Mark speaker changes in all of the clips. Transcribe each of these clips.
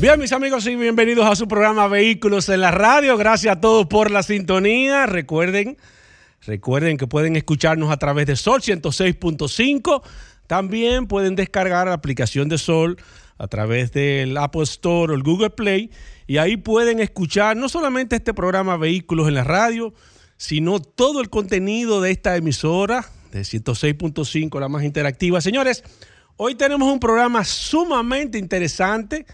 Speaker 1: Bien, mis amigos, y bienvenidos a su programa Vehículos en la Radio. Gracias a todos por la sintonía. Recuerden, recuerden que pueden escucharnos a través de Sol 106.5. También pueden descargar la aplicación de Sol a través del Apple Store o el Google Play. Y ahí pueden escuchar no solamente este programa Vehículos en la Radio, sino todo el contenido de esta emisora de 106.5, la más interactiva. Señores, hoy tenemos un programa sumamente interesante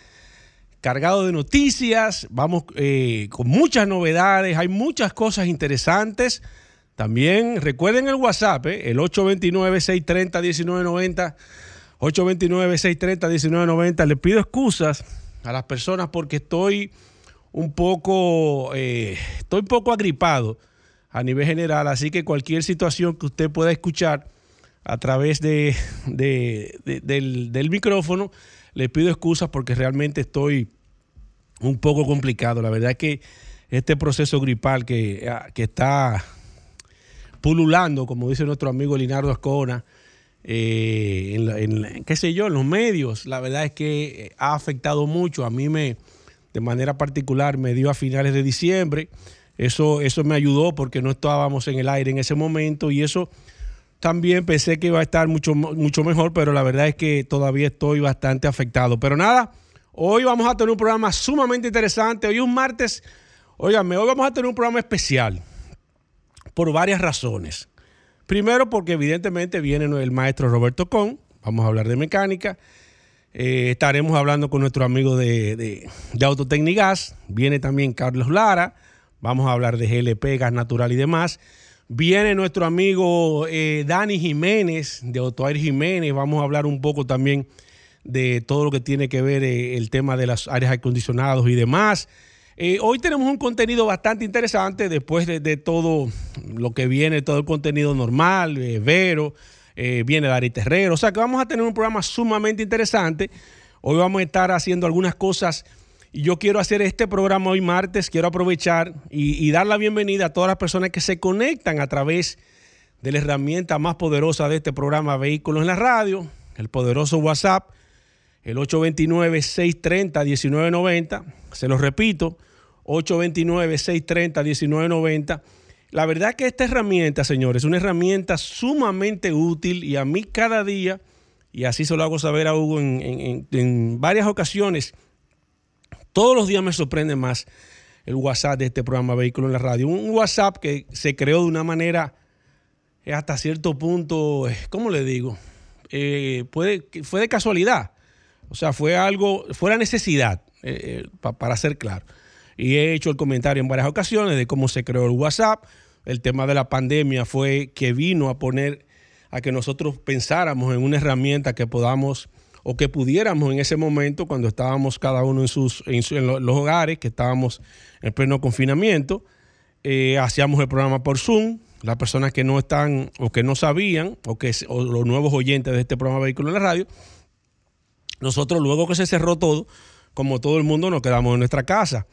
Speaker 1: cargado de noticias, vamos eh, con muchas novedades, hay muchas cosas interesantes. También recuerden el WhatsApp, eh, el 829-630-1990, 829-630-1990. Les pido excusas a las personas porque estoy un poco, eh, estoy un poco agripado a nivel general, así que cualquier situación que usted pueda escuchar a través de, del, del micrófono, les pido excusas porque realmente estoy un poco complicado. La verdad es que este proceso gripal que, ah, está pululando, como dice nuestro amigo Linardo Ascona, eh, en, qué sé yo, en los medios, la verdad es que ha afectado mucho. A mí me, de manera particular, me dio a finales de diciembre. Eso, eso me ayudó porque no estábamos en el aire en ese momento y eso también pensé que iba a estar mucho, mucho mejor, pero la verdad es que todavía estoy bastante afectado. Pero nada, Hoy vamos a tener un programa sumamente interesante. Hoy es un martes. Óigame, hoy vamos a tener un programa especial por varias razones. Primero, porque evidentemente viene el maestro Roberto Con. Vamos a hablar de mecánica. Eh, estaremos hablando con nuestro amigo de, de, Autotecnigas. Viene también Carlos Lara. Vamos a hablar de GLP, gas natural y demás. Viene nuestro amigo eh, Dani Jiménez de Autoair Jiménez. Vamos a hablar un poco también de todo lo que tiene que ver eh, el tema de las áreas acondicionados y demás. Eh, hoy tenemos un contenido bastante interesante después de, todo lo que viene, todo el contenido normal, eh, Vero, viene Dari Terrero, o sea que vamos a tener un programa sumamente interesante. Hoy vamos a estar haciendo algunas cosas y yo quiero hacer este programa hoy martes, quiero aprovechar y, y dar la bienvenida a todas las personas que se conectan a través de la herramienta más poderosa de este programa Vehículos en la Radio, el poderoso WhatsApp el 829-630-1990. Se lo repito, 829-630-1990. La verdad que esta herramienta, señores, es una herramienta sumamente útil y a mí cada día, y así se lo hago saber a Hugo en, varias ocasiones, todos los días me sorprende más el WhatsApp de este programa Vehículo en la Radio. Un WhatsApp que se creó de una manera eh, hasta cierto punto, eh, ¿cómo le digo? Eh, puede, fue de casualidad. O sea, fue algo, fue la necesidad, eh, eh, para ser claro. Y he hecho el comentario en varias ocasiones de cómo se creó el WhatsApp. El tema de la pandemia fue que vino a poner a que nosotros pensáramos en una herramienta que podamos o que pudiéramos en ese momento, cuando estábamos cada uno en, sus, en, los hogares, que estábamos en pleno confinamiento, eh, hacíamos el programa por Zoom. Las personas que no están o que no sabían, o que los nuevos oyentes de este programa Vehículo en la Radio, nosotros, luego que se cerró todo, como todo el mundo, nos quedamos en nuestra casa.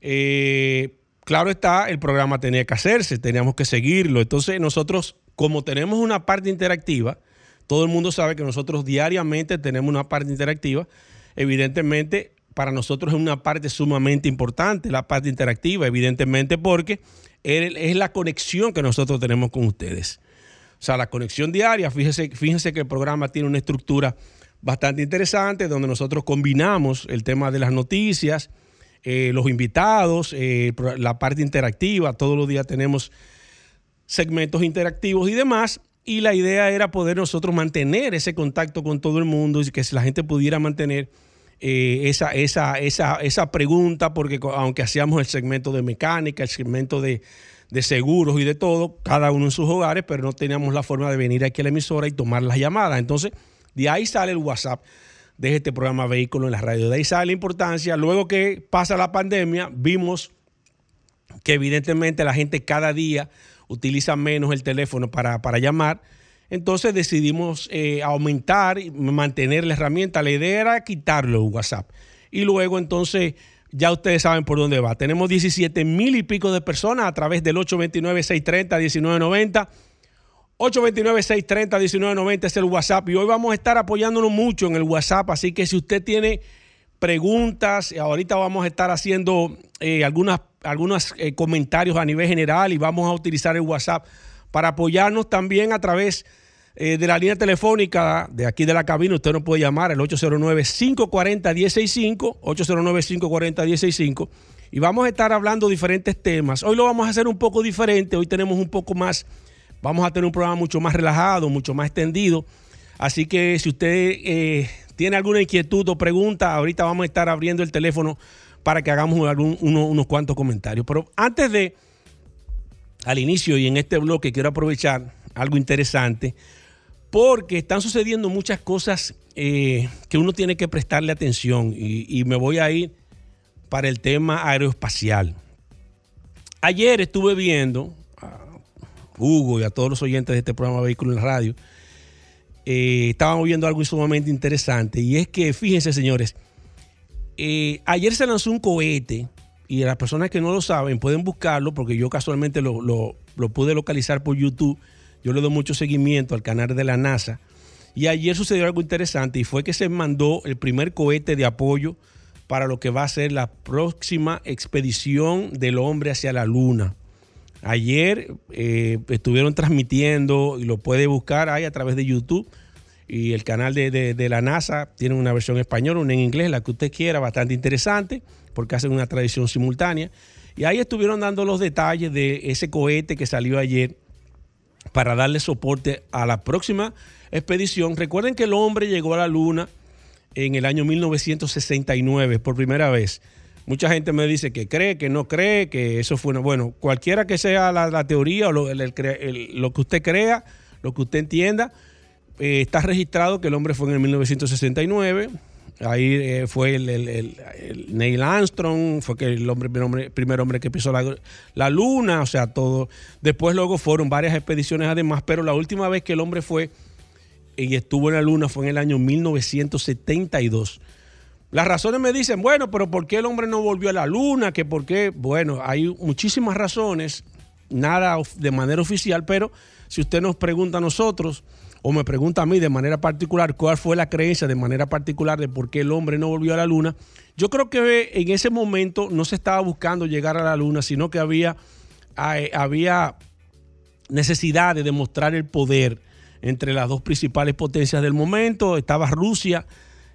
Speaker 1: Eh, claro está, el programa tenía que hacerse, teníamos que seguirlo. Entonces, nosotros, como tenemos una parte interactiva, todo el mundo sabe que nosotros diariamente tenemos una parte interactiva. Evidentemente, para nosotros es una parte sumamente importante, la parte interactiva, evidentemente, porque es la conexión que nosotros tenemos con ustedes. O sea, la conexión diaria, fíjense, fíjense que el programa tiene una estructura bastante interesante donde nosotros combinamos el tema de las noticias, eh, los invitados, eh, la parte interactiva. Todos los días tenemos segmentos interactivos y demás. Y la idea era poder nosotros mantener ese contacto con todo el mundo y que la gente pudiera mantener eh, esa, esa, esa, esa pregunta, porque aunque hacíamos el segmento de mecánica, el segmento de, de seguros y de todo, cada uno en sus hogares, pero no teníamos la forma de venir aquí a la emisora y tomar las llamadas. Entonces, de ahí sale el WhatsApp de este programa Vehículo en la Radio. De ahí sale la importancia. Luego que pasa la pandemia, vimos que evidentemente la gente cada día utiliza menos el teléfono para, llamar. Entonces decidimos eh, aumentar y mantener la herramienta. La idea era quitarlo WhatsApp. Y luego entonces ya ustedes saben por dónde va. Tenemos 17 mil y pico de personas a través del 829-630-1990. 829-630-1990 es el WhatsApp y hoy vamos a estar apoyándonos mucho en el WhatsApp, así que si usted tiene preguntas, ahorita vamos a estar haciendo eh, algunas, algunos eh, comentarios a nivel general y vamos a utilizar el WhatsApp para apoyarnos también a través eh, de la línea telefónica de aquí de la cabina. Usted nos puede llamar al 809-540-165, 809-540-165 y vamos a estar hablando diferentes temas. Hoy lo vamos a hacer un poco diferente, hoy tenemos un poco más Vamos a tener un programa mucho más relajado, mucho más extendido. Así que si usted eh, tiene alguna inquietud o pregunta, ahorita vamos a estar abriendo el teléfono para que hagamos unos cuantos comentarios. Pero antes de, al inicio y en este bloque, quiero aprovechar algo interesante, porque están sucediendo muchas cosas eh, que uno tiene que prestarle atención y me voy a ir para el tema aeroespacial. Ayer estuve viendo Hugo y a todos los oyentes de este programa Vehículo en Radio, eh, estábamos viendo algo sumamente interesante. Y es que, fíjense, señores, eh, ayer se lanzó un cohete y las personas que no lo saben pueden buscarlo porque yo casualmente lo, lo pude localizar por YouTube. Yo le doy mucho seguimiento al canal de la NASA. Y ayer sucedió algo interesante y fue que se mandó el primer cohete de apoyo para lo que va a ser la próxima expedición del hombre hacia la Luna. Ayer eh, estuvieron transmitiendo y lo puede buscar ahí a través de YouTube. Y el canal de, la NASA tiene una versión española, una en inglés, la que usted quiera, bastante interesante, porque hacen una tradición simultánea. Y ahí estuvieron dando los detalles de ese cohete que salió ayer para darle soporte a la próxima expedición. Recuerden que el hombre llegó a la Luna en el año 1969 por primera vez. Mucha gente me dice que cree, que no cree, que eso fue una... Bueno, cualquiera que sea la, teoría o lo, que usted crea, lo que usted entienda, eh, está registrado que el hombre fue en el 1969. Ahí eh, fue el, Neil Armstrong, fue que el hombre, primer hombre, que pisó la, la, luna, o sea, todo. Después luego fueron varias expediciones además, pero la última vez que el hombre fue y estuvo en la luna fue en el año 1972. Las razones me dicen, bueno, pero ¿por qué el hombre no volvió a la luna? Que por qué, bueno, hay muchísimas razones, nada de manera oficial, pero si usted nos pregunta a nosotros o me pregunta a mí de manera particular cuál fue la creencia de manera particular de por qué el hombre no volvió a la luna, yo creo que en ese momento no se estaba buscando llegar a la luna, sino que había, había necesidad de demostrar el poder entre las dos principales potencias del momento. Estaba Rusia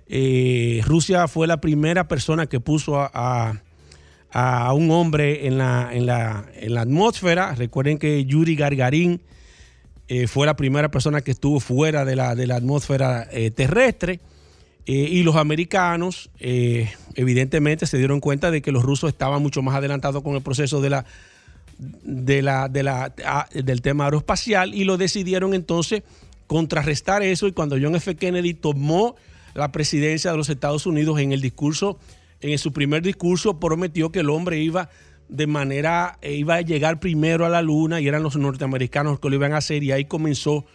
Speaker 1: eh, Rusia fue la primera persona que puso a, un hombre en la, en, la, atmósfera. Recuerden que Yuri Gargarín eh, fue la primera persona que estuvo fuera de la, de la atmósfera eh, terrestre. y los americanos, evidentemente, se dieron cuenta de que los rusos estaban mucho más adelantados con el proceso de la, de la, de la, del tema aeroespacial y lo decidieron entonces contrarrestar eso. Y cuando John F. Kennedy tomó la presidencia de los Estados Unidos en el discurso, en su primer discurso prometió que el hombre iba de manera, eh, iba a llegar primero a la luna y eran los norteamericanos que lo iban a hacer y ahí comenzó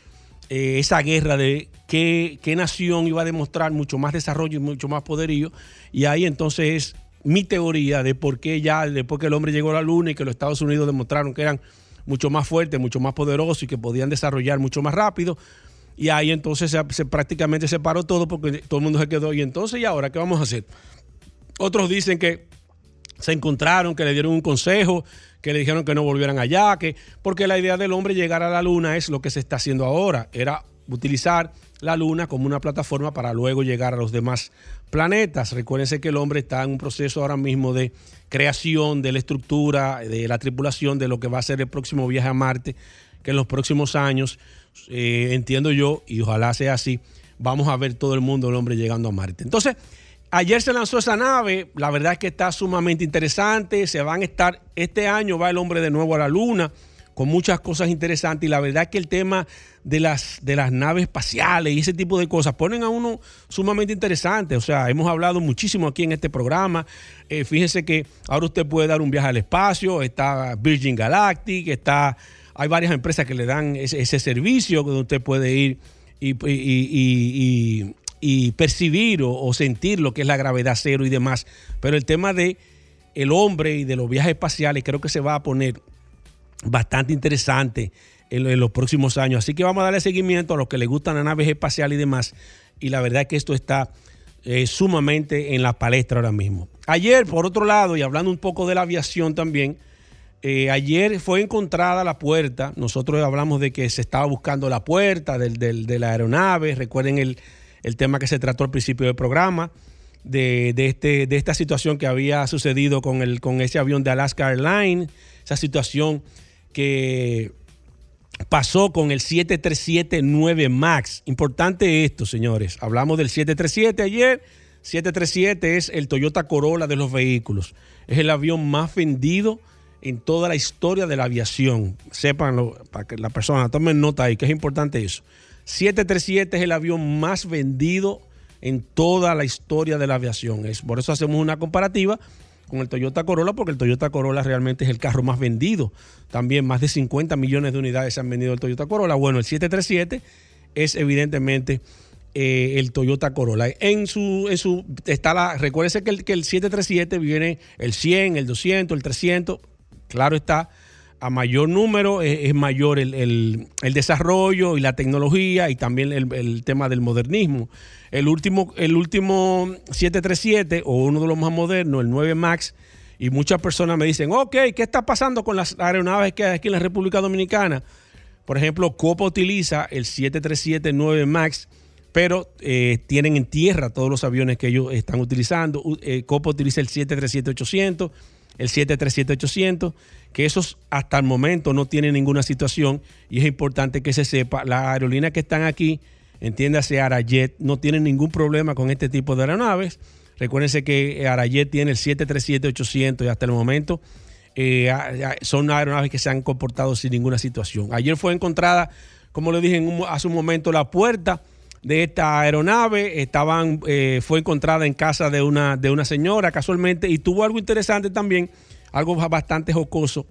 Speaker 1: eh, esa guerra de qué, qué, nación iba a demostrar mucho más desarrollo y mucho más poderío. Y ahí entonces es mi teoría de por qué ya después que el hombre llegó a la luna y que los Estados Unidos demostraron que eran mucho más fuertes, mucho más poderosos y que podían desarrollar mucho más rápido, y ahí entonces se, prácticamente se paró todo porque todo el mundo se quedó. Y entonces, ¿y ahora qué vamos a hacer? Otros dicen que se encontraron, que le dieron un consejo, que le dijeron que no volvieran allá, que porque la idea del hombre llegar a la luna es lo que se está haciendo ahora, era utilizar la luna como una plataforma para luego llegar a los demás planetas. Recuérdense que el hombre está en un proceso ahora mismo de creación de la estructura, de la tripulación de lo que va a ser el próximo viaje a Marte, que en los próximos años eh, entiendo yo, y ojalá sea así, vamos a ver todo el mundo, el hombre llegando a Marte. Entonces, ayer se lanzó esa nave, la verdad es que está sumamente interesante, se van a estar, este año va el hombre de nuevo a la Luna, con muchas cosas interesantes y la verdad es que el tema de las, de las naves espaciales y ese tipo de cosas ponen a uno sumamente interesante. O sea, hemos hablado muchísimo aquí en este programa. Eh, fíjense que ahora usted puede dar un viaje al espacio, está Virgin Galactic, está, hay varias empresas que le dan ese, servicio donde usted puede ir y, percibir o, sentir lo que es la gravedad cero y demás. Pero el tema de el hombre y de los viajes espaciales creo que se va a poner bastante interesante en, los próximos años. Así que vamos a darle seguimiento a los que les gustan las naves espaciales y demás. Y la verdad es que esto está eh, sumamente en la palestra ahora mismo. Ayer, por otro lado, y hablando un poco de la aviación también, eh, ayer fue encontrada la puerta. Nosotros hablamos de que se estaba buscando la puerta de la aeronave. Recuerden el, tema que se trató al principio del programa. De, este, de esta situación que había sucedido con, el, con ese avión de Alaska Airlines, esa situación que pasó con el 737-9 MAX. Importante esto, señores. Hablamos del 737 ayer. 737 es el Toyota Corolla de los vehículos. Es el avión más vendido en toda la historia de la aviación. Sépanlo, para que la persona tomen nota ahí, que es importante eso. 737 es el avión más vendido en toda la historia de la aviación. Es, por eso hacemos una comparativa con el Toyota Corolla, porque el Toyota Corolla realmente es el carro más vendido. También más de 50 millones de unidades se han vendido el Toyota Corolla. Bueno, el 737 es evidentemente eh, el Toyota Corolla. En su, en su está la, recuérdese que el, que el 737 viene el 100, el 200, el 300. Claro está, a mayor número es, mayor el, desarrollo y la tecnología y también el, tema del modernismo. El último, el último 737 o uno de los más modernos, el 9 MAX, y muchas personas me dicen, ok, ¿qué está pasando con las aeronaves que hay aquí en la República Dominicana? Por ejemplo, Copa utiliza el 737-9 MAX, pero eh, tienen en tierra todos los aviones que ellos están utilizando. Eh, Copa utiliza el 737-800 el 737-800, que esos hasta el momento no tienen ninguna situación y es importante que se sepa, las aerolíneas que están aquí, entiéndase Arayet, no tienen ningún problema con este tipo de aeronaves. Recuérdense que Arayet tiene el 737-800 y hasta el momento eh, son aeronaves que se han comportado sin ninguna situación. Ayer fue encontrada, como le dije hace un momento, la puerta de esta aeronave estaban, eh, fue encontrada en casa de una, de una señora casualmente y tuvo algo interesante también, algo bastante jocoso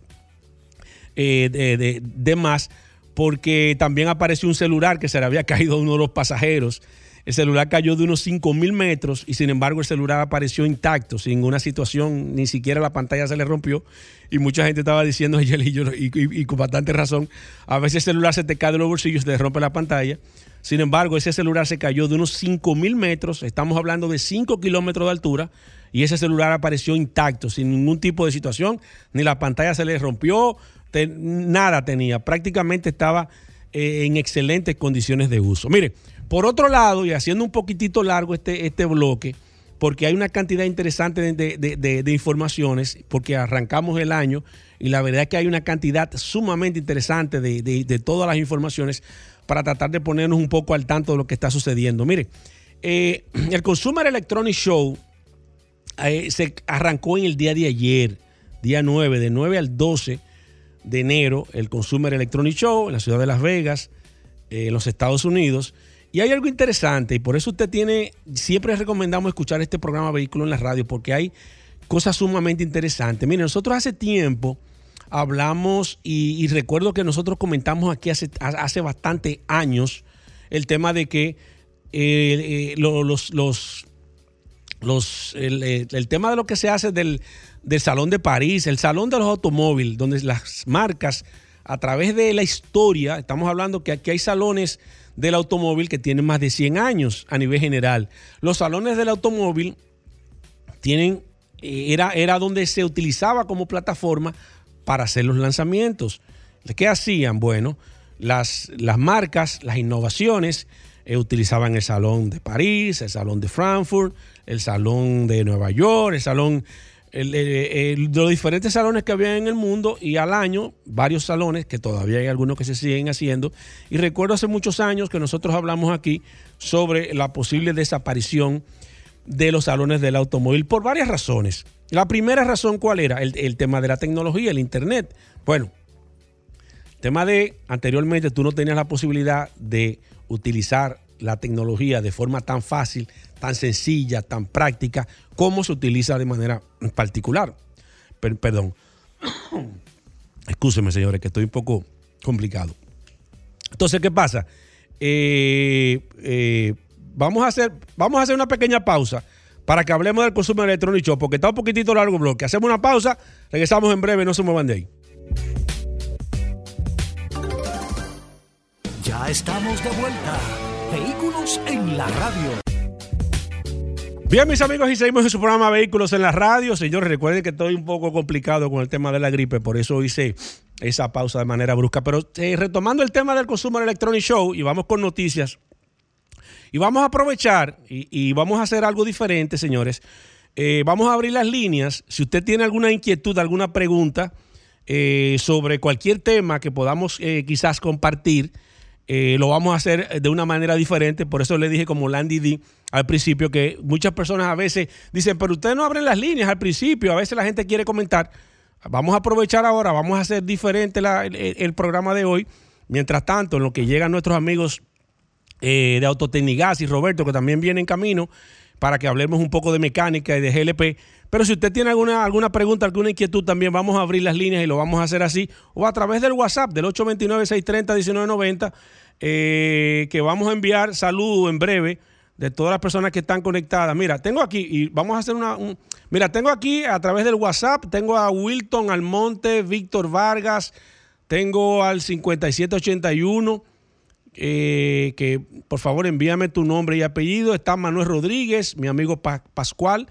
Speaker 1: eh, de, más, porque también apareció un celular que se le había caído a uno de los pasajeros. El celular cayó de unos 5 mil metros y sin embargo el celular apareció intacto, sin ninguna situación, ni siquiera la pantalla se le rompió. Y mucha gente estaba diciendo, y, y, y, con bastante razón, a veces el celular se te cae de los bolsillos, se te rompe la pantalla. Sin embargo, ese celular se cayó de unos 5 mil metros, estamos hablando de 5 kilómetros de altura, y ese celular apareció intacto, sin ningún tipo de situación, ni la pantalla se le rompió, nada tenía, prácticamente estaba eh, en excelentes condiciones de uso. Mire, por otro lado, y haciendo un poquitito largo este, este bloque, porque hay una cantidad interesante de, informaciones, porque arrancamos el año y la verdad es que hay una cantidad sumamente interesante de, todas las informaciones para tratar de ponernos un poco al tanto de lo que está sucediendo. Mire, eh, el Consumer Electronic Show eh, se arrancó en el día de ayer, día 9, de 9 al 12 de enero, el Consumer Electronic Show en la ciudad de Las Vegas, eh, en los Estados Unidos. Y hay algo interesante, y por eso usted tiene, siempre recomendamos escuchar este programa Vehículo en la Radio, porque hay cosas sumamente interesantes. Mire, nosotros hace tiempo hablamos y, recuerdo que nosotros comentamos aquí hace, hace bastante años el tema de que eh, eh, los, los, los eh, el, tema de lo que se hace del, del Salón de París, el Salón de los Automóviles, donde las marcas a través de la historia, estamos hablando que aquí hay salones del automóvil que tienen más de 100 años a nivel general. Los salones del automóvil tienen, era, era donde se utilizaba como plataforma para hacer los lanzamientos. ¿Qué hacían? Bueno, las, las marcas, las innovaciones, eh, utilizaban el salón de París, el salón de Frankfurt, el salón de Nueva York, el salón de los diferentes salones que había en el mundo y al año varios salones, que todavía hay algunos que se siguen haciendo. Y recuerdo hace muchos años que nosotros hablamos aquí sobre la posible desaparición de los salones del automóvil por varias razones. La primera razón, ¿cuál era? El, tema de la tecnología, el Internet. Bueno, Tema de, anteriormente tú no tenías la posibilidad de utilizar la tecnología de forma tan fácil, tan sencilla, tan práctica, como se utiliza de manera particular. perdón. Excúsenme, señores, que estoy un poco complicado. Entonces, ¿qué pasa? Eh, eh, vamos, a hacer, vamos a hacer una pequeña pausa para que hablemos del consumo electrónico, porque está un poquitito largo el bloque. Hacemos una pausa, regresamos en breve, no se muevan de ahí.
Speaker 2: Ya estamos de vuelta. Vehículos en la radio.
Speaker 1: Bien, mis amigos, y seguimos en su programa Vehículos en la radio. Señores, recuerden que estoy un poco complicado con el tema de la gripe, por eso hice esa pausa de manera brusca. Pero eh, retomando el tema del consumo Electronic Show, y vamos con noticias. Y vamos a aprovechar y, vamos a hacer algo diferente, señores. Eh, vamos a abrir las líneas. Si usted tiene alguna inquietud, alguna pregunta eh, sobre cualquier tema que podamos quizás compartir, eh, lo vamos a hacer de una manera diferente. Por eso le dije como Landy D al principio que muchas personas a veces dicen, pero ustedes no abren las líneas al principio. A veces la gente quiere comentar. Vamos a aprovechar ahora, vamos a hacer diferente el, programa de hoy. Mientras tanto, en lo que llegan nuestros amigos eh, de Autotecnigas y Roberto, que también vienen en camino, para que hablemos un poco de mecánica y de GLP. Pero si usted tiene alguna, alguna pregunta, alguna inquietud, también vamos a abrir las líneas y lo vamos a hacer así. O a través del WhatsApp del 829-630-1990, eh, que vamos a enviar saludos en breve de todas las personas que están conectadas. Mira, tengo aquí, y vamos a hacer una... mira, tengo aquí a través del WhatsApp, tengo a Wilton Almonte, Víctor Vargas, tengo al 5781. Eh, que por favor envíame tu nombre y apellido. Está Manuel Rodríguez, mi amigo Pascual.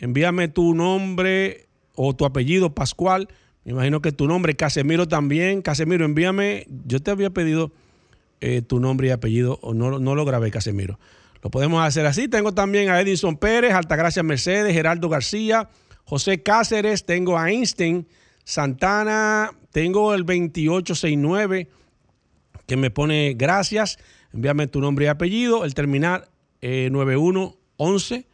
Speaker 1: Envíame tu nombre o tu apellido, Pascual. Me imagino que tu nombre, Casemiro también. Casemiro, envíame. Yo te había pedido eh, tu nombre y apellido, o no, no lo grabé, Casemiro. Lo podemos hacer así. Tengo también a Edison Pérez, Altagracia Mercedes, Geraldo García, José Cáceres, tengo a Einstein, Santana, tengo el 2869 que me pone gracias. Envíame tu nombre y apellido. El terminal 9111.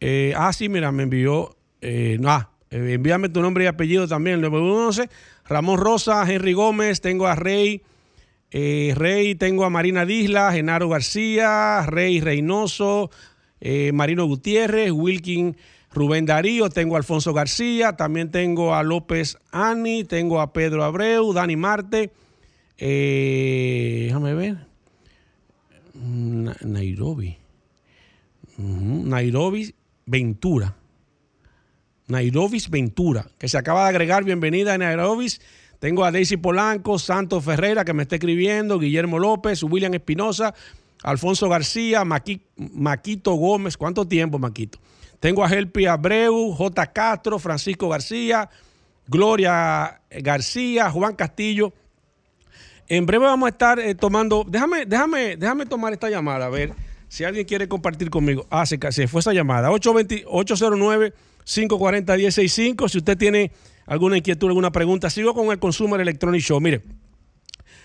Speaker 1: Eh, ah, sí, mira, me envió. Eh, no, ah, eh, envíame tu nombre y apellido también, 911. Ramón Rosa, Henry Gómez, tengo a Rey. Rey, tengo a Marina Disla, Genaro García, Rey Reynoso, Marino Gutiérrez, Wilkin Rubén Darío, tengo a Alfonso García, también tengo a López Ani, tengo a Pedro Abreu, Dani Marte, déjame ver, Nairobi, Nairobi Ventura. Nairobi Ventura, que se acaba de agregar. Bienvenida a Nairobi. Tengo a Daisy Polanco, Santos Ferreira, que me está escribiendo, Guillermo López, William Espinosa, Alfonso García, Maquito Gómez. ¿Cuánto tiempo, Maquito? Tengo a Helpi Abreu, J. Castro, Francisco García, Gloria García, Juan Castillo. En breve vamos a estar eh, tomando. Déjame, déjame, déjame tomar esta llamada, a ver. Si alguien quiere compartir conmigo, ah, se, fue esa llamada. 809-540-1065. Si usted tiene alguna inquietud, alguna pregunta, sigo con el Consumer Electronic Show. Mire,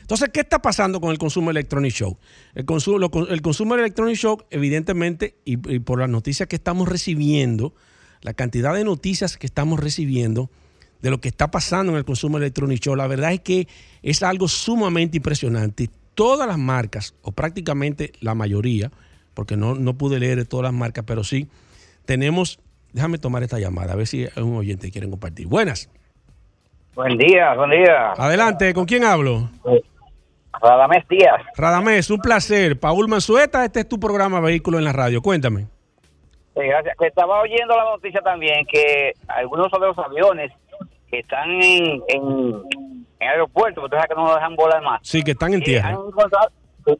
Speaker 1: entonces, ¿qué está pasando con el Consumer Electronic Show? El, el Consumer Electronic Show, evidentemente, y, por las noticias que estamos recibiendo, la cantidad de noticias que estamos recibiendo de lo que está pasando en el Consumer Electronic Show, la verdad es que es algo sumamente impresionante. Todas las marcas, o prácticamente la mayoría, porque no, no pude leer todas las marcas, pero sí tenemos, déjame tomar esta llamada, a ver si un oyente quiere compartir. Buenas.
Speaker 3: Buen día, buen día.
Speaker 1: Adelante, ¿con quién hablo?
Speaker 3: Radamés Díaz.
Speaker 1: Radamés, un placer. Paul Manzueta, este es tu programa Vehículo en la Radio. Cuéntame.
Speaker 3: Sí, gracias. Estaba oyendo la noticia también que algunos de los aviones que están en, en, en aeropuertos, que no dejan volar más.
Speaker 1: Sí, que están en tierra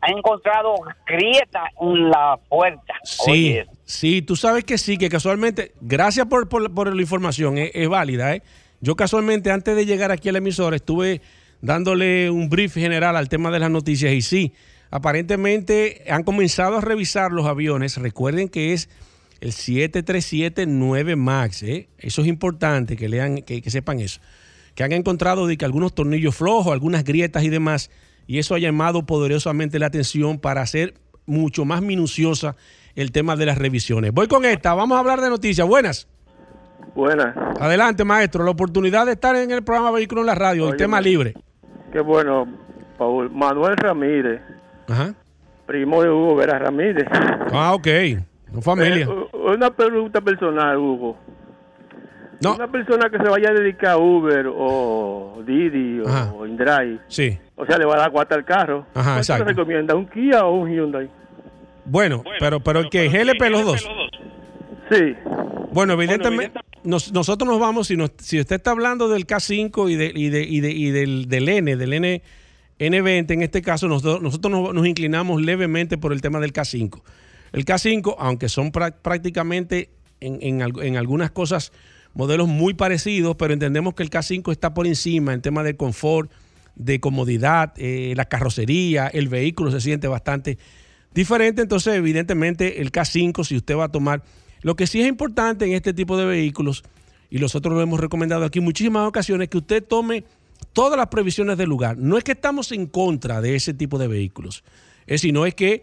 Speaker 3: ha encontrado grieta en la puerta.
Speaker 1: Sí, sí, tú sabes que sí, que casualmente, gracias por, por, la información, es, válida. ¿eh? Yo casualmente antes de llegar aquí al emisor estuve dándole un brief general al tema de las noticias y sí, aparentemente han comenzado a revisar los aviones. Recuerden que es el 737-9 MAX, ¿eh? eso es importante que lean, que, que sepan eso. Que han encontrado de que algunos tornillos flojos, algunas grietas y demás y eso ha llamado poderosamente la atención para hacer mucho más minuciosa el tema de las revisiones. Voy con esta, vamos a hablar de noticias. Buenas.
Speaker 4: Buenas.
Speaker 1: Adelante, maestro. La oportunidad de estar en el programa Vehículo en la Radio, el tema libre.
Speaker 4: Que bueno, Paul, Manuel Ramírez,
Speaker 1: Ajá.
Speaker 4: primo de Hugo Vera Ramírez.
Speaker 1: Ah, ok. Familia.
Speaker 4: Eh, una pregunta personal, Hugo.
Speaker 1: No.
Speaker 4: Una persona que se vaya a dedicar a Uber o Didi
Speaker 1: Ajá.
Speaker 4: o Indrive,
Speaker 1: Sí.
Speaker 4: o sea, le va a dar cuota al carro.
Speaker 1: Ajá,
Speaker 4: ¿Cuál
Speaker 1: exacto.
Speaker 4: te recomienda? ¿Un Kia o un Hyundai?
Speaker 1: Bueno, pero, pero el que GLP los dos.
Speaker 4: Sí.
Speaker 1: Bueno, evidentemente, nos- nosotros nos vamos, si, nos- si usted está hablando del K5 y, de, y, de- y de- y del, del N, del N, N20, en este caso, nosotros, nosotros nos, nos inclinamos levemente por el tema del K5. El K5, aunque son prá- prácticamente en, en al- en algunas cosas modelos muy parecidos, pero entendemos que el K5 está por encima en tema de confort, de comodidad, eh, la carrocería, el vehículo se siente bastante diferente. Entonces, evidentemente, el K5, si usted va a tomar, lo que sí es importante en este tipo de vehículos, y nosotros lo hemos recomendado aquí muchísimas ocasiones, que usted tome todas las previsiones del lugar. No es que estamos en contra de ese tipo de vehículos, es sino es que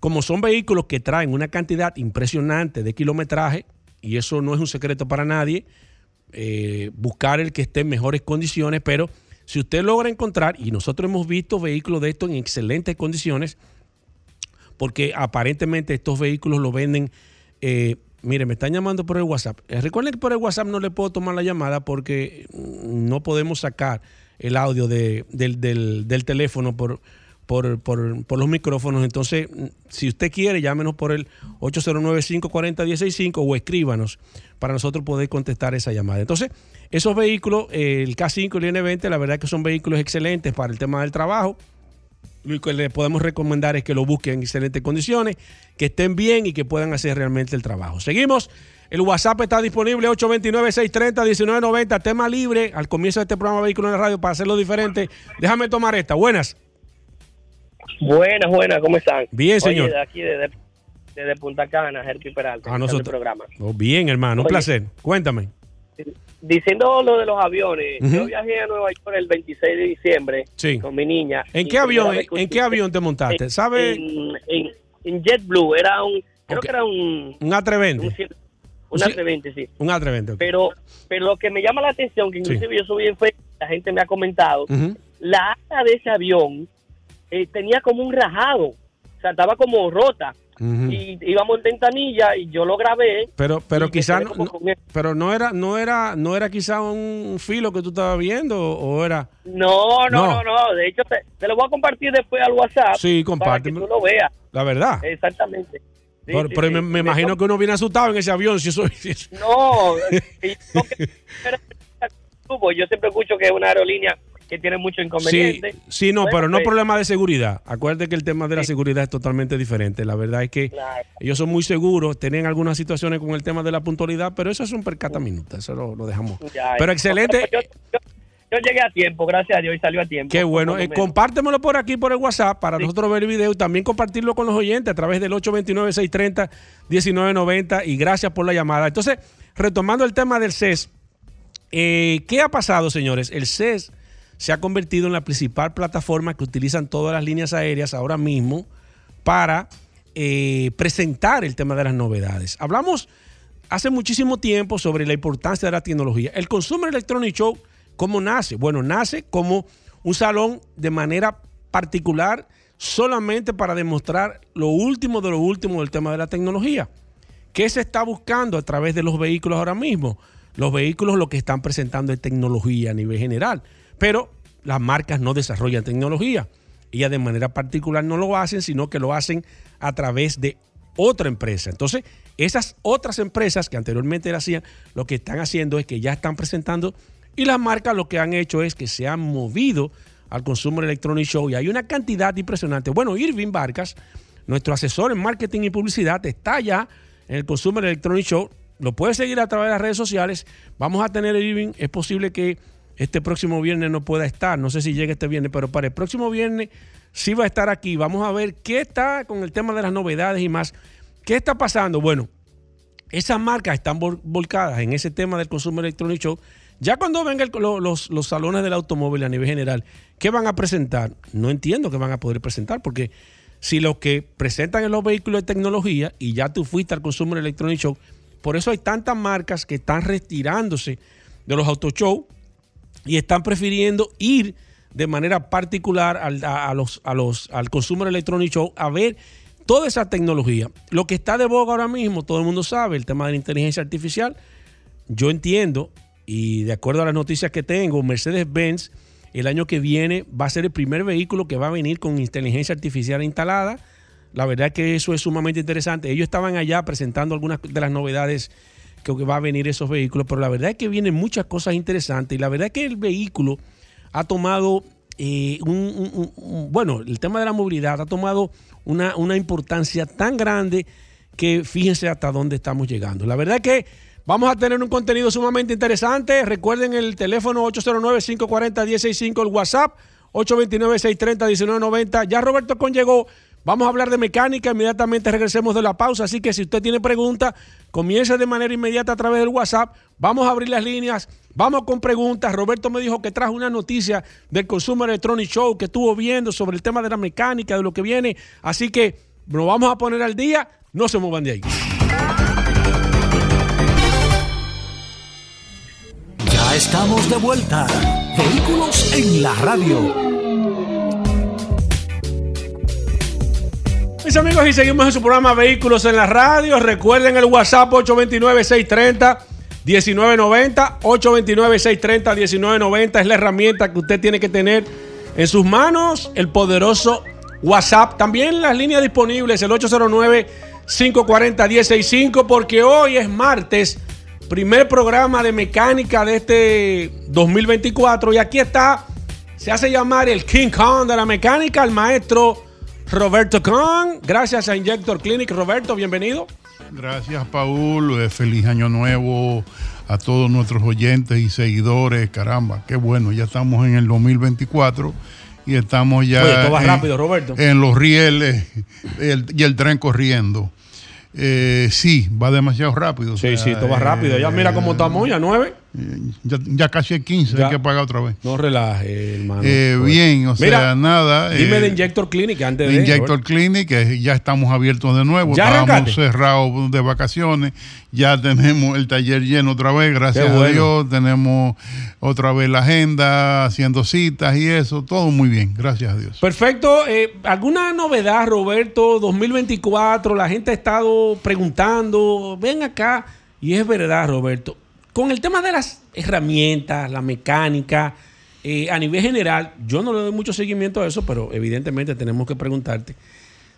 Speaker 1: como son vehículos que traen una cantidad impresionante de kilometraje, y eso no es un secreto para nadie, eh, buscar el que esté en mejores condiciones, pero si usted logra encontrar, y nosotros hemos visto vehículos de estos en excelentes condiciones, porque aparentemente estos vehículos lo venden. eh, mire, me están llamando por el WhatsApp. Eh, recuerden que por el WhatsApp no le puedo tomar la llamada porque mm, no podemos sacar el audio de- del, del- del teléfono por, por, los micrófonos. Entonces, si usted quiere, llámenos por el 809-540-165 o escríbanos para nosotros poder contestar esa llamada. Entonces, esos vehículos, eh, el K5 y el N20, la verdad que son vehículos excelentes para el tema del trabajo. Lo que le podemos recomendar es que lo busquen en excelentes condiciones, que estén bien y que puedan hacer realmente el trabajo. Seguimos. El WhatsApp está disponible 829-630-1990. Tema libre al comienzo de este programa Vehículo en la Radio para hacerlo diferente. Déjame tomar esta. Buenas.
Speaker 5: Buenas, buenas, ¿cómo están?
Speaker 1: Bien, señor.
Speaker 5: Oye, de aquí desde, desde Punta Cana, Herpi Peralta,
Speaker 1: A
Speaker 5: escuchando
Speaker 1: nosotros.
Speaker 5: programa.
Speaker 1: Oh, bien, hermano. Un
Speaker 5: Oye.
Speaker 1: placer. Cuéntame.
Speaker 5: Diciendo lo de los aviones,
Speaker 1: Ujú.
Speaker 5: yo viajé a Nueva York el 26 de diciembre
Speaker 1: Sí.
Speaker 5: con mi niña.
Speaker 1: ¿En qué avión, en, qué avión te montaste?
Speaker 5: en-
Speaker 1: ¿Sabe?
Speaker 5: En, en, en JetBlue, era un, creo
Speaker 1: Ok.
Speaker 5: que era un,
Speaker 1: Un A320.
Speaker 5: un, un
Speaker 1: Sí.
Speaker 5: A320, sí.
Speaker 1: Un A320. ok.
Speaker 5: Pero, pero lo que me llama la atención, que inclusive yo subí en Facebook, la gente me ha comentado,
Speaker 1: Ujú.
Speaker 5: la ala de ese avión eh, tenía como un rajado, o sea, estaba como rota. Y íbamos en ventanilla y yo lo grabé.
Speaker 1: Pero, pero
Speaker 5: y me
Speaker 1: quizá
Speaker 5: quedé
Speaker 1: no, pero no era, no era, no era quizá un filo que tú estabas viendo o, era.
Speaker 5: No, no,
Speaker 1: No.
Speaker 5: no, no. De hecho, te, te lo voy a compartir después al WhatsApp.
Speaker 1: Sí,
Speaker 5: Para que tú lo veas.
Speaker 1: La verdad.
Speaker 5: Exactamente. Sí,
Speaker 1: pero
Speaker 5: sí,
Speaker 1: pero
Speaker 5: sí.
Speaker 1: me, imagino que uno viene asustado en ese avión. Si eso, si eso-
Speaker 5: No, yo siempre escucho que es una aerolínea que tiene mucho
Speaker 1: Sí,
Speaker 5: inconveniente.
Speaker 1: sí, no,
Speaker 5: Bueno,
Speaker 1: pero no
Speaker 5: pues,
Speaker 1: problema de seguridad. Acuérdate que el tema de la
Speaker 5: Sí.
Speaker 1: seguridad es totalmente diferente. La verdad es que
Speaker 5: Claro.
Speaker 1: ellos son muy seguros, tienen algunas situaciones con el tema de la puntualidad, pero eso es un percata minuta, eso lo, lo dejamos.
Speaker 5: Ya,
Speaker 1: Pero excelente.
Speaker 5: Yo, yo- yo llegué a tiempo, gracias a Dios, y salió a tiempo.
Speaker 1: Qué bueno. Eh, compártemelo por aquí, por el WhatsApp, para
Speaker 5: Sí.
Speaker 1: nosotros ver el video y también compartirlo con los oyentes a través del 829-630-1990. Y gracias por la llamada. Entonces, retomando el tema del CES, eh, ¿qué ha pasado, señores? El CES se ha convertido en la principal plataforma que utilizan todas las líneas aéreas ahora mismo para eh, presentar el tema de las novedades. Hablamos hace muchísimo tiempo sobre la importancia de la tecnología. El Consumer Electronic Show, ¿cómo nace? Bueno, nace como un salón de manera particular solamente para demostrar lo último de lo último del tema de la tecnología. ¿Qué se está buscando a través de los vehículos ahora mismo? Los vehículos lo que están presentando es tecnología a nivel general, pero las marcas no desarrollan tecnología. Ellas de manera particular no lo hacen, sino que lo hacen a través de otra empresa. Entonces, esas otras empresas que anteriormente lo hacían, lo que están haciendo es que ya están presentando y las marcas lo que han hecho es que se han movido al Consumer Electronic Show y hay una cantidad impresionante. Bueno, Irving Vargas, nuestro asesor en marketing y publicidad, está ya en el Consumer Electronic Show. Lo puede seguir a través de las redes sociales. Vamos a tener Irving. Es posible que este próximo viernes no pueda estar. No sé si llega este viernes, pero para el próximo viernes sí va a estar aquí. Vamos a ver qué está con el tema de las novedades y más. ¿Qué está pasando? Bueno, esas marcas están vol- volcadas en ese tema del Consumer Electronic Show. Ya cuando vengan los, los salones del automóvil a nivel general, ¿qué van a presentar? No entiendo qué van a poder presentar, porque si lo que presentan en los vehículos de tecnología y ya tú fuiste al Consumer Electronic Show, por eso hay tantas marcas que están retirándose de los auto show y están prefiriendo ir de manera particular al, a, los, a los, al Consumer Electronic Show a ver toda esa tecnología. Lo que está de boga ahora mismo, todo el mundo sabe, el tema de la inteligencia artificial. Yo entiendo, y de acuerdo a las noticias que tengo, Mercedes-Benz el año que viene va a ser el primer vehículo que va a venir con inteligencia artificial instalada. La verdad que eso es sumamente interesante. Ellos estaban allá presentando algunas de las novedades que va a venir esos vehículos, pero la verdad es que vienen muchas cosas interesantes y la verdad es que el vehículo ha tomado eh, un, un- bueno, el tema de la movilidad ha tomado una, una importancia tan grande que fíjense hasta dónde estamos llegando. La verdad es que vamos a tener un contenido sumamente interesante. Recuerden el teléfono 809-540-165, el WhatsApp 829-630-1990. Ya Roberto Con llegó. Vamos a hablar de mecánica, inmediatamente regresemos de la pausa, así que si usted tiene preguntas, comience de manera inmediata a través del WhatsApp, vamos a abrir las líneas, vamos con preguntas. Roberto me dijo que trajo una noticia del Consumer Electronic Show que estuvo viendo sobre el tema de la mecánica, de lo que viene, así que nos vamos a poner al día, no se muevan de ahí.
Speaker 2: Ya estamos de vuelta. Vehículos en la radio.
Speaker 1: Mis amigos, y seguimos en su programa Vehículos en la Radio. Recuerden el WhatsApp 829-630-1990. 829-630-1990 es la herramienta que usted tiene que tener en sus manos. El poderoso WhatsApp. También las líneas disponibles, el 809-540-165, porque hoy es martes, primer programa de mecánica de este 2024. Y aquí está, se hace llamar el King Kong de la mecánica, el maestro. Roberto Khan, gracias a Injector Clinic. Roberto, bienvenido.
Speaker 6: Gracias, Paul. Eh, Feliz año nuevo a todos nuestros oyentes y seguidores. Caramba, qué bueno. Ya estamos en el 2024 y estamos ya
Speaker 1: Oye,
Speaker 6: en,
Speaker 1: rápido, Roberto.
Speaker 6: en los rieles el- y el tren corriendo. Eh, sí, va demasiado rápido. o
Speaker 1: Sí,
Speaker 6: sea,
Speaker 1: sí, todo va rápido. Ya mira cómo estamos, ya nueve.
Speaker 6: Eh, Ya, ya casi es 15,
Speaker 1: Ya.
Speaker 6: hay que pagar otra vez.
Speaker 1: No relaje, hermano.
Speaker 6: Eh,
Speaker 1: Pues,
Speaker 6: bien, o
Speaker 1: Mira,
Speaker 6: sea, nada.
Speaker 1: Dime
Speaker 6: eh,
Speaker 1: de Injector Clinic antes de.
Speaker 6: Injector. Clinic, ya estamos abiertos de nuevo.
Speaker 1: ¿Ya
Speaker 6: Estábamos cerrados de vacaciones. Ya tenemos el taller lleno otra vez, gracias a. Dios. Tenemos otra vez la agenda, haciendo citas y eso. Todo muy bien, gracias a Dios.
Speaker 1: Perfecto. Eh, ¿Alguna novedad, Roberto? 2024, la gente ha estado preguntando, ven acá. Y es verdad, Roberto. Con el tema de las herramientas, la mecánica, eh, a nivel general, yo no le doy mucho seguimiento a eso, pero evidentemente tenemos que preguntarte.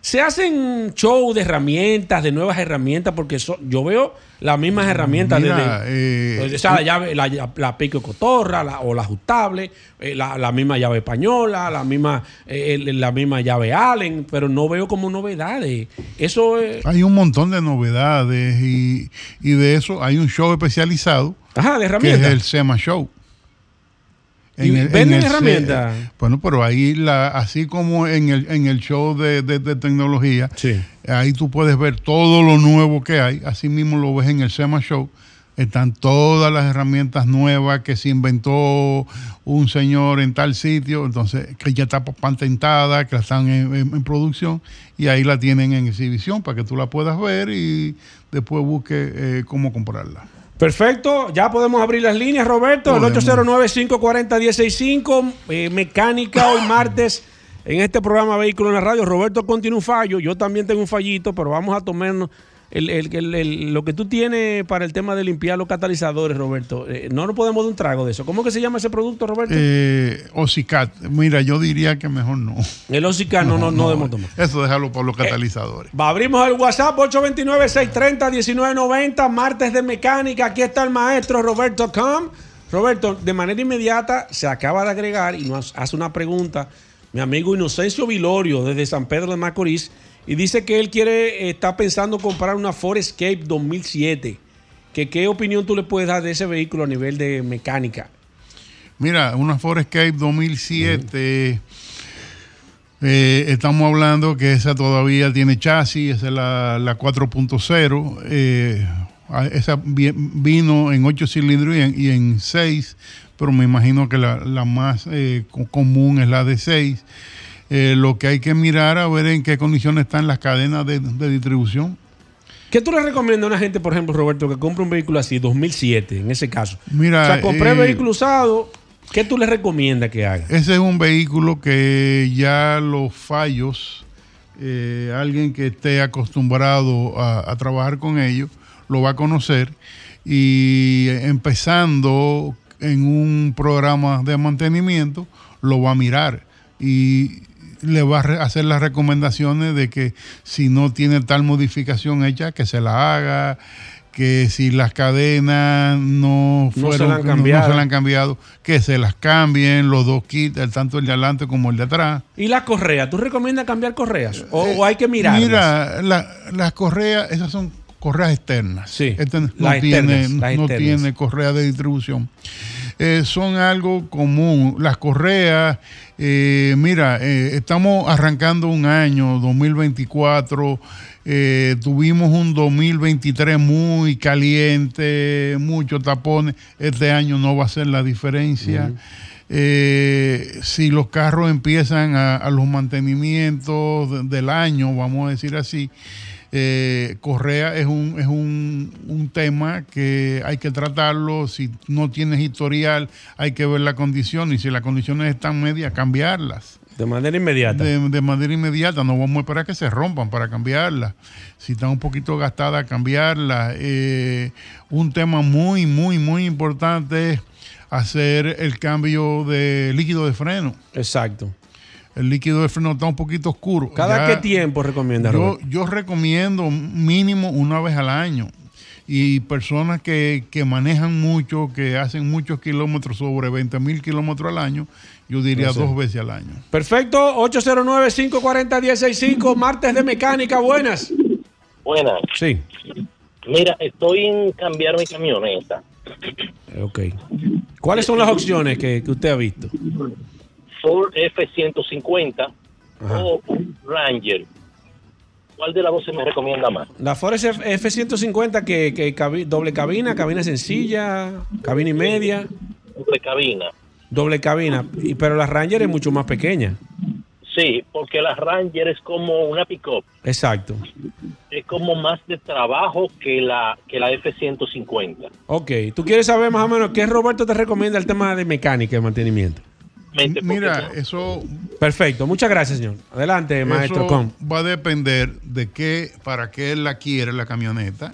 Speaker 1: Se hacen show de herramientas, de nuevas herramientas, porque so- yo veo las mismas herramientas
Speaker 6: Mira,
Speaker 1: desde,
Speaker 6: eh,
Speaker 1: o sea, la llave, la, pico cotorra la- o la ajustable, eh, la, la misma llave española, la misma, eh, la misma llave Allen, pero no veo como novedades. Eso es.
Speaker 6: Hay un montón de novedades y, y de eso hay un show especializado
Speaker 1: Ajá, de
Speaker 6: que es
Speaker 1: herramientas.
Speaker 6: el SEMA Show.
Speaker 1: ¿Y venden herramientas?
Speaker 6: bueno, pero ahí, la, así como en el, en el show de, de- de tecnología,
Speaker 1: Sí.
Speaker 6: ahí tú puedes ver todo lo nuevo que hay. Así mismo lo ves en el SEMA Show. Están todas las herramientas nuevas que se inventó un señor en tal sitio, entonces que ya está patentada, que están en, en- en producción y ahí la tienen en exhibición para que tú la puedas ver y después busques eh, cómo comprarla.
Speaker 1: Perfecto, ya podemos abrir las líneas, Roberto. El
Speaker 6: Podemos.
Speaker 1: 809-540-165, eh, mecánica hoy martes en este programa Vehículo en la Radio. Roberto continúa un fallo, yo también tengo un fallito, pero vamos a tomarnos el- el- el- el- lo que tú tienes para el tema de limpiar los catalizadores, Roberto. Eh, no nos podemos dar un trago de eso. ¿Cómo que se llama ese producto, Roberto?
Speaker 6: Eh, Ocicat, mira, yo diría que mejor no.
Speaker 1: el Osica no, no, no, debemos tomar.
Speaker 6: Eso déjalo por los catalizadores.
Speaker 1: Va, abrimos el WhatsApp 829-630-1990, martes de mecánica. Aquí está el maestro Roberto Com. Roberto, de manera inmediata se acaba de agregar y nos hace una pregunta mi amigo Inocencio Vilorio desde San Pedro de Macorís y dice que él quiere, está pensando comprar una Ford Escape 2007. Que, ¿Qué opinión tú le puedes dar de ese vehículo a nivel de mecánica?
Speaker 6: Mira, una Ford Escape 2007. eh, estamos hablando que esa todavía tiene chasis, esa es la, la 4.0. eh, esa vi- vino en 8 cilindros y en, y en 6, pero me imagino que la, la más eh, co- común es la de 6. Eh, lo que hay que mirar a ver en qué condiciones están las cadenas de, de distribución.
Speaker 1: ¿Qué tú le recomiendas a una gente, por ejemplo, Roberto, que compre un vehículo así, 2007, en ese caso?
Speaker 6: Mira,
Speaker 1: o sea, compré
Speaker 6: eh,
Speaker 1: vehículo usado, ¿Qué tú le recomiendas que haga?
Speaker 6: Ese es un vehículo que ya los fallos, eh, alguien que esté acostumbrado a, a trabajar con ellos, lo va a conocer y empezando en un programa de mantenimiento, lo va a mirar y le va a re- hacer las recomendaciones de que si no tiene tal modificación hecha, que se la haga, que si las cadenas no
Speaker 1: se
Speaker 6: fueron,
Speaker 1: la han
Speaker 6: no- no se la han cambiado, que se las cambien los dos kits, tanto el de adelante como el de atrás.
Speaker 1: ¿Y las correas? ¿Tú recomiendas cambiar correas? ¿O, o hay que mirar?
Speaker 6: Mira, la- las correas, esas son correas externas.
Speaker 1: Sí,
Speaker 6: Este no,
Speaker 1: las
Speaker 6: tiene,
Speaker 1: externas, las
Speaker 6: no tiene correa de distribución. Eh, son algo común. Las correas, eh, mira, eh, estamos arrancando un año, 2024. eh, tuvimos un 2023 muy caliente, muchos tapones. Este año no va a ser la diferencia. Eh, si los carros empiezan a, a los mantenimientos de- del año, vamos a decir así, eh, Correa es un, es un, un tema que hay que tratarlo. Si no tienes historial, hay que ver la condición y si las condiciones están medias, cambiarlas.
Speaker 1: De manera inmediata.
Speaker 6: De, de manera inmediata, no vamos a esperar que se rompan para cambiarlas. Si están un poquito gastadas, cambiarlas. Eh, un tema muy, muy, muy importante es hacer el cambio de líquido de freno.
Speaker 1: Exacto.
Speaker 6: El líquido de freno está un poquito oscuro.
Speaker 1: ¿Cada
Speaker 6: Ya-
Speaker 1: qué tiempo recomiendas,
Speaker 6: yo, recomiendo mínimo una vez al año. Y personas que, que manejan mucho, que hacen muchos kilómetros, sobre 20 mil kilómetros al año, yo diría
Speaker 1: No sé.
Speaker 6: dos veces al año.
Speaker 1: Perfecto, 809-540-165, martes de mecánica, buenas.
Speaker 7: Buenas.
Speaker 1: Sí,
Speaker 7: Mira, estoy en cambiar mi camioneta.
Speaker 1: ok. ¿Cuáles son las opciones que, que usted ha visto?
Speaker 7: Ford F-150
Speaker 1: Ajá.
Speaker 7: o Ranger. ¿Cuál de las dos se me recomienda más?
Speaker 1: La Ford F- F-150, que, que cabi- doble cabina, cabina sencilla, cabina y media,
Speaker 7: De cabina.
Speaker 1: doble cabina, y, pero la Ranger es mucho más pequeña.
Speaker 7: Sí, porque la Ranger es como una pick-up.
Speaker 1: Exacto.
Speaker 7: Es como más de trabajo que la, que la F-150.
Speaker 1: Ok, ¿tú quieres saber más o menos qué Roberto te recomienda el tema de mecánica y mantenimiento?
Speaker 6: Mira,
Speaker 7: no-
Speaker 6: eso,
Speaker 1: Perfecto, muchas gracias, señor. Adelante, maestro Con.
Speaker 6: va a depender de qué, para qué él la quiere la camioneta.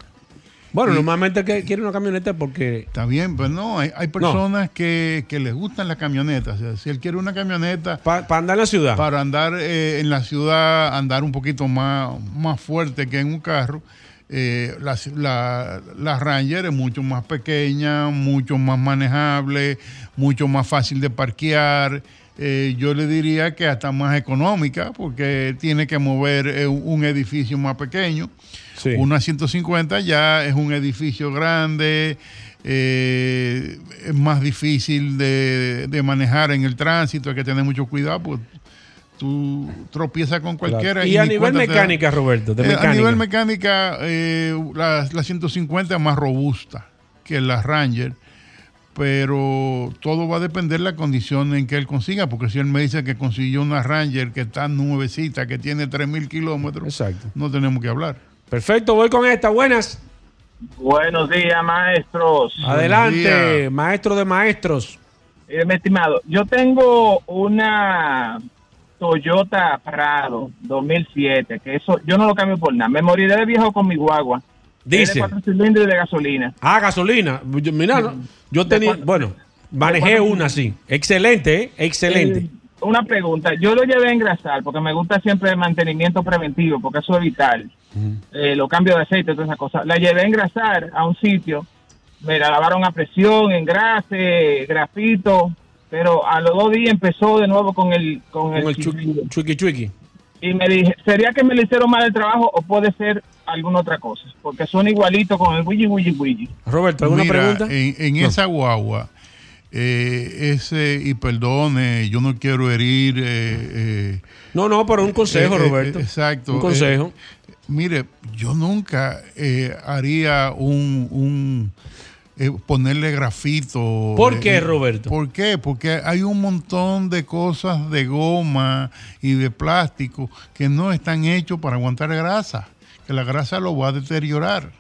Speaker 1: Bueno,
Speaker 6: y-
Speaker 1: normalmente que quiere una camioneta porque
Speaker 6: Está bien, pues no, hay, hay personas que, que les gustan las camionetas. O sea, si él quiere una camioneta
Speaker 1: para andar en la ciudad.
Speaker 6: para andar eh, en la ciudad, andar un poquito más, más fuerte que en un carro, eh, la, la, la Ranger es mucho más pequeña, mucho más manejable, mucho más fácil de parquear. Eh, yo le diría que hasta más económica, porque tiene que mover eh, un un edificio más pequeño.
Speaker 1: Sí.
Speaker 6: Una 150 ya es un edificio grande, eh, es más difícil de, de manejar en el tránsito, hay que tener mucho cuidado, pues tú tropiezas con cualquiera.
Speaker 1: Claro. Y a
Speaker 6: ni
Speaker 1: nivel
Speaker 6: da.
Speaker 1: mecánica, Roberto, de
Speaker 6: Eh,
Speaker 1: mecánica.
Speaker 6: A nivel mecánica, eh, la, la 150 es más robusta que la Ranger, pero todo va a depender de la condición en que él consiga, porque si él me dice que consiguió una Ranger que está nuevecita, que tiene 3.000 kilómetros,
Speaker 1: Exacto.
Speaker 6: no tenemos que hablar.
Speaker 1: Perfecto, voy con esta. Buenas.
Speaker 4: Buenos días, maestros.
Speaker 1: Adelante,
Speaker 6: días.
Speaker 1: maestro de maestros.
Speaker 4: Eh, mi estimado, yo tengo una Toyota Prado 2007, que eso yo no lo cambio por nada. Me moriré de viejo con mi guagua. Es de
Speaker 1: Dice.
Speaker 4: cuatro cilindros de gasolina.
Speaker 1: Ah, gasolina. Mira, no, yo tenía, bueno, manejé una así. Excelente, ¿eh? excelente.
Speaker 4: Eh, una pregunta, yo lo llevé a engrasar porque me gusta siempre el mantenimiento preventivo, porque eso es vital. Eh, los cambios de aceite, todas esas cosas. La llevé a engrasar a un sitio, me la lavaron a presión, engrase, grafito, pero a los dos días empezó de nuevo con el con,
Speaker 1: Con
Speaker 4: el,
Speaker 1: el chu-
Speaker 4: chiflido.
Speaker 1: chuiki chuiki.
Speaker 4: y me dije, ¿sería que me le hicieron mal el trabajo o puede ser alguna otra cosa? Porque son igualitos con el wiki wiki wiki.
Speaker 1: Roberto, ¿alguna
Speaker 6: Mira,
Speaker 1: pregunta?
Speaker 6: En, en
Speaker 1: No.
Speaker 6: esa guagua, eh, ese, y perdone, yo no quiero herir. eh, eh,
Speaker 1: No, no, pero un consejo,
Speaker 6: eh, eh,
Speaker 1: Roberto.
Speaker 6: exacto.
Speaker 1: Un consejo.
Speaker 6: Eh, mire, yo nunca eh, haría un. un, eh, ponerle grafito.
Speaker 1: ¿Por
Speaker 6: eh,
Speaker 1: qué,
Speaker 6: eh,
Speaker 1: Roberto?
Speaker 6: ¿Por qué? Porque hay un montón de cosas de goma y de plástico que no están hechos para aguantar grasa, que la grasa lo va a deteriorar.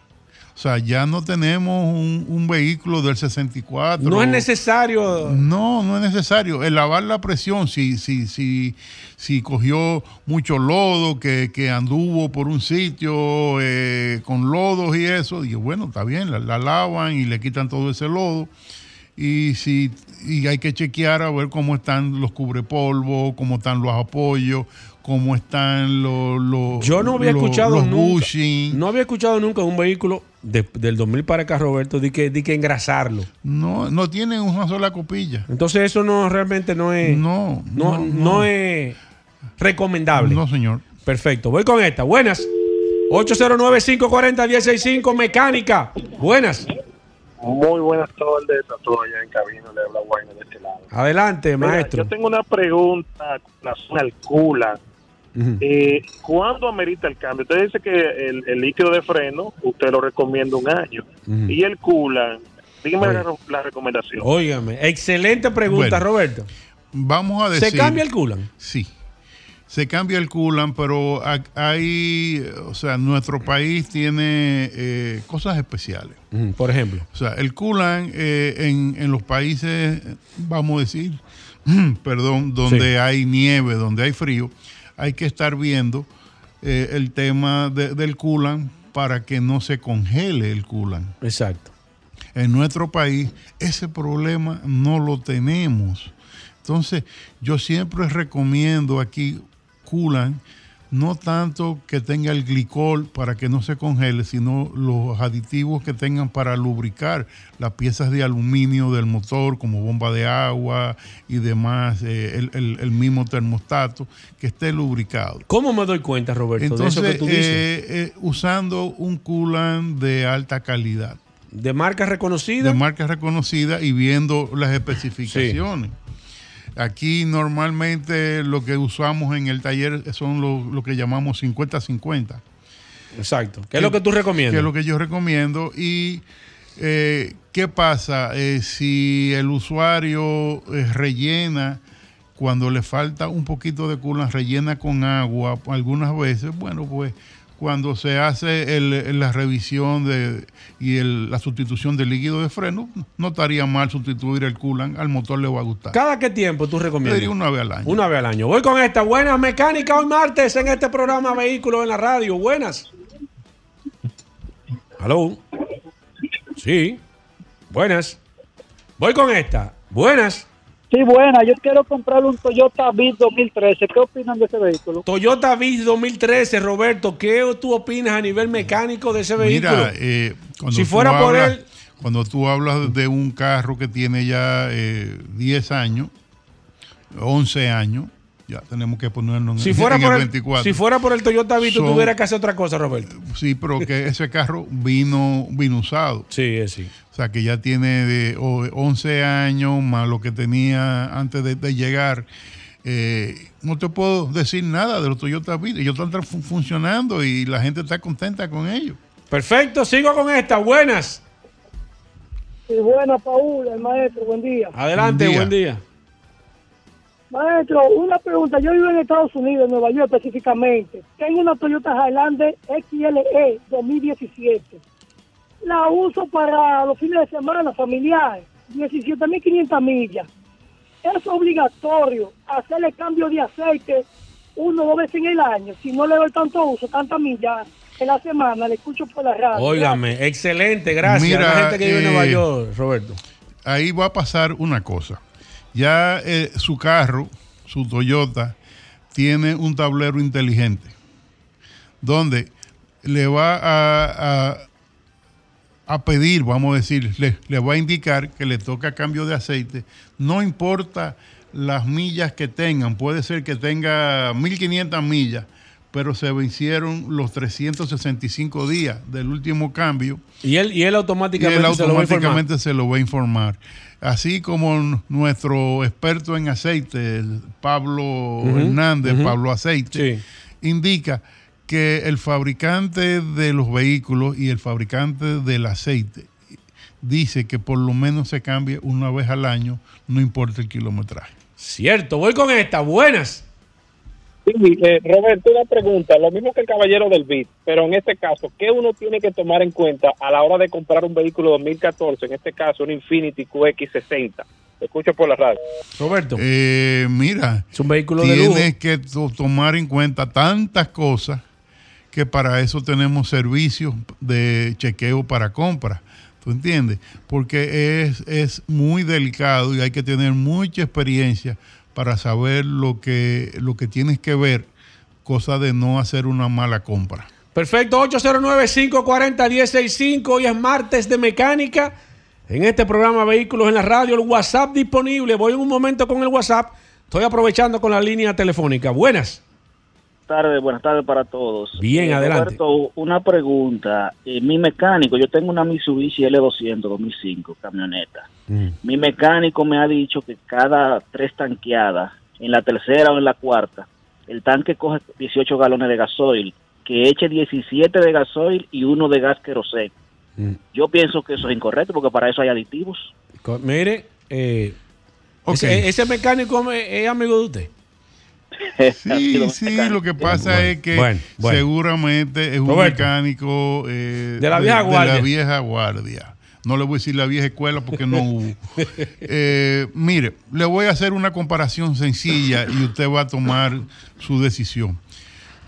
Speaker 6: O sea, ya no tenemos un, un vehículo del 64.
Speaker 1: No es necesario.
Speaker 6: No, no es necesario. El lavar la presión, si, si, si, si cogió mucho lodo, que, que anduvo por un sitio eh, con lodos y eso, y bueno, está bien, la, la lavan y le quitan todo ese lodo. Y si y hay que chequear a ver cómo están los cubrepolvos, cómo están los apoyos, cómo están los, los
Speaker 1: Yo no había
Speaker 6: los-
Speaker 1: escuchado
Speaker 6: los
Speaker 1: nunca. No había escuchado nunca un vehículo de- del 2000 para acá, Roberto, de que, de que engrasarlo.
Speaker 6: No, no tienen una sola copilla.
Speaker 1: Entonces eso no realmente no es.
Speaker 6: No,
Speaker 1: no,
Speaker 6: no,
Speaker 1: no
Speaker 6: no.
Speaker 1: es recomendable.
Speaker 6: No, señor.
Speaker 1: Perfecto. Voy con esta. Buenas. 809-540-165 Mecánica. Buenas.
Speaker 8: Muy buenas tardes a todos allá en cabina, le habla Guayna de este lado.
Speaker 1: Adelante,
Speaker 8: Mira,
Speaker 1: maestro.
Speaker 8: Yo tengo una pregunta con relación al coolant. Eh, ¿Cuándo amerita el cambio? Usted dice que el, el líquido de freno, usted lo recomienda un año. Y el coolant, dígame la, la recomendación.
Speaker 1: Óigame. Excelente pregunta,
Speaker 6: Bueno,
Speaker 1: Roberto.
Speaker 6: Vamos a decir.
Speaker 1: ¿Se cambia el culan?
Speaker 6: Sí. Se cambia el culan, pero ha- hay, o sea, nuestro país tiene eh, cosas especiales.
Speaker 1: Por ejemplo.
Speaker 6: O sea, el culan eh, en, en los países, vamos a decir, perdón, donde
Speaker 1: Sí.
Speaker 6: hay nieve, donde hay frío, hay que estar viendo eh, el tema de- del culan para que no se congele el culan.
Speaker 1: Exacto.
Speaker 6: En nuestro país ese problema no lo tenemos. Entonces, yo siempre recomiendo aquí culan, no tanto que tenga el glicol para que no se congele, sino los aditivos que tengan para lubricar las piezas de aluminio del motor, como bomba de agua y demás, eh, el, el- el mismo termostato, que esté lubricado.
Speaker 1: ¿Cómo me doy cuenta, Roberto,
Speaker 6: Entonces,
Speaker 1: de eso que tú dices?
Speaker 6: eh, eh, usando un culan de alta calidad
Speaker 1: ¿De marca reconocida?
Speaker 6: de marca reconocida y viendo las especificaciones. Aquí normalmente lo que usamos en el taller son lo, lo que llamamos 50-50.
Speaker 1: Exacto. ¿Qué es lo que tú recomiendas?
Speaker 6: Que es lo que yo recomiendo. Y eh, ¿qué pasa eh, si el usuario eh, rellena cuando le falta un poquito de culan, rellena con agua algunas veces? Bueno, pues cuando se hace el- la revisión de, y el- la sustitución del líquido de freno, no estaría mal sustituir el culan, al motor le va a gustar.
Speaker 1: ¿Cada qué tiempo tú
Speaker 6: Yo
Speaker 1: recomiendas?
Speaker 6: diría una vez al año.
Speaker 1: Una vez al año. Voy con esta. Buenas mecánica hoy martes en este programa Vehículos en la Radio. Buenas. Aló. Sí. Buenas. Voy con esta. Buenas.
Speaker 9: Sí, buena. Yo quiero comprar un Toyota Beat 2013. ¿Qué opinan de ese vehículo?
Speaker 1: Toyota Viz 2013, Roberto. ¿Qué tú opinas a nivel mecánico de ese vehículo?
Speaker 6: Mira, eh, cuando
Speaker 1: Si
Speaker 6: tú
Speaker 1: fuera por
Speaker 6: hablas-
Speaker 1: él-
Speaker 6: Cuando tú hablas de un carro que tiene ya eh, 10 años, 11 años, ya tenemos que ponernos en,
Speaker 1: si, fuera
Speaker 6: en
Speaker 1: por
Speaker 6: el
Speaker 1: el,
Speaker 6: 24.
Speaker 1: si fuera por el Toyota Viz, tú
Speaker 6: Son-
Speaker 1: tuvieras que hacer otra cosa, Roberto.
Speaker 6: Sí, pero que ese carro vino, vino usado.
Speaker 1: Sí, es sí.
Speaker 6: O sea, que ya tiene de o- 11 años más lo que tenía antes de, de llegar. Eh, no te puedo decir nada de los Toyota Beat. Ellos están fu- funcionando y la gente está contenta con ellos.
Speaker 1: Perfecto, sigo con esta. Buenas.
Speaker 9: Sí, buena, Paul, el maestro. Buen día.
Speaker 1: Adelante,
Speaker 6: Buen
Speaker 1: buen día.
Speaker 9: Maestro, una pregunta. Yo vivo en Estados Unidos, en Nueva York específicamente. Tengo una Toyota Highlander XLE 2017. La uso para los fines de semana familiares. 17.500 millas. Es obligatorio hacerle cambio de aceite uno o dos veces en el año. Si no le doy tanto uso, tanta millas en la semana, le escucho por la radio.
Speaker 1: Óigame, excelente, gracias.
Speaker 6: Mira,
Speaker 1: la gente que vive en
Speaker 6: eh,
Speaker 1: Nueva York, Roberto.
Speaker 6: ahí va a pasar una cosa. Ya eh, su carro, su Toyota, tiene un tablero inteligente donde le va a, a- a pedir, vamos a decir, le, le va a indicar que le toca cambio de aceite, no importa las millas que tengan, puede ser que tenga 1500 millas, pero se vencieron los 365 días del último cambio
Speaker 1: Y él, y él
Speaker 6: y
Speaker 1: automáticamente,
Speaker 6: él
Speaker 1: se lo va a informar.
Speaker 6: automáticamente se lo va a informar. Así como nuestro experto en aceite, Pablo Hernández. Pablo Aceite,
Speaker 1: Sí.
Speaker 6: indica que el fabricante de los vehículos y el fabricante del aceite dice que por lo menos se cambie una vez al año, no importa el kilometraje.
Speaker 1: Cierto, voy con esta. Buenas.
Speaker 8: Sí, eh, Roberto, una pregunta, lo mismo que el caballero del BIT, pero en este caso, ¿qué uno tiene que tomar en cuenta a la hora de comprar un vehículo 2014, en este caso un Infinity QX60? Te Escucho por la radio.
Speaker 1: Roberto.
Speaker 6: Eh, mira,
Speaker 1: es un vehículo de lujo.
Speaker 6: tienes que to- tomar en cuenta tantas cosas que para eso tenemos servicios de chequeo para compra. ¿Tú entiendes? Porque es, es muy delicado y hay que tener mucha experiencia para saber lo que, lo que tienes que ver, cosa de no hacer una mala compra.
Speaker 1: Perfecto, 809-540-1065. Hoy es martes de mecánica. En este programa Vehículos en la Radio, el WhatsApp disponible. Voy en un momento con el WhatsApp. Estoy aprovechando con la línea telefónica. Buenas.
Speaker 10: Tardes, buenas tardes para todos.
Speaker 1: Bien,
Speaker 10: Eh,
Speaker 1: adelante.
Speaker 10: Roberto, una pregunta. Eh, mi mecánico, yo tengo una Mitsubishi L200 2005, camioneta. Mi mecánico me ha dicho que cada tres tanqueadas, en la tercera o en la cuarta, el tanque coge 18 galones de gasoil, que eche 17 de gasoil y uno de gas queroseno. Yo pienso que eso es incorrecto porque para eso hay aditivos.
Speaker 1: Mire, eh, ese, ese mecánico me- es amigo de usted.
Speaker 6: Sí, sí, lo que pasa
Speaker 1: Bueno,
Speaker 6: es que
Speaker 1: bueno, bueno.
Speaker 6: seguramente es un
Speaker 1: Roberto.
Speaker 6: mecánico eh,
Speaker 1: De la vieja guardia.
Speaker 6: la vieja guardia. No le voy a decir la vieja escuela porque no hubo. Eh, mire, le voy a hacer una comparación sencilla y usted va a tomar su decisión.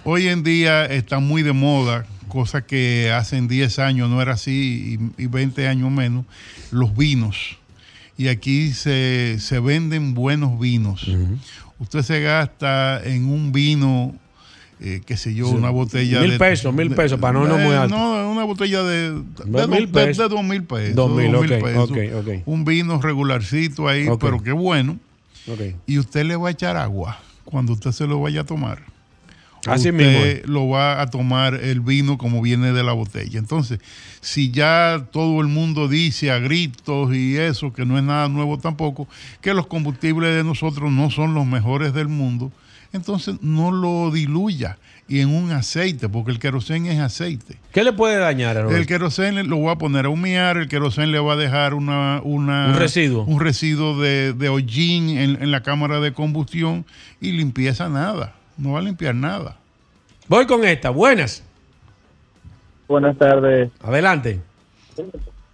Speaker 6: Hoy en día está muy de moda, cosa que hace 10 años no era así y, y 20 años menos, los vinos. Y aquí se, se venden buenos vinos. Usted se gasta en un vino, eh, qué sé yo,
Speaker 1: Sí,
Speaker 6: una botella
Speaker 1: mil
Speaker 6: de...
Speaker 1: pesos, mil pesos, para no- no muy
Speaker 6: Eh,
Speaker 1: alto.
Speaker 6: No, una botella de,
Speaker 1: mil
Speaker 6: do- de-
Speaker 1: pesos.
Speaker 6: de dos mil pesos.
Speaker 1: Dos mil,
Speaker 6: dos
Speaker 1: ok,
Speaker 6: pesos. Un vino regularcito ahí, pero qué bueno. Y usted le va a echar agua cuando usted se lo vaya a tomar.
Speaker 1: Así
Speaker 6: usted
Speaker 1: mismo
Speaker 6: lo va a tomar el vino como viene de la botella. Entonces, si ya todo el mundo dice a gritos y eso, que no es nada nuevo tampoco, que los combustibles de nosotros no son los mejores del mundo, entonces no lo diluya y en un aceite, porque el querosén es aceite.
Speaker 1: ¿Qué le puede dañar a
Speaker 6: El querosén lo va a poner a humear, el querosén le va a dejar una, una-
Speaker 1: Un residuo.
Speaker 6: un residuo de, de hollín en, en la cámara de combustión y limpieza nada, no va a limpiar nada.
Speaker 1: Voy con esta. Buenas.
Speaker 11: Buenas tardes.
Speaker 1: Adelante.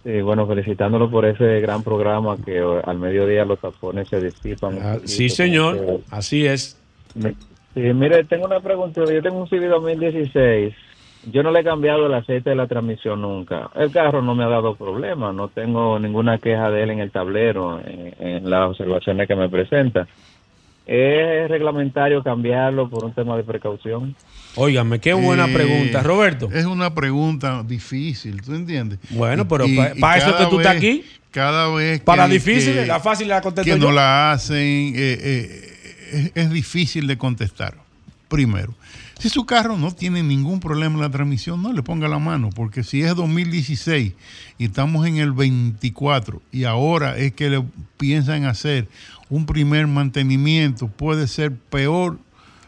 Speaker 11: Sí, bueno, felicitándolo por ese gran programa que eh, al mediodía los tapones se disipan.
Speaker 1: Ah,
Speaker 11: poquito,
Speaker 1: sí, señor.
Speaker 11: que-
Speaker 1: Así es.
Speaker 11: Me- Sí, mire, tengo una pregunta. Yo tengo un CV 2016. Yo no le he cambiado el aceite de la transmisión nunca. El carro no me ha dado problema. No tengo ninguna queja de él en el tablero, en, en las observaciones que me presenta. ¿Es reglamentario cambiarlo por un tema de precaución?
Speaker 1: Óigame, qué buena
Speaker 6: Eh,
Speaker 1: pregunta. Roberto.
Speaker 6: Es una pregunta difícil, ¿tú entiendes?
Speaker 1: Bueno, pero
Speaker 6: y-
Speaker 1: pa-
Speaker 6: y
Speaker 1: pa' eso que tú estás aquí.
Speaker 6: Cada vez
Speaker 1: Para
Speaker 6: que-
Speaker 1: difíciles,
Speaker 6: que-
Speaker 1: la fácil la contesto
Speaker 6: que
Speaker 1: yo.
Speaker 6: no la hacen, eh, eh, es, es difícil de contestar. Primero, si su carro no tiene ningún problema en la transmisión, no le ponga la mano, porque si es 2016 y estamos en el 24 y ahora es que le piensan hacer un primer mantenimiento, puede ser peor.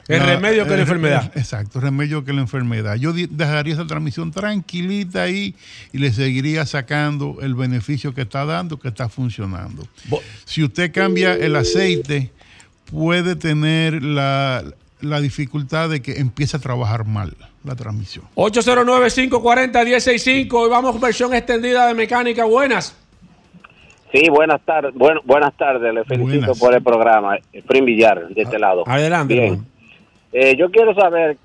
Speaker 1: El remedio que la enfermedad.
Speaker 6: Exacto, el remedio que la enfermedad. Yo dejaría esa transmisión tranquilita ahí y le seguiría sacando el beneficio que está dando, que está funcionando. Si usted cambia el aceite, puede tener la, la dificultad de que empiece a trabajar mal la transmisión.
Speaker 1: 809-540-1065. Hoy vamos versión extendida de mecánica. Buenas.
Speaker 12: Sí, buenas tardes. Bueno, buenas tardes. Le felicito
Speaker 1: Buenas.
Speaker 12: por el programa. Prim Villar, de este lado.
Speaker 1: Adelante,
Speaker 12: Bien. Eh, yo quiero saber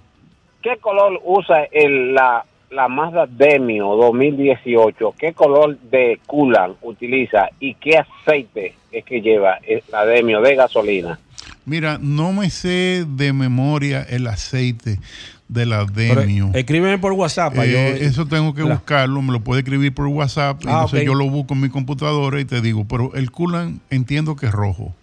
Speaker 12: qué color usa el, la, la Mazda Demio 2018. ¿Qué color de coolant utiliza y qué aceite es que lleva eh, la Demio de gasolina?
Speaker 6: Mira, no me sé de memoria el aceite de la
Speaker 1: Pero
Speaker 6: Demio.
Speaker 1: escríbeme por WhatsApp. pa'
Speaker 6: Eh,
Speaker 1: yo-
Speaker 6: eso tengo que
Speaker 1: Claro.
Speaker 6: buscarlo, me lo puede escribir por WhatsApp,
Speaker 1: Ah,
Speaker 6: entonces yo lo busco en mi computadora y te digo, pero el coolant entiendo que es rojo.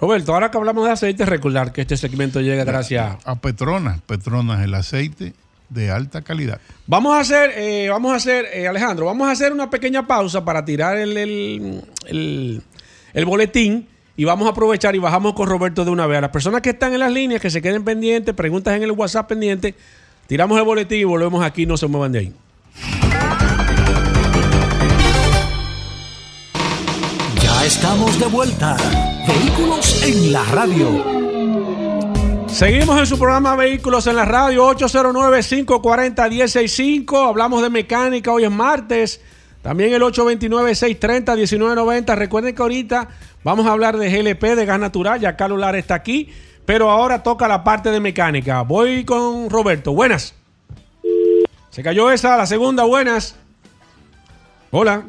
Speaker 1: Roberto, ahora que hablamos de aceite, recordar que este segmento llega gracias
Speaker 6: a Petronas. Petronas, el aceite de alta calidad.
Speaker 1: Vamos a hacer, eh, vamos a hacer, eh, Alejandro, vamos a hacer una pequeña pausa para tirar el, el, el- el boletín y vamos a aprovechar y bajamos con Roberto de una vez. A las personas que están en las líneas, que se queden pendientes, preguntas en el WhatsApp pendiente, tiramos el boletín y volvemos aquí, no se muevan de ahí.
Speaker 2: Ya estamos de vuelta. Vehículos en la radio.
Speaker 1: Seguimos en su programa Vehículos en la Radio 809-540-165. Hablamos de mecánica, hoy es martes. También el 829-630-1990. Recuerden que ahorita vamos a hablar de GLP, de gas natural. Ya Carlos Lara está aquí. Pero ahora toca la parte de mecánica. Voy con Roberto. Buenas. Se cayó esa, la segunda. Buenas. Hola.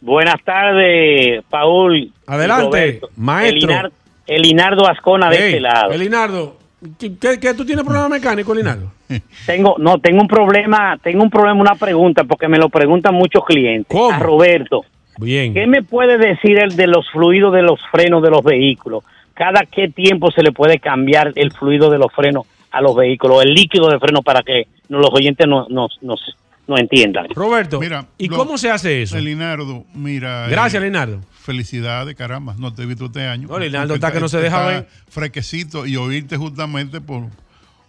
Speaker 13: buenas tardes, Paul.
Speaker 1: Adelante, maestro.
Speaker 13: Elinar- Elinardo Ascona de
Speaker 1: Hey,
Speaker 13: este lado.
Speaker 1: Elinardo, ¿qué, qué- tú tienes problema mecánico, Elinardo?
Speaker 13: Tengo, no, tengo un problema, tengo un problema, una pregunta, porque me lo preguntan muchos clientes. A Roberto.
Speaker 1: Bien.
Speaker 13: ¿Qué me puede decir el de los fluidos de los frenos de los vehículos? ¿Cada qué tiempo se le puede cambiar el fluido de los frenos a los vehículos, el líquido de freno para que no- los oyentes no, nos nos- nos entiendan?
Speaker 1: Roberto,
Speaker 6: Mira,
Speaker 1: ¿y
Speaker 6: lo-
Speaker 1: cómo se hace eso?
Speaker 6: Linardo, mira.
Speaker 1: Gracias,
Speaker 6: eh,
Speaker 1: Linardo.
Speaker 6: Felicidades, caramba. No te he visto este año.
Speaker 1: No, Linardo está que no se deja ver.
Speaker 6: Frequecito y oírte justamente por,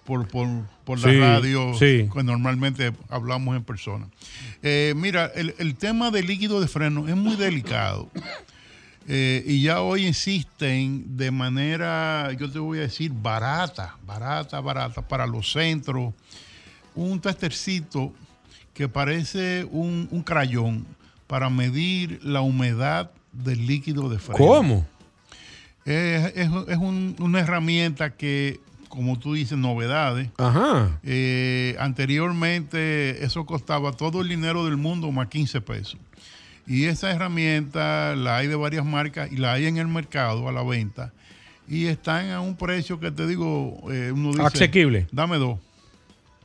Speaker 6: por, por, por la
Speaker 1: Sí,
Speaker 6: radio
Speaker 1: sí.
Speaker 6: que normalmente hablamos en persona. Eh, mira, el, el tema del líquido de freno es muy delicado. Eh, y ya hoy insisten de manera, yo te voy a decir, barata, barata, barata, para los centros, un testercito que parece un, un crayón para medir la humedad del líquido de freno.
Speaker 1: ¿Cómo?
Speaker 6: Es, es- es un- una herramienta que, como tú dices, novedades.
Speaker 1: Ajá.
Speaker 6: Eh, anteriormente eso costaba todo el dinero del mundo más 15 pesos. Y esa herramienta la hay de varias marcas y la hay en el mercado a la venta. Y están a un precio que te digo, eh, uno dice,
Speaker 1: Asequible.
Speaker 6: Dame dos.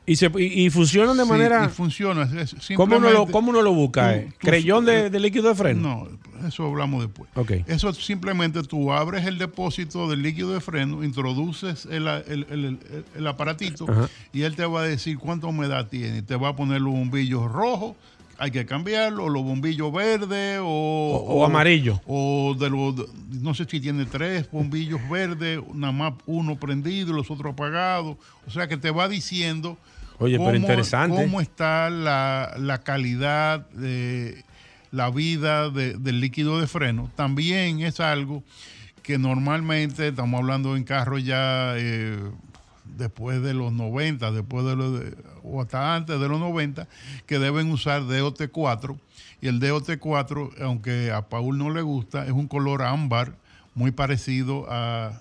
Speaker 1: Y, se, y, y funcionan de
Speaker 6: Sí,
Speaker 1: manera...
Speaker 6: y funciona. es- es
Speaker 1: ¿Cómo uno, lo, cómo uno lo busca?
Speaker 6: tú-
Speaker 1: eh?
Speaker 6: tú-
Speaker 1: ¿Creyón de, de líquido de freno?
Speaker 6: No, eso hablamos después. Eso simplemente tú abres el depósito del líquido de freno, introduces el, el- el- el- el aparatito
Speaker 1: Ajá.
Speaker 6: y él te va a decir cuánta humedad tiene. Te va a poner los bombillos rojos, hay que cambiarlo, los bombillos verdes o,
Speaker 1: O- o amarillo.
Speaker 6: O de los, no sé si tiene tres bombillos verdes, nada más uno prendido y los otros apagados. O sea que te va diciendo
Speaker 1: Oye, pero interesante.
Speaker 6: cómo está la, la calidad de la vida de- del líquido de freno. También es algo que normalmente estamos hablando en carros ya eh, después de los 90, después de los de- o hasta antes de los 90, que deben usar DOT4. Y el DOT4, aunque a Paul no le gusta, es un color ámbar muy parecido a.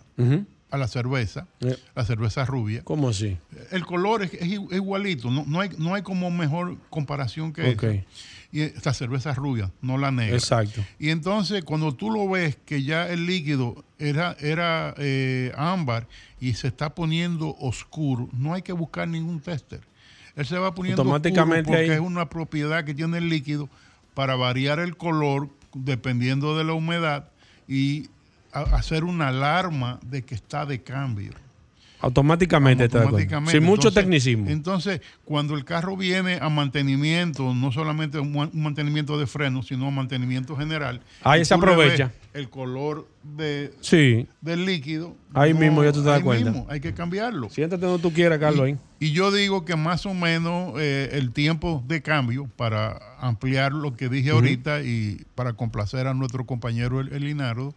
Speaker 6: a la cerveza,
Speaker 1: Eh.
Speaker 6: la cerveza rubia.
Speaker 1: ¿Cómo así?
Speaker 6: El color es, igualito, no, no, hay, no hay como mejor comparación que esa. Y esta cerveza rubia, no la negra.
Speaker 1: Exacto.
Speaker 6: Y entonces cuando tú lo ves que ya el líquido era, era eh, ámbar y se está poniendo oscuro, no hay que buscar ningún tester. Él se va poniendo
Speaker 1: Automáticamente
Speaker 6: oscuro porque
Speaker 1: ahí.
Speaker 6: es una propiedad que tiene el líquido para variar el color dependiendo de la humedad y hacer una alarma de que está de cambio.
Speaker 1: Automáticamente.
Speaker 6: Automáticamente.
Speaker 1: Sin mucho
Speaker 6: Entonces-
Speaker 1: tecnicismo.
Speaker 6: Entonces, cuando el carro viene a mantenimiento, no solamente un man- un mantenimiento de freno, sino un mantenimiento general.
Speaker 1: Ahí se aprovecha.
Speaker 6: El color de,
Speaker 1: Sí.
Speaker 6: del líquido.
Speaker 1: Ahí mismo ya tú te das
Speaker 6: ahí
Speaker 1: cuenta.
Speaker 6: mismo, hay que cambiarlo.
Speaker 1: Siéntate donde tú quieras, Carlos. ahí.
Speaker 6: Y yo digo que más o menos eh, el tiempo de cambio para ampliar lo que dije ahorita y para complacer a nuestro compañero el, el Linardo,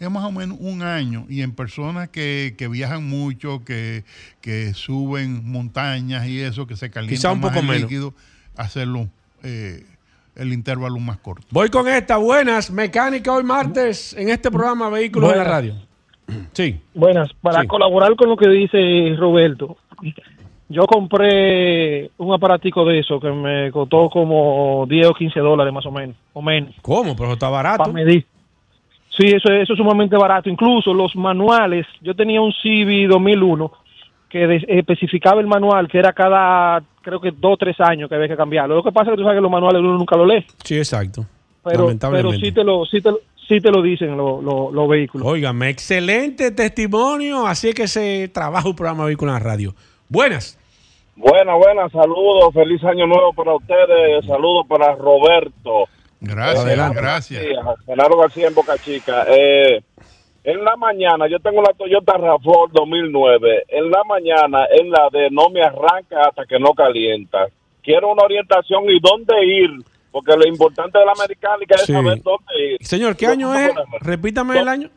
Speaker 6: es más o menos un año. Y en personas que, que viajan mucho, que, que suben montañas y eso, que se calienta
Speaker 1: Quizá un
Speaker 6: más
Speaker 1: poco
Speaker 6: el
Speaker 1: menos.
Speaker 6: líquido, hacerlo eh, el intervalo más corto.
Speaker 1: Voy con esta. Buenas. Mecánica hoy martes en este programa Vehículos en la
Speaker 14: Buenas.
Speaker 1: Radio. Sí.
Speaker 14: Buenas, para
Speaker 1: Sí.
Speaker 14: colaborar con lo que dice Roberto, yo compré un aparatico de eso que me costó como 10 o 15 dólares más o menos, o menos.
Speaker 1: ¿Cómo? Pero está barato.
Speaker 14: Para medir. Sí, eso, es- eso es sumamente barato. Incluso los manuales, yo tenía un CB 2001 que de- especificaba el manual que era cada, creo que dos o tres años que había que cambiarlo. Lo que pasa es que tú sabes que los manuales uno nunca lo lee,
Speaker 1: Sí, exacto.
Speaker 14: pero, pero sí te lo, sí te, lo- sí te lo dicen lo- lo- los vehículos.
Speaker 1: Óigame, excelente testimonio. Así es que se trabaja un programa Vehículos en la Radio. Buenas.
Speaker 15: Buenas, buenas, saludos, feliz año nuevo para ustedes, saludos para Roberto.
Speaker 6: Gracias, gracias.
Speaker 15: Genaro García en Boca Chica. Eh, en la mañana, yo tengo la Toyota RAV4 2009, en la mañana, en la de no me arranca hasta que no calienta. Quiero una orientación y dónde ir, porque lo importante de la mecánica es
Speaker 1: Sí.
Speaker 15: saber dónde ir.
Speaker 1: Señor, ¿qué año es? Repítame el año.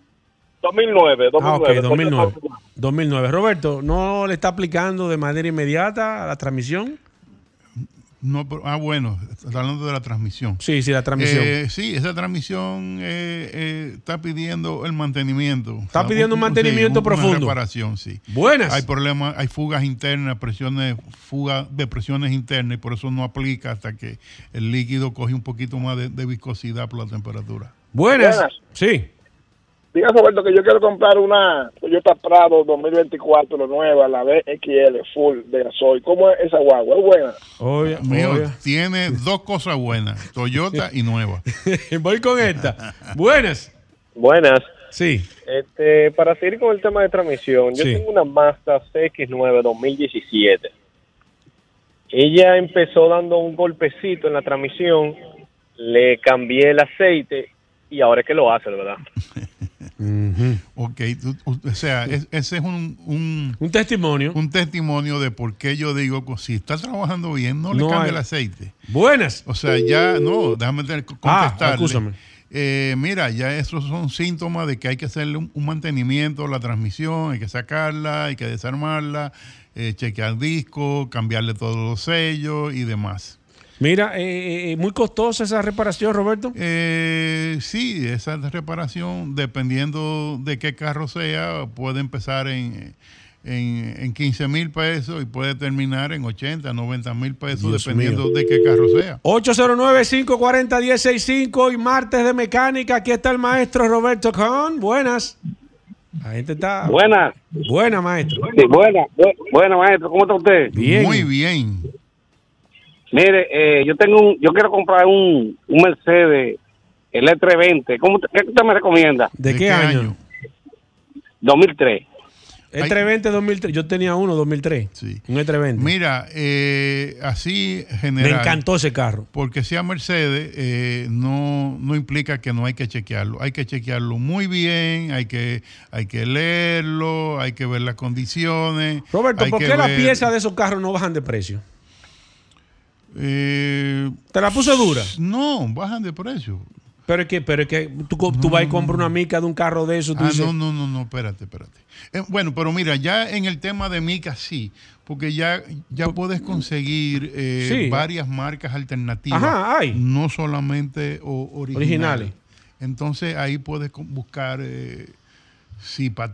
Speaker 15: 2009, 2009.
Speaker 1: Ah, ok,
Speaker 15: Toyota
Speaker 1: 2009. 2009. Roberto, ¿no le está aplicando de manera inmediata a la transmisión?
Speaker 6: No, pero- ah, bueno, está hablando de la transmisión.
Speaker 1: Sí, sí, la transmisión.
Speaker 6: Eh, sí, esa transmisión eh, eh, está pidiendo el mantenimiento.
Speaker 1: Está pidiendo un mantenimiento
Speaker 6: sí,
Speaker 1: profundo.
Speaker 6: Una reparación, sí.
Speaker 1: Buenas.
Speaker 6: Hay problemas, hay fugas internas, presiones, fugas de presiones internas y por eso no aplica hasta que el líquido coge un poquito más de, de viscosidad por la temperatura.
Speaker 1: Buenas.
Speaker 15: Buenas.
Speaker 1: Sí.
Speaker 15: Diga Roberto que yo quiero comprar una Toyota Prado 2024 nueva, la BXL full de gasoil. ¿Cómo es esa guagua? ¿Es buena?
Speaker 6: Mío,
Speaker 1: oye.
Speaker 6: tiene dos cosas buenas, Toyota y nueva.
Speaker 1: Voy con esta. Buenas.
Speaker 16: Buenas.
Speaker 1: Sí.
Speaker 16: Este, para seguir con el tema de transmisión, yo
Speaker 1: Sí.
Speaker 16: tengo una Mazda CX9 2017. Ella empezó dando un golpecito en la transmisión, le cambié el aceite y ahora es que lo hace, ¿verdad?
Speaker 6: Ok, tú- o sea, es- ese es un, un,
Speaker 1: Un testimonio.
Speaker 6: un testimonio de por qué yo digo, que si está trabajando bien, no le cambie
Speaker 1: hay-
Speaker 6: el aceite.
Speaker 1: Buenas.
Speaker 6: O sea, ya, no, déjame
Speaker 1: Ah,
Speaker 6: contestarle.
Speaker 1: acúsame.
Speaker 6: Eh, mira, ya esos son síntomas de que hay que hacerle un, un mantenimiento a la transmisión, hay que sacarla, hay que desarmarla, eh, chequear disco, cambiarle todos los sellos y demás.
Speaker 1: Mira, eh, eh, muy costosa esa reparación, Roberto.
Speaker 6: Eh, sí, esa reparación, dependiendo de qué carro sea, puede empezar en, en, en 15 mil pesos y puede terminar en 80, 90 mil pesos,
Speaker 1: Dios
Speaker 6: dependiendo
Speaker 1: mío.
Speaker 6: de qué carro sea.
Speaker 1: 809-540-1065 y martes de mecánica. Aquí está el maestro Roberto Con. Buenas. La gente está.
Speaker 12: Buenas.
Speaker 1: Buena, maestro.
Speaker 12: Sí, buena, bu- buena, maestro. ¿Cómo está usted?
Speaker 1: Bien.
Speaker 6: Muy bien.
Speaker 12: Mire, eh, yo tengo un, yo quiero comprar un, un Mercedes el E320. ¿Cómo, te- ¿Qué usted me recomienda?
Speaker 1: ¿De, qué, año?
Speaker 12: 2003.
Speaker 1: El 320 2003. Yo tenía uno 2003. Un E320.
Speaker 6: Mira, eh, así general.
Speaker 1: Me encantó ese carro.
Speaker 6: Porque sea Mercedes, eh, no, no implica que no hay que chequearlo. Hay que chequearlo muy bien, hay que, hay que leerlo, hay que ver las condiciones.
Speaker 1: Roberto, ¿por qué las piezas de esos carros no bajan de precio?
Speaker 6: Eh,
Speaker 1: ¿Te la puse dura?
Speaker 6: No, bajan de precio.
Speaker 1: Pero es que, pero es que tú, co- tú vas y compras una mica de un carro de eso. Tú
Speaker 6: Ah,
Speaker 1: dices,
Speaker 6: no, no, no, no, espérate, espérate. Eh, bueno, pero mira, ya en el tema de Mica sí, porque ya, ya puedes conseguir eh,
Speaker 1: Sí.
Speaker 6: varias marcas alternativas.
Speaker 1: Ajá, hay.
Speaker 6: No solamente o- originales.
Speaker 1: Originales.
Speaker 6: Entonces ahí puedes buscar eh, si, pa-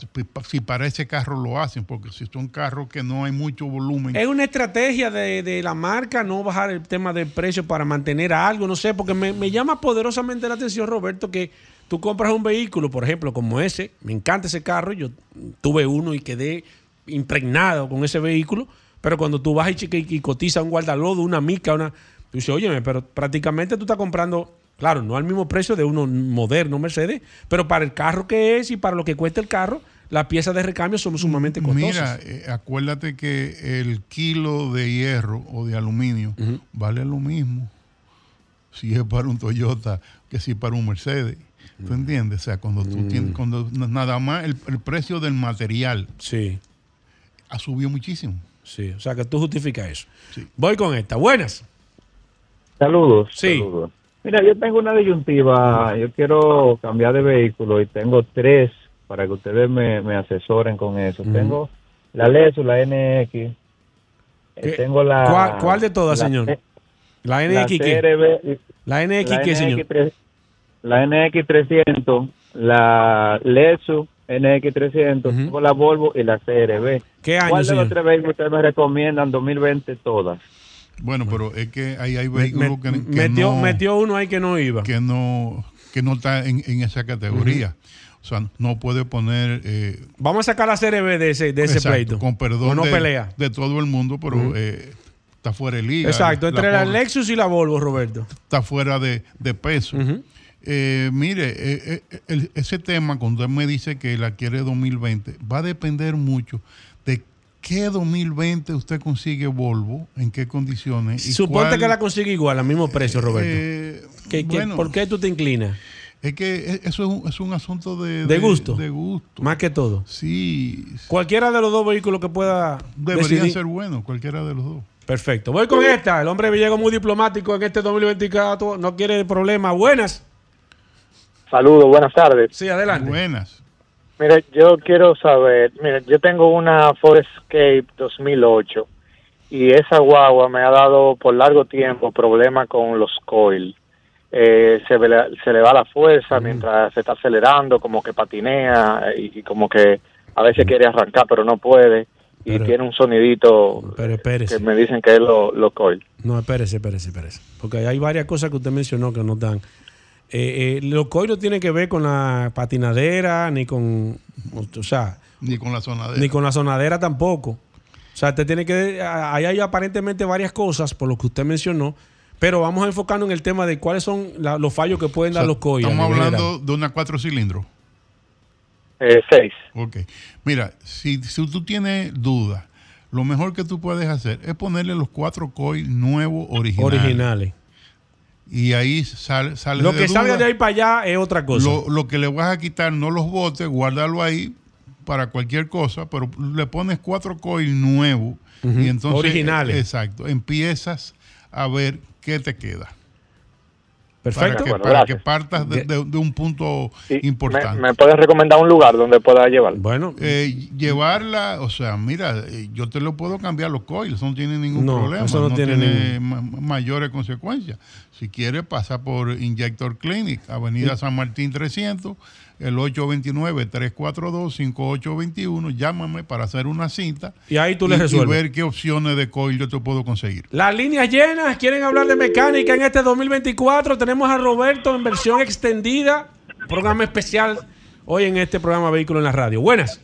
Speaker 6: si para ese carro lo hacen, porque si son carros que no hay mucho volumen.
Speaker 1: Es una estrategia de, de la marca no bajar el tema del precio para mantener algo, no sé, porque me, me llama poderosamente la atención, Roberto, que tú compras un vehículo, por ejemplo, como ese, me encanta ese carro, yo tuve uno y quedé impregnado con ese vehículo, pero cuando tú vas y, chica- y cotizas un guardalodo, una mica, una... Tú dices, óyeme, pero prácticamente tú estás comprando, claro, no al mismo precio de uno moderno Mercedes, pero para el carro que es y para lo que cuesta el carro, las piezas de recambio son sumamente costosas.
Speaker 6: Mira, eh, acuérdate que el kilo de hierro o de aluminio vale lo mismo si es para un Toyota que si para un Mercedes. ¿Tú entiendes? O sea, cuando tú
Speaker 1: Mm.
Speaker 6: tienes, cuando na- nada más el, el precio del material
Speaker 1: sí.
Speaker 6: ha subido muchísimo.
Speaker 1: Sí, o sea que tú justificas eso. Voy con esta. Buenas.
Speaker 11: Saludos.
Speaker 1: Sí.
Speaker 11: saludos. Mira, yo tengo una disyuntiva. Yo quiero cambiar de vehículo y tengo tres para que ustedes me, me asesoren con eso. Tengo la Lexus, la NX. eh, Tengo la.
Speaker 1: ¿Cuál, cuál de todas,
Speaker 11: la-
Speaker 1: señor? La
Speaker 11: la
Speaker 1: NX qué?
Speaker 11: CRB,
Speaker 1: La NX
Speaker 11: la
Speaker 1: qué, señor?
Speaker 11: NX3 La NX300, la Lexus NX300, tengo la Volvo y la CRB.
Speaker 1: ¿Qué año,
Speaker 11: ¿Cuál de los tres vehículos ustedes me recomiendan 2020 todas?
Speaker 6: Bueno, pero es que ahí hay vehículos que, que
Speaker 1: metió,
Speaker 6: no,
Speaker 1: metió uno ahí que no iba.
Speaker 6: que no que no está en, en esa categoría. O sea, no puede poner... eh,
Speaker 1: Vamos a sacar la CRB de ese, de ese
Speaker 6: exacto,
Speaker 1: pleito.
Speaker 6: Con perdón
Speaker 1: O no
Speaker 6: de,
Speaker 1: pelea.
Speaker 6: de todo el mundo, pero eh, está fuera de liga.
Speaker 1: Exacto, entre la, Lexus y la Volvo, Roberto.
Speaker 6: Está fuera de, de peso. Eh, mire, eh, eh, el- ese tema, cuando él me dice que la quiere 2020, va a depender mucho de qué 2020 usted consigue Volvo, en qué condiciones. y
Speaker 1: Suponte
Speaker 6: cuál-
Speaker 1: que la consigue igual, al mismo precio, Roberto.
Speaker 6: Eh,
Speaker 1: ¿Qué- qué-
Speaker 6: bueno.
Speaker 1: ¿Por qué tú te inclinas?
Speaker 6: Es que e- eso es un, es un asunto de,
Speaker 1: De gusto.
Speaker 6: De gusto.
Speaker 1: Más que todo.
Speaker 6: Sí.
Speaker 1: Cualquiera de los dos vehículos que pueda
Speaker 6: Deberían
Speaker 1: decidir.
Speaker 6: ser buenos, cualquiera de los dos.
Speaker 1: Perfecto. Voy con esta. El hombre llegó muy diplomático en este 2024. No quiere problemas. Buenas.
Speaker 17: Saludos, buenas tardes.
Speaker 1: Sí, adelante.
Speaker 6: Buenas.
Speaker 17: Mire, yo quiero saber, mire, yo tengo una Ford Escape 2008 y esa guagua me ha dado por largo tiempo problemas con los coil. Eh, se, se le va la fuerza mientras se está acelerando, como que patinea y, y como que a veces quiere arrancar pero no puede y
Speaker 1: Pero-
Speaker 17: tiene un sonidito
Speaker 1: Pero
Speaker 17: que me dicen que es lo, lo coil.
Speaker 1: No, espérese, espérese, espérese. Porque hay varias cosas que usted mencionó que no dan. Eh, eh, los coil no tienen que ver con la patinadera, ni con. O sea.
Speaker 6: Ni con la sonadera.
Speaker 1: Ni con la sonadera tampoco. O sea, usted tiene que. Ahí hay aparentemente varias cosas, por lo que usted mencionó. Pero vamos a enfocarnos en el tema de cuáles son la- los fallos que pueden
Speaker 6: O sea,
Speaker 1: dar los coil. a
Speaker 6: Estamos hablando
Speaker 1: general.
Speaker 6: de una cuatro cilindros.
Speaker 17: Eh, seis.
Speaker 6: Ok. Mira, si, si tú tienes dudas, lo mejor que tú puedes hacer es ponerle los cuatro coils nuevos originales.
Speaker 1: Originales.
Speaker 6: Y ahí sale, sale
Speaker 1: Lo
Speaker 6: de
Speaker 1: que salga
Speaker 6: duda.
Speaker 1: de ahí para allá es otra cosa.
Speaker 6: Lo, lo que le vas a quitar, no los botes, guárdalo ahí para cualquier cosa, pero le pones cuatro coils nuevos y entonces
Speaker 1: Originales.
Speaker 6: exacto, empiezas a ver qué te queda.
Speaker 1: Perfecto.
Speaker 6: Para que,
Speaker 17: Bueno,
Speaker 6: para
Speaker 17: gracias.
Speaker 6: que partas de, de- de un punto importante.
Speaker 17: ¿Me, me puedes recomendar un lugar donde pueda llevar?
Speaker 1: Bueno,
Speaker 6: Eh, llevarla, o sea, mira, eh, yo te lo puedo cambiar los coils, eso no tiene ningún
Speaker 1: No,
Speaker 6: problema,
Speaker 1: eso no tiene
Speaker 6: ma- mayores consecuencias. Si quieres, pasa por Injector Clinic, Avenida
Speaker 1: Sí.
Speaker 6: San Martín 300, el 829-342-5821, llámame para hacer una cinta
Speaker 1: Y ahí tú le
Speaker 6: y
Speaker 1: resuelves.
Speaker 6: ver qué opciones de coil yo te puedo conseguir.
Speaker 1: Las líneas llenas, quieren hablar de mecánica en este 2024. Tenemos a Roberto en versión extendida, programa especial hoy en este programa Vehículo en la Radio. Buenas.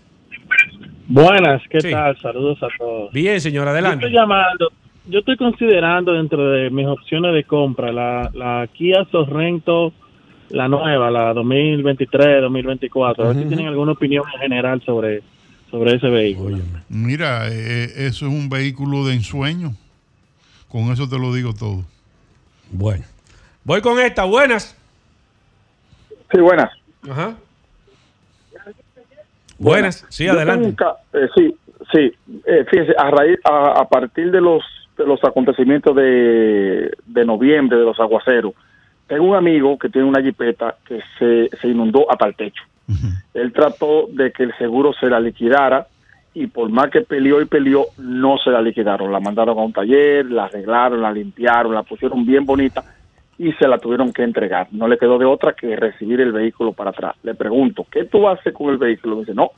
Speaker 18: Buenas, ¿qué
Speaker 1: Sí.
Speaker 18: tal? Saludos a todos.
Speaker 1: Bien, señor, adelante.
Speaker 18: Yo estoy llamando, yo estoy considerando dentro de mis opciones de compra la, la Kia Sorrento, la nueva, la 2023, 2024. A ver si
Speaker 6: Ujú.
Speaker 18: tienen alguna opinión en general sobre, sobre ese vehículo.
Speaker 6: Mira, eh, eso es un vehículo de ensueño. Con eso te lo digo todo.
Speaker 1: Bueno. Voy con esta, buenas.
Speaker 19: Sí, buenas.
Speaker 1: Ajá. Buenas, sí,
Speaker 19: Yo
Speaker 1: adelante.
Speaker 19: eh, sí, sí. Eh, fíjese, a, raíz, a, a partir de los, de los acontecimientos de, de noviembre, de los aguaceros, tengo un amigo que tiene una jipeta que se, se inundó hasta el techo. Él trató de que el seguro se la liquidara y por más que peleó y peleó, no se la liquidaron. La mandaron a un taller, la arreglaron, la limpiaron, la pusieron bien bonita y se la tuvieron que entregar. No le quedó de otra que recibir el vehículo para atrás. Le pregunto, ¿qué tú haces con el vehículo? Me dice, no,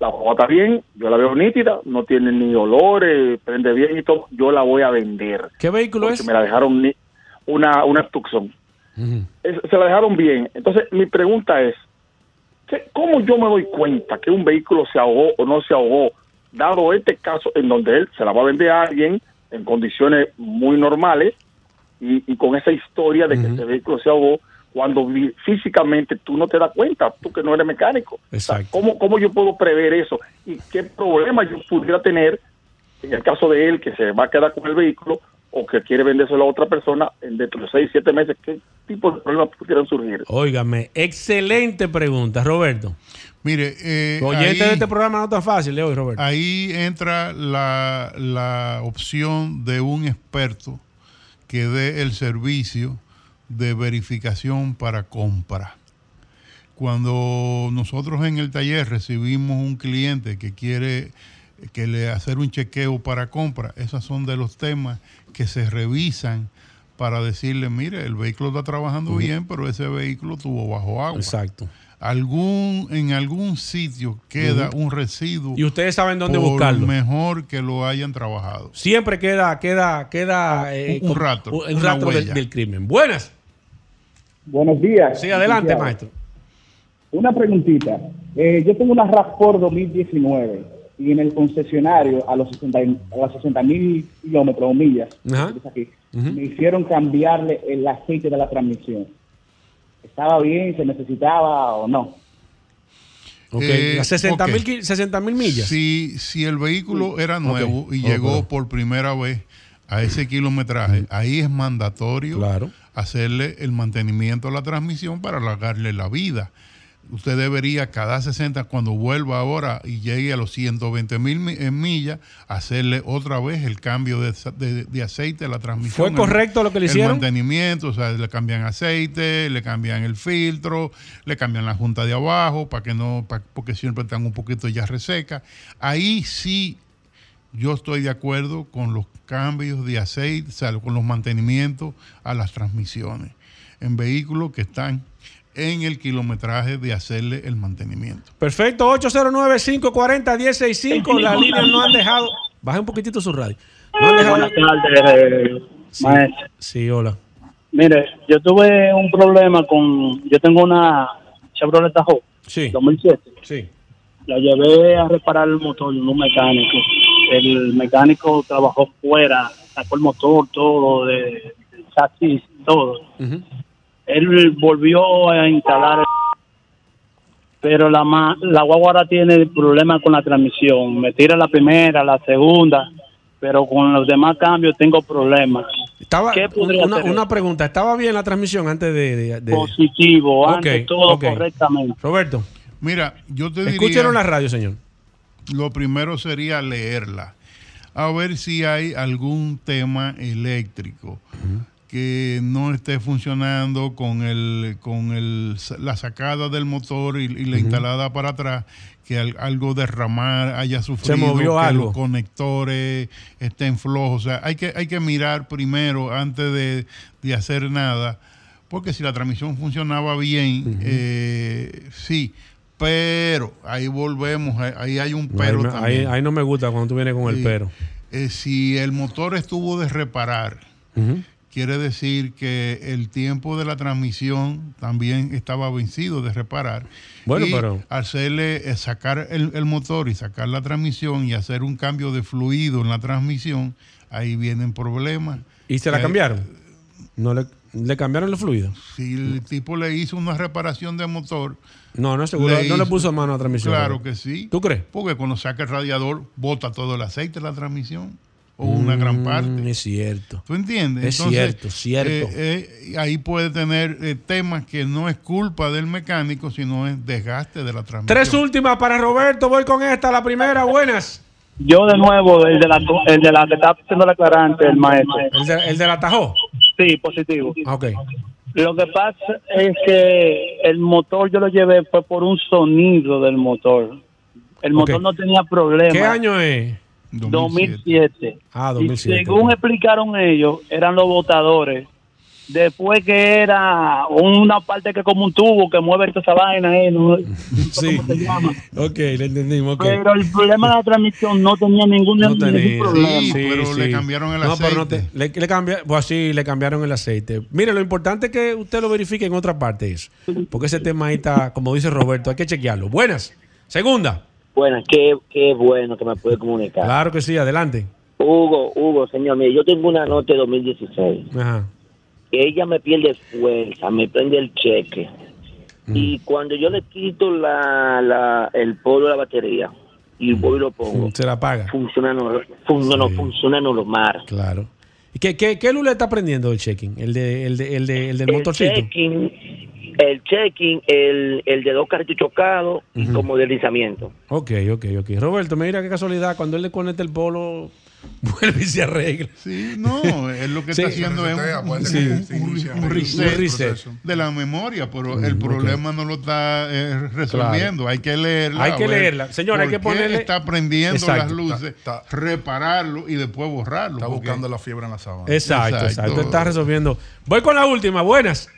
Speaker 19: la guagua está bien, yo la veo nítida, no tiene ni olores, prende bien y todo, yo la voy a vender.
Speaker 1: ¿Qué vehículo
Speaker 19: Porque
Speaker 1: es?
Speaker 19: me la dejaron ni- una, una Tucson. Es- se la dejaron bien. Entonces, mi pregunta es, ¿qué- ¿cómo yo me doy cuenta que un vehículo se ahogó o no se ahogó, dado este caso en donde él se la va a vender a alguien en condiciones muy normales y, y con esa historia de que ese vehículo se ahogó, cuando físicamente tú no te das cuenta, tú que no eres mecánico?
Speaker 1: Exacto.
Speaker 19: ¿Cómo, ¿Cómo yo puedo prever eso? ¿Y qué problema yo pudiera tener en el caso de él que se va a quedar con el vehículo o que quiere vendérselo a otra persona en dentro de seis, siete meses? ¿Qué tipo de problemas pudieran surgir?
Speaker 1: Óigame, excelente pregunta, Roberto.
Speaker 6: Mire, eh,
Speaker 1: Oyente
Speaker 6: ahí-
Speaker 1: de este programa no está fácil, Leo y Roberto.
Speaker 6: Ahí entra la, la opción de un experto que dé el servicio de verificación para compra. Cuando nosotros en el taller recibimos un cliente que quiere que le hacer un chequeo para compra, esos son de los temas que se revisan para decirle, mire, el vehículo está trabajando bien, pero ese vehículo tuvo bajo agua.
Speaker 1: Exacto.
Speaker 6: Algún, en algún sitio queda un residuo.
Speaker 1: Y ustedes saben dónde
Speaker 6: por
Speaker 1: buscarlo.
Speaker 6: Mejor que lo hayan trabajado.
Speaker 1: Siempre queda, queda, queda eh,
Speaker 6: Un rato,
Speaker 1: un rastro del, crimen. Buenas.
Speaker 20: Buenos días.
Speaker 1: Sí, adelante, maestro.
Speaker 20: Una preguntita. Eh, yo tengo una RAV4 2019 y en el concesionario a los 60 y- a las 60 mil kilómetros o millas
Speaker 1: Ajá.
Speaker 20: aquí, me hicieron cambiarle el aceite de la transmisión. ¿Estaba bien? ¿Se necesitaba o no?
Speaker 1: Ok,
Speaker 6: Eh,
Speaker 1: a 60 mil
Speaker 6: ok.
Speaker 1: ki- 60 mil millas.
Speaker 6: Si, si el vehículo
Speaker 1: Sí.
Speaker 6: era nuevo y llegó por primera vez a ese kilometraje, ahí es mandatorio hacerle el mantenimiento a la transmisión para alargarle la vida. Usted debería cada 60, cuando vuelva ahora y llegue a los 120 mil millas, hacerle otra vez el cambio de, de- de aceite a la transmisión.
Speaker 1: ¿Fue
Speaker 6: el-
Speaker 1: correcto lo que le
Speaker 6: el
Speaker 1: hicieron?
Speaker 6: mantenimiento, o sea, le cambian aceite, le cambian el filtro, le cambian la junta de abajo para que no, pa- porque siempre están un poquito ya reseca. Ahí sí yo estoy de acuerdo con los cambios de aceite, o sea, con los mantenimientos a las transmisiones en vehículos que están en el kilometraje de hacerle el mantenimiento.
Speaker 1: Perfecto, 809-540-165. Las líneas no han dejado. Baje un poquitito su radio. No han dejado.
Speaker 21: Buenas tardes, eh,
Speaker 1: Sí,
Speaker 21: maestro.
Speaker 1: sí, hola.
Speaker 21: Mire, yo tuve un problema con. Yo tengo una Chevrolet Tahoe
Speaker 1: Sí.
Speaker 21: 2007.
Speaker 1: Sí.
Speaker 21: La llevé a reparar el motor de un mecánico. El mecánico trabajó fuera, sacó el motor, todo, de, del chasis, todo. Él volvió a instalar. Pero la, ma- la guagua ahora tiene problemas con la transmisión. Me tira la primera, la segunda, pero con los demás cambios tengo problemas.
Speaker 1: Estaba,
Speaker 21: ¿Qué podría
Speaker 1: una,
Speaker 21: hacer?
Speaker 1: una pregunta. ¿Estaba bien la transmisión antes de...? de- de-
Speaker 21: Positivo,
Speaker 1: Ok,
Speaker 21: antes todo correctamente.
Speaker 1: Roberto.
Speaker 6: Mira, yo te diría...
Speaker 1: Escúchenos la radio, señor.
Speaker 6: Lo primero sería leerla, a ver si hay algún tema eléctrico que no esté funcionando con el con el la sacada del motor y, y la instalada para atrás que al- algo derramar haya sufrido
Speaker 1: movió
Speaker 6: que
Speaker 1: algo.
Speaker 6: los conectores estén flojos. O sea hay que hay que mirar primero antes de, de hacer nada porque si la transmisión funcionaba bien eh, sí pero ahí volvemos ahí- hay un
Speaker 1: No,
Speaker 6: pero
Speaker 1: ahí,
Speaker 6: también.
Speaker 1: ahí- ahí no me gusta cuando tú vienes con el pero.
Speaker 6: Eh, si el motor estuvo de reparar, quiere decir que el tiempo de la transmisión también estaba vencido de reparar.
Speaker 1: Bueno,
Speaker 6: Y
Speaker 1: pero-
Speaker 6: hacerle eh, sacar el, el motor y sacar la transmisión y hacer un cambio de fluido en la transmisión, ahí vienen problemas.
Speaker 1: ¿Y se la
Speaker 6: Eh,
Speaker 1: cambiaron? No le, le cambiaron el fluido.
Speaker 6: Si el tipo le hizo una reparación de motor.
Speaker 1: No, no es seguro. No le puso mano a la transmisión.
Speaker 6: Claro que sí.
Speaker 1: ¿Tú crees?
Speaker 6: Porque cuando saca el radiador, bota todo el aceite de la transmisión. O una gran parte.
Speaker 1: Mm, Es cierto.
Speaker 6: ¿Tú entiendes?
Speaker 1: Es cierto, cierto.
Speaker 6: eh, eh, ahí puede tener eh, temas que no es culpa del mecánico, sino es desgaste de la transmisión.
Speaker 1: Tres últimas para Roberto. Voy con esta. La primera, buenas.
Speaker 21: Yo de nuevo, el de la, el de la que está haciendo la aclarante, el maestro.
Speaker 1: ¿El, de, el del atajó?
Speaker 21: Sí, positivo.
Speaker 1: Ok.
Speaker 21: Lo que pasa es que el motor yo lo llevé fue por un sonido del motor. El motor no tenía problema.
Speaker 1: ¿Qué año es?
Speaker 21: 2007.
Speaker 1: Ah,
Speaker 21: Y
Speaker 1: 2007.
Speaker 21: según explicaron ellos, eran los botadores. Después que era una parte que como un tubo que mueve toda esa vaina, eh, no-
Speaker 1: Sí. Ok, le entendimos.
Speaker 21: pero el problema de la transmisión no tenía ningún,
Speaker 1: No
Speaker 21: ningún
Speaker 1: tenía.
Speaker 21: problema.
Speaker 1: Sí,
Speaker 6: pero
Speaker 1: sí.
Speaker 6: le cambiaron el
Speaker 1: No, pero no
Speaker 6: aceite.
Speaker 1: te- le, le cambia- pues sí, le cambiaron el aceite. Mire, lo importante es que usted lo verifique en otra parte eso. Porque ese tema ahí está, como dice Roberto, hay que chequearlo. Buenas. Segunda.
Speaker 22: Buenas, qué, qué bueno que me puede comunicar.
Speaker 1: Claro que sí, adelante.
Speaker 22: Hugo, Hugo, señor, mire, yo tengo una nota de 2016.
Speaker 1: Ajá.
Speaker 22: Ella me pierde fuerza, me prende el cheque.
Speaker 1: Mm.
Speaker 22: Y cuando yo le quito la, la, el polvo de la batería y vuelvo y lo pongo,
Speaker 1: Se la paga.
Speaker 22: funciona, no, fun- no, funciona normal.
Speaker 1: Claro. ¿Y qué, qué, qué luz le está prendiendo el checking? ¿El, de, el, de, el, de, el del
Speaker 22: El
Speaker 1: motorcito?
Speaker 22: checking, el checking, el, el de dos carritos chocados y como deslizamiento.
Speaker 1: Ok, ok, ok. Roberto, mira qué casualidad. Cuando él le conecta el polo, vuelve y se arregla.
Speaker 6: Sí, no, es lo que
Speaker 1: Sí.
Speaker 6: está haciendo es un, reset,
Speaker 1: un reset.
Speaker 6: de la memoria, pero
Speaker 1: Mm,
Speaker 6: el problema no lo está eh, resolviendo. Hay que leerla.
Speaker 1: Hay que leerla. Señor, hay
Speaker 6: por
Speaker 1: que
Speaker 6: qué
Speaker 1: ponerle-
Speaker 6: está prendiendo
Speaker 1: Exacto.
Speaker 6: las luces, repararlo y después borrarlo.
Speaker 23: Está
Speaker 6: porque-
Speaker 23: buscando la fiebre en la sábana.
Speaker 1: Exacto, exacto. Está resolviendo. Voy con la última. Buenas.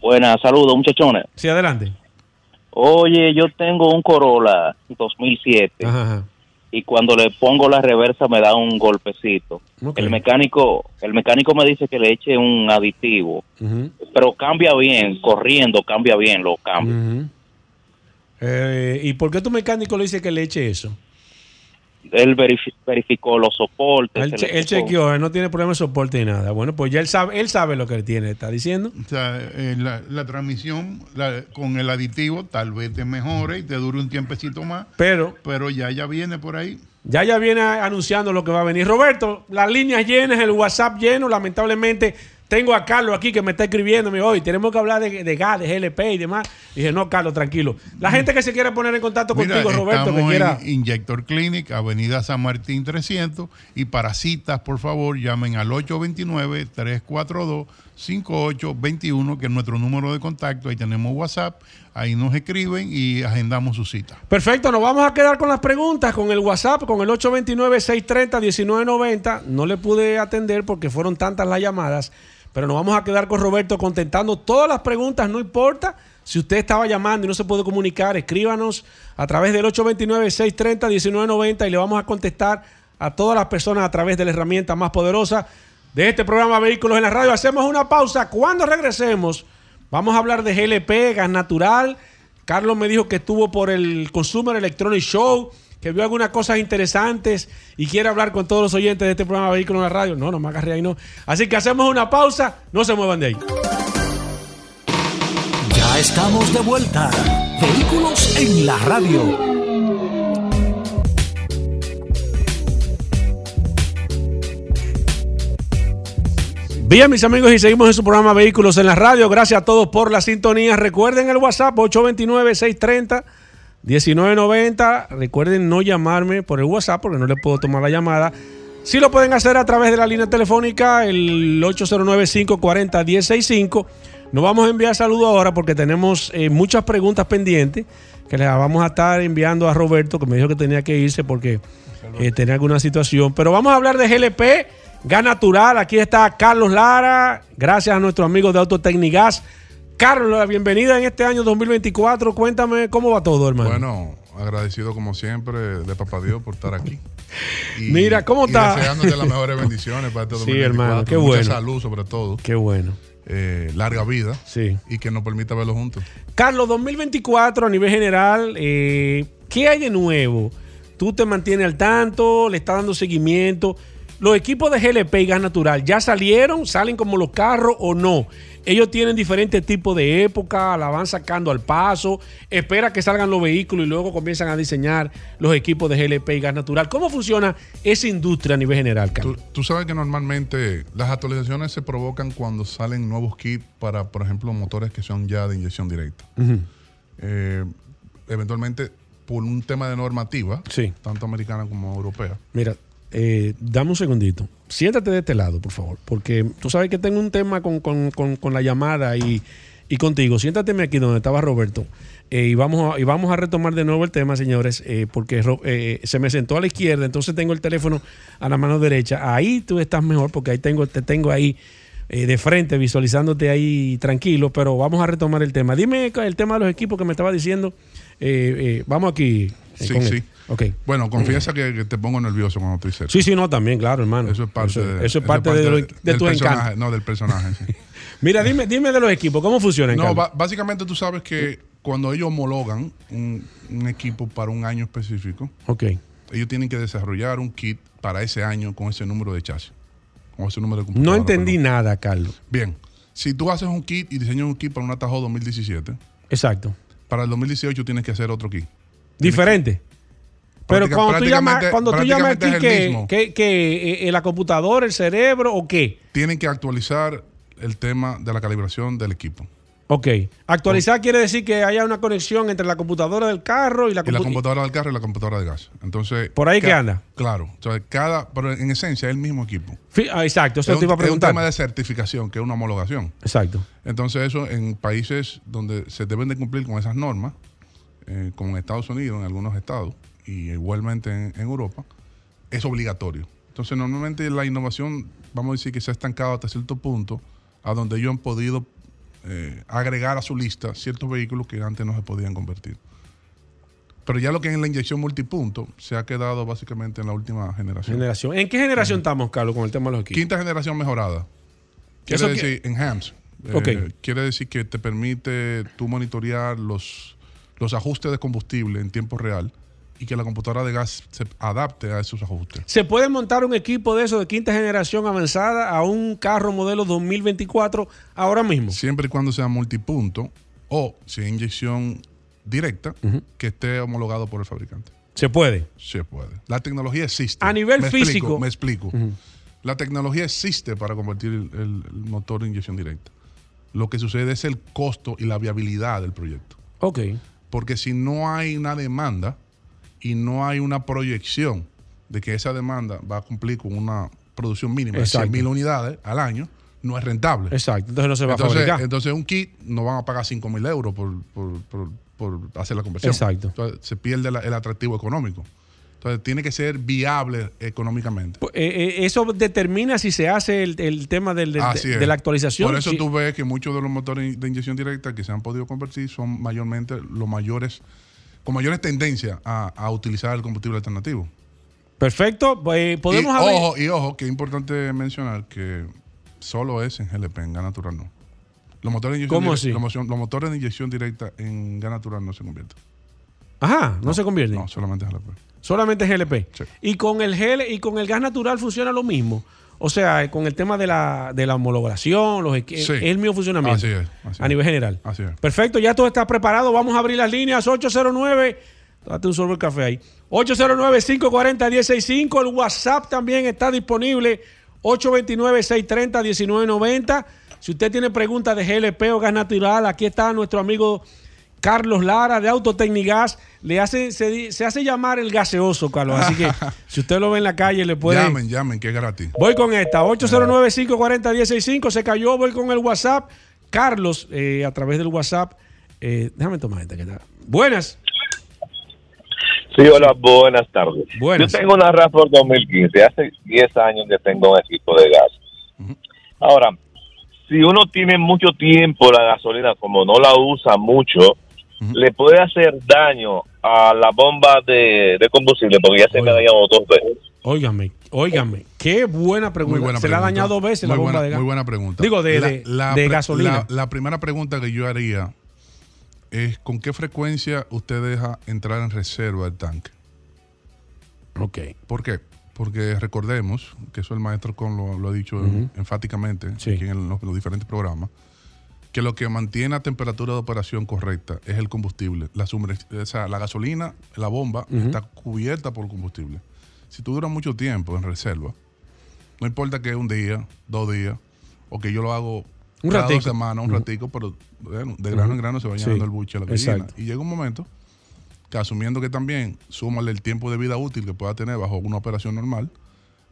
Speaker 24: Buenas, saludos muchachones.
Speaker 1: Sí, adelante.
Speaker 24: Oye, yo tengo un Corolla 2007
Speaker 1: Ajá, ajá.
Speaker 24: Y cuando le pongo la reversa me da un golpecito. El mecánico, el mecánico me dice que le eche un aditivo, pero cambia bien, corriendo cambia bien, lo cambia.
Speaker 1: Eh, ¿Y por qué tu mecánico le dice que le eche eso?
Speaker 24: Él verifi- verificó los soportes.
Speaker 1: Él, che- chequeó, él no tiene problema de soporte ni nada. Bueno, pues ya él sabe, él sabe lo que él tiene, está diciendo.
Speaker 6: O sea, eh, la, la transmisión la- con el aditivo tal vez te mejore y te dure un tiempecito más,
Speaker 1: Pero
Speaker 6: pero ya ya viene por ahí.
Speaker 1: ya ya viene anunciando lo que va a venir. Roberto, las líneas llenas, el WhatsApp lleno, lamentablemente Tengo a Carlos aquí que me está escribiéndome hoy. Tenemos que hablar de, de gas, de GLP y demás. dije, no, Carlos, tranquilo. La gente que se quiere poner en contacto
Speaker 6: Mira,
Speaker 1: contigo, Roberto, que quiera.
Speaker 6: en Injector Clinic, Avenida San Martín 300. Y para citas, por favor, llamen al 829-342-5821, que es nuestro número de contacto. Ahí tenemos WhatsApp. Ahí nos escriben y agendamos su cita.
Speaker 1: Perfecto, nos vamos a quedar con las preguntas, con el WhatsApp, con el 829-630-1990. No le pude atender porque fueron tantas las llamadas, pero nos vamos a quedar con Roberto contestando todas las preguntas, no importa. Si usted estaba llamando y no se puede comunicar, escríbanos a través del 829-630-1990 y le vamos a contestar a todas las personas a través de la herramienta más poderosa de este programa Vehículos en la Radio. Hacemos una pausa. Cuando regresemos, vamos a hablar de GLP, gas natural. Carlos me dijo que estuvo por el Consumer Electronic Show, que vio algunas cosas interesantes y quiere hablar con todos los oyentes de este programa Vehículos en la Radio. No, no me agarré ahí, no. Así que hacemos una pausa. No se muevan de ahí.
Speaker 2: Ya estamos de vuelta. Vehículos en la radio.
Speaker 1: Bien, mis amigos, y seguimos en su programa Vehículos en la Radio. Gracias a todos por la sintonía. Recuerden el WhatsApp 829-630-1990. Recuerden no llamarme por el WhatsApp porque no les puedo tomar la llamada. Sí lo pueden hacer a través de la línea telefónica, el 809-540-1065. Nos vamos a enviar saludos ahora porque tenemos eh, muchas preguntas pendientes que le vamos a estar enviando a Roberto, que me dijo que tenía que irse porque eh, tenía alguna situación. Pero vamos a hablar de GLP, Gas Natural. Aquí está Carlos Lara, gracias a nuestros amigos de Autotecnigas. Carlos, la bienvenida en este año 2024. Cuéntame cómo va todo, hermano.
Speaker 25: Bueno, agradecido como siempre de Papá Dios por estar aquí. Y-
Speaker 1: Mira, ¿cómo está?
Speaker 25: deseándote las mejores bendiciones para este
Speaker 1: Sí,
Speaker 25: 2024.
Speaker 1: hermano, qué
Speaker 25: Mucha
Speaker 1: bueno.
Speaker 25: salud, sobre todo.
Speaker 1: Qué bueno.
Speaker 25: Eh, larga vida.
Speaker 1: Sí.
Speaker 25: Y que nos permita verlo juntos.
Speaker 1: Carlos, 2024 a nivel general, eh, ¿qué hay de nuevo? ¿Tú te mantienes al tanto? ¿Le estás dando seguimiento? ¿Los equipos de GLP y gas natural ya salieron? ¿Salen como los carros o no? Ellos tienen diferentes tipos de época, la van sacando al paso, espera que salgan los vehículos y luego comienzan a diseñar los equipos de GLP y gas natural. ¿Cómo funciona esa industria a nivel general, Carlos?
Speaker 25: Tú, tú sabes que normalmente las actualizaciones se provocan cuando salen nuevos kits para, por ejemplo, motores que son ya de inyección directa. Eh, eventualmente, por un tema de normativa,
Speaker 1: Sí.
Speaker 25: tanto americana como europea,
Speaker 1: Mira, eh, dame un segundito. Siéntate de este lado, por favor, porque tú sabes que tengo un tema con, con- con- con la llamada y, y contigo. Siéntateme aquí donde estaba Roberto eh, y, vamos a, y vamos a retomar de nuevo el tema, señores, eh, porque eh, se me sentó a la izquierda, entonces tengo el teléfono a la mano derecha. Ahí tú estás mejor porque ahí tengo, te tengo ahí de frente, visualizándote ahí tranquilo, pero vamos a retomar el tema. Dime el tema de los equipos que me estaba diciendo. Eh, eh, vamos aquí.
Speaker 25: Sí, sí.
Speaker 1: Ok.
Speaker 25: Bueno, confiesa que, que te pongo nervioso cuando estoy cerca.
Speaker 1: Sí, sí, no, también, claro, hermano.
Speaker 25: Eso es parte,
Speaker 1: Eso-
Speaker 25: de,
Speaker 1: eso es parte de tu encanto.
Speaker 25: No, del personaje. sí.
Speaker 1: Mira, dime, dime de los equipos, ¿cómo funcionan?
Speaker 25: No, básicamente tú sabes que cuando ellos homologan un, un equipo para un año específico,
Speaker 1: Ok.
Speaker 25: ellos tienen que desarrollar un kit para ese año con ese número de chasis. Con ese número de
Speaker 1: No entendí nada, Carlos.
Speaker 25: Bien, si tú haces un kit y diseñas un kit para un Atajo 2017,
Speaker 1: Exacto.
Speaker 25: para el 2018 tienes que hacer otro kit.
Speaker 1: Diferente. Pero cuando tú llamas, cuando tú llamas aquí, ¿qué,
Speaker 25: mismo.
Speaker 1: qué- qué, eh, la computadora, el cerebro o qué?
Speaker 25: Tienen que actualizar el tema de la calibración del equipo.
Speaker 1: Ok. Actualizar quiere decir que haya una conexión entre la computadora del carro y la,
Speaker 25: Y la
Speaker 1: compu-
Speaker 25: computadora del carro y la computadora de gas. Entonces,
Speaker 1: Por ahí que anda.
Speaker 25: Claro. O sea, cada, pero en esencia es el mismo equipo.
Speaker 1: Ah, exacto, eso
Speaker 25: es,
Speaker 1: te iba a
Speaker 25: es un
Speaker 1: preguntar.
Speaker 25: tema de certificación, que es una homologación.
Speaker 1: Exacto.
Speaker 25: Entonces eso en países donde se deben de cumplir con esas normas, eh, como en Estados Unidos, en algunos estados, y igualmente en, en Europa, es obligatorio. Entonces normalmente la innovación, vamos a decir que se ha estancado hasta cierto punto, a donde ellos han podido eh, agregar a su lista ciertos vehículos que antes no se podían convertir. Pero ya lo que es la inyección multipunto se ha quedado básicamente en la última generación.
Speaker 1: Generación. ¿En qué generación estamos, Carlos, con el tema de los equipos?
Speaker 25: Quinta generación mejorada. Quiere
Speaker 1: Eso que-
Speaker 25: decir, enhanced. Eh, quiere decir que te permite tú monitorear los, los ajustes de combustible en tiempo real y que la computadora de gas se adapte a esos ajustes.
Speaker 1: ¿Se puede montar un equipo de eso de quinta generación avanzada a un carro modelo 2024 ahora mismo?
Speaker 25: Siempre y cuando sea multipunto o si es inyección directa que esté homologado por el fabricante.
Speaker 1: Se puede.
Speaker 25: Se puede. La tecnología existe.
Speaker 1: A nivel
Speaker 25: Me
Speaker 1: físico.
Speaker 25: Explico, me explico. La tecnología existe para convertir el, el- el motor en inyección directa. Lo que sucede es el costo y la viabilidad del proyecto.
Speaker 1: Ok.
Speaker 25: Porque si no hay una demanda y no hay una proyección de que esa demanda va a cumplir con una producción mínima de
Speaker 1: Exacto.
Speaker 25: 100 mil unidades al año, no es rentable.
Speaker 1: Exacto, entonces no se va
Speaker 25: entonces,
Speaker 1: a fabricar.
Speaker 25: Entonces, un kit no van a pagar 5 mil euros por, por- por- por hacer la conversión.
Speaker 1: Exacto.
Speaker 25: Entonces, se pierde la- el atractivo económico. Entonces, tiene que ser viable económicamente.
Speaker 1: Eh, eh, eso determina si se hace el, el tema del- del- de, de la actualización.
Speaker 25: Por eso tú ves que muchos de los motores de inyección directa que se han podido convertir son mayormente los mayores, con mayores tendencias a, a utilizar el combustible alternativo.
Speaker 1: Perfecto. pues, podemos
Speaker 25: y, ojo, y ojo, que es importante mencionar que solo es en GLP, en gas natural no. Los motores de inyección
Speaker 1: ¿Cómo
Speaker 25: directa-? Los, motores de inyección directa en gas natural no se convierten.
Speaker 1: Ajá, no, se convierte.
Speaker 25: No, solamente GLP.
Speaker 1: Solamente es GLP. Y con el gel y con el gas natural funciona lo mismo. O sea, con el tema de la, de la homologación, los
Speaker 25: Sí.
Speaker 1: es el mismo funcionamiento.
Speaker 25: Así es, así
Speaker 1: a nivel general.
Speaker 25: Así es.
Speaker 1: Perfecto, ya todo está preparado. Vamos a abrir las líneas 809. Date un sorbo de café ahí. 809-540-165. El WhatsApp también está disponible. 829-630-1990. Si usted tiene preguntas de GLP o gas natural, aquí está nuestro amigo Carlos Lara de Autotecnigas. Le hace, se, di- se hace llamar el gaseoso, Carlos. Así que si usted lo ve en la calle, le puede.
Speaker 25: Llamen, llamen, que es gratis.
Speaker 1: Voy con esta, 809-540-165, se cayó, voy con el WhatsApp. Carlos, eh, a través del WhatsApp, eh, déjame tomar esta que está. Buenas.
Speaker 26: Sí, hola, buenas tardes.
Speaker 1: Buenas.
Speaker 26: Yo tengo una RAV4 2015, hace 10 años que tengo un equipo de gas. Ahora, si uno tiene mucho tiempo la gasolina, como no la usa mucho, le puede hacer daño a la bomba de, de combustible, porque ya se me ha dañado dos veces.
Speaker 1: Óigame, óigame, qué buena pregunta.
Speaker 25: Buena
Speaker 1: se le ha dañado dos veces la bomba
Speaker 25: buena-
Speaker 1: de gas.
Speaker 25: Muy buena pregunta.
Speaker 1: Digo, de,
Speaker 25: La-
Speaker 1: de-
Speaker 25: la
Speaker 1: de
Speaker 25: pre-
Speaker 1: gasolina.
Speaker 25: La, la primera pregunta que yo haría es con qué frecuencia usted deja entrar en reserva el tanque.
Speaker 1: Ok.
Speaker 25: ¿Por qué? Porque recordemos, que eso el maestro Con lo, lo ha dicho enfáticamente aquí en los, los diferentes programas, que lo que mantiene la temperatura de operación correcta es el combustible. La, o sea, la gasolina, la bomba, está cubierta por combustible. Si tú duras mucho tiempo en reserva, no importa que un día, dos días, o que yo lo hago
Speaker 1: Un
Speaker 25: cada
Speaker 1: ratico.
Speaker 25: dos semanas, un
Speaker 1: Ujú.
Speaker 25: ratico, pero bueno, de grano en grano se va
Speaker 1: Sí,
Speaker 25: llenando el buche a la gallina. Y llega un momento que asumiendo que también súmale el tiempo de vida útil que pueda tener bajo una operación normal,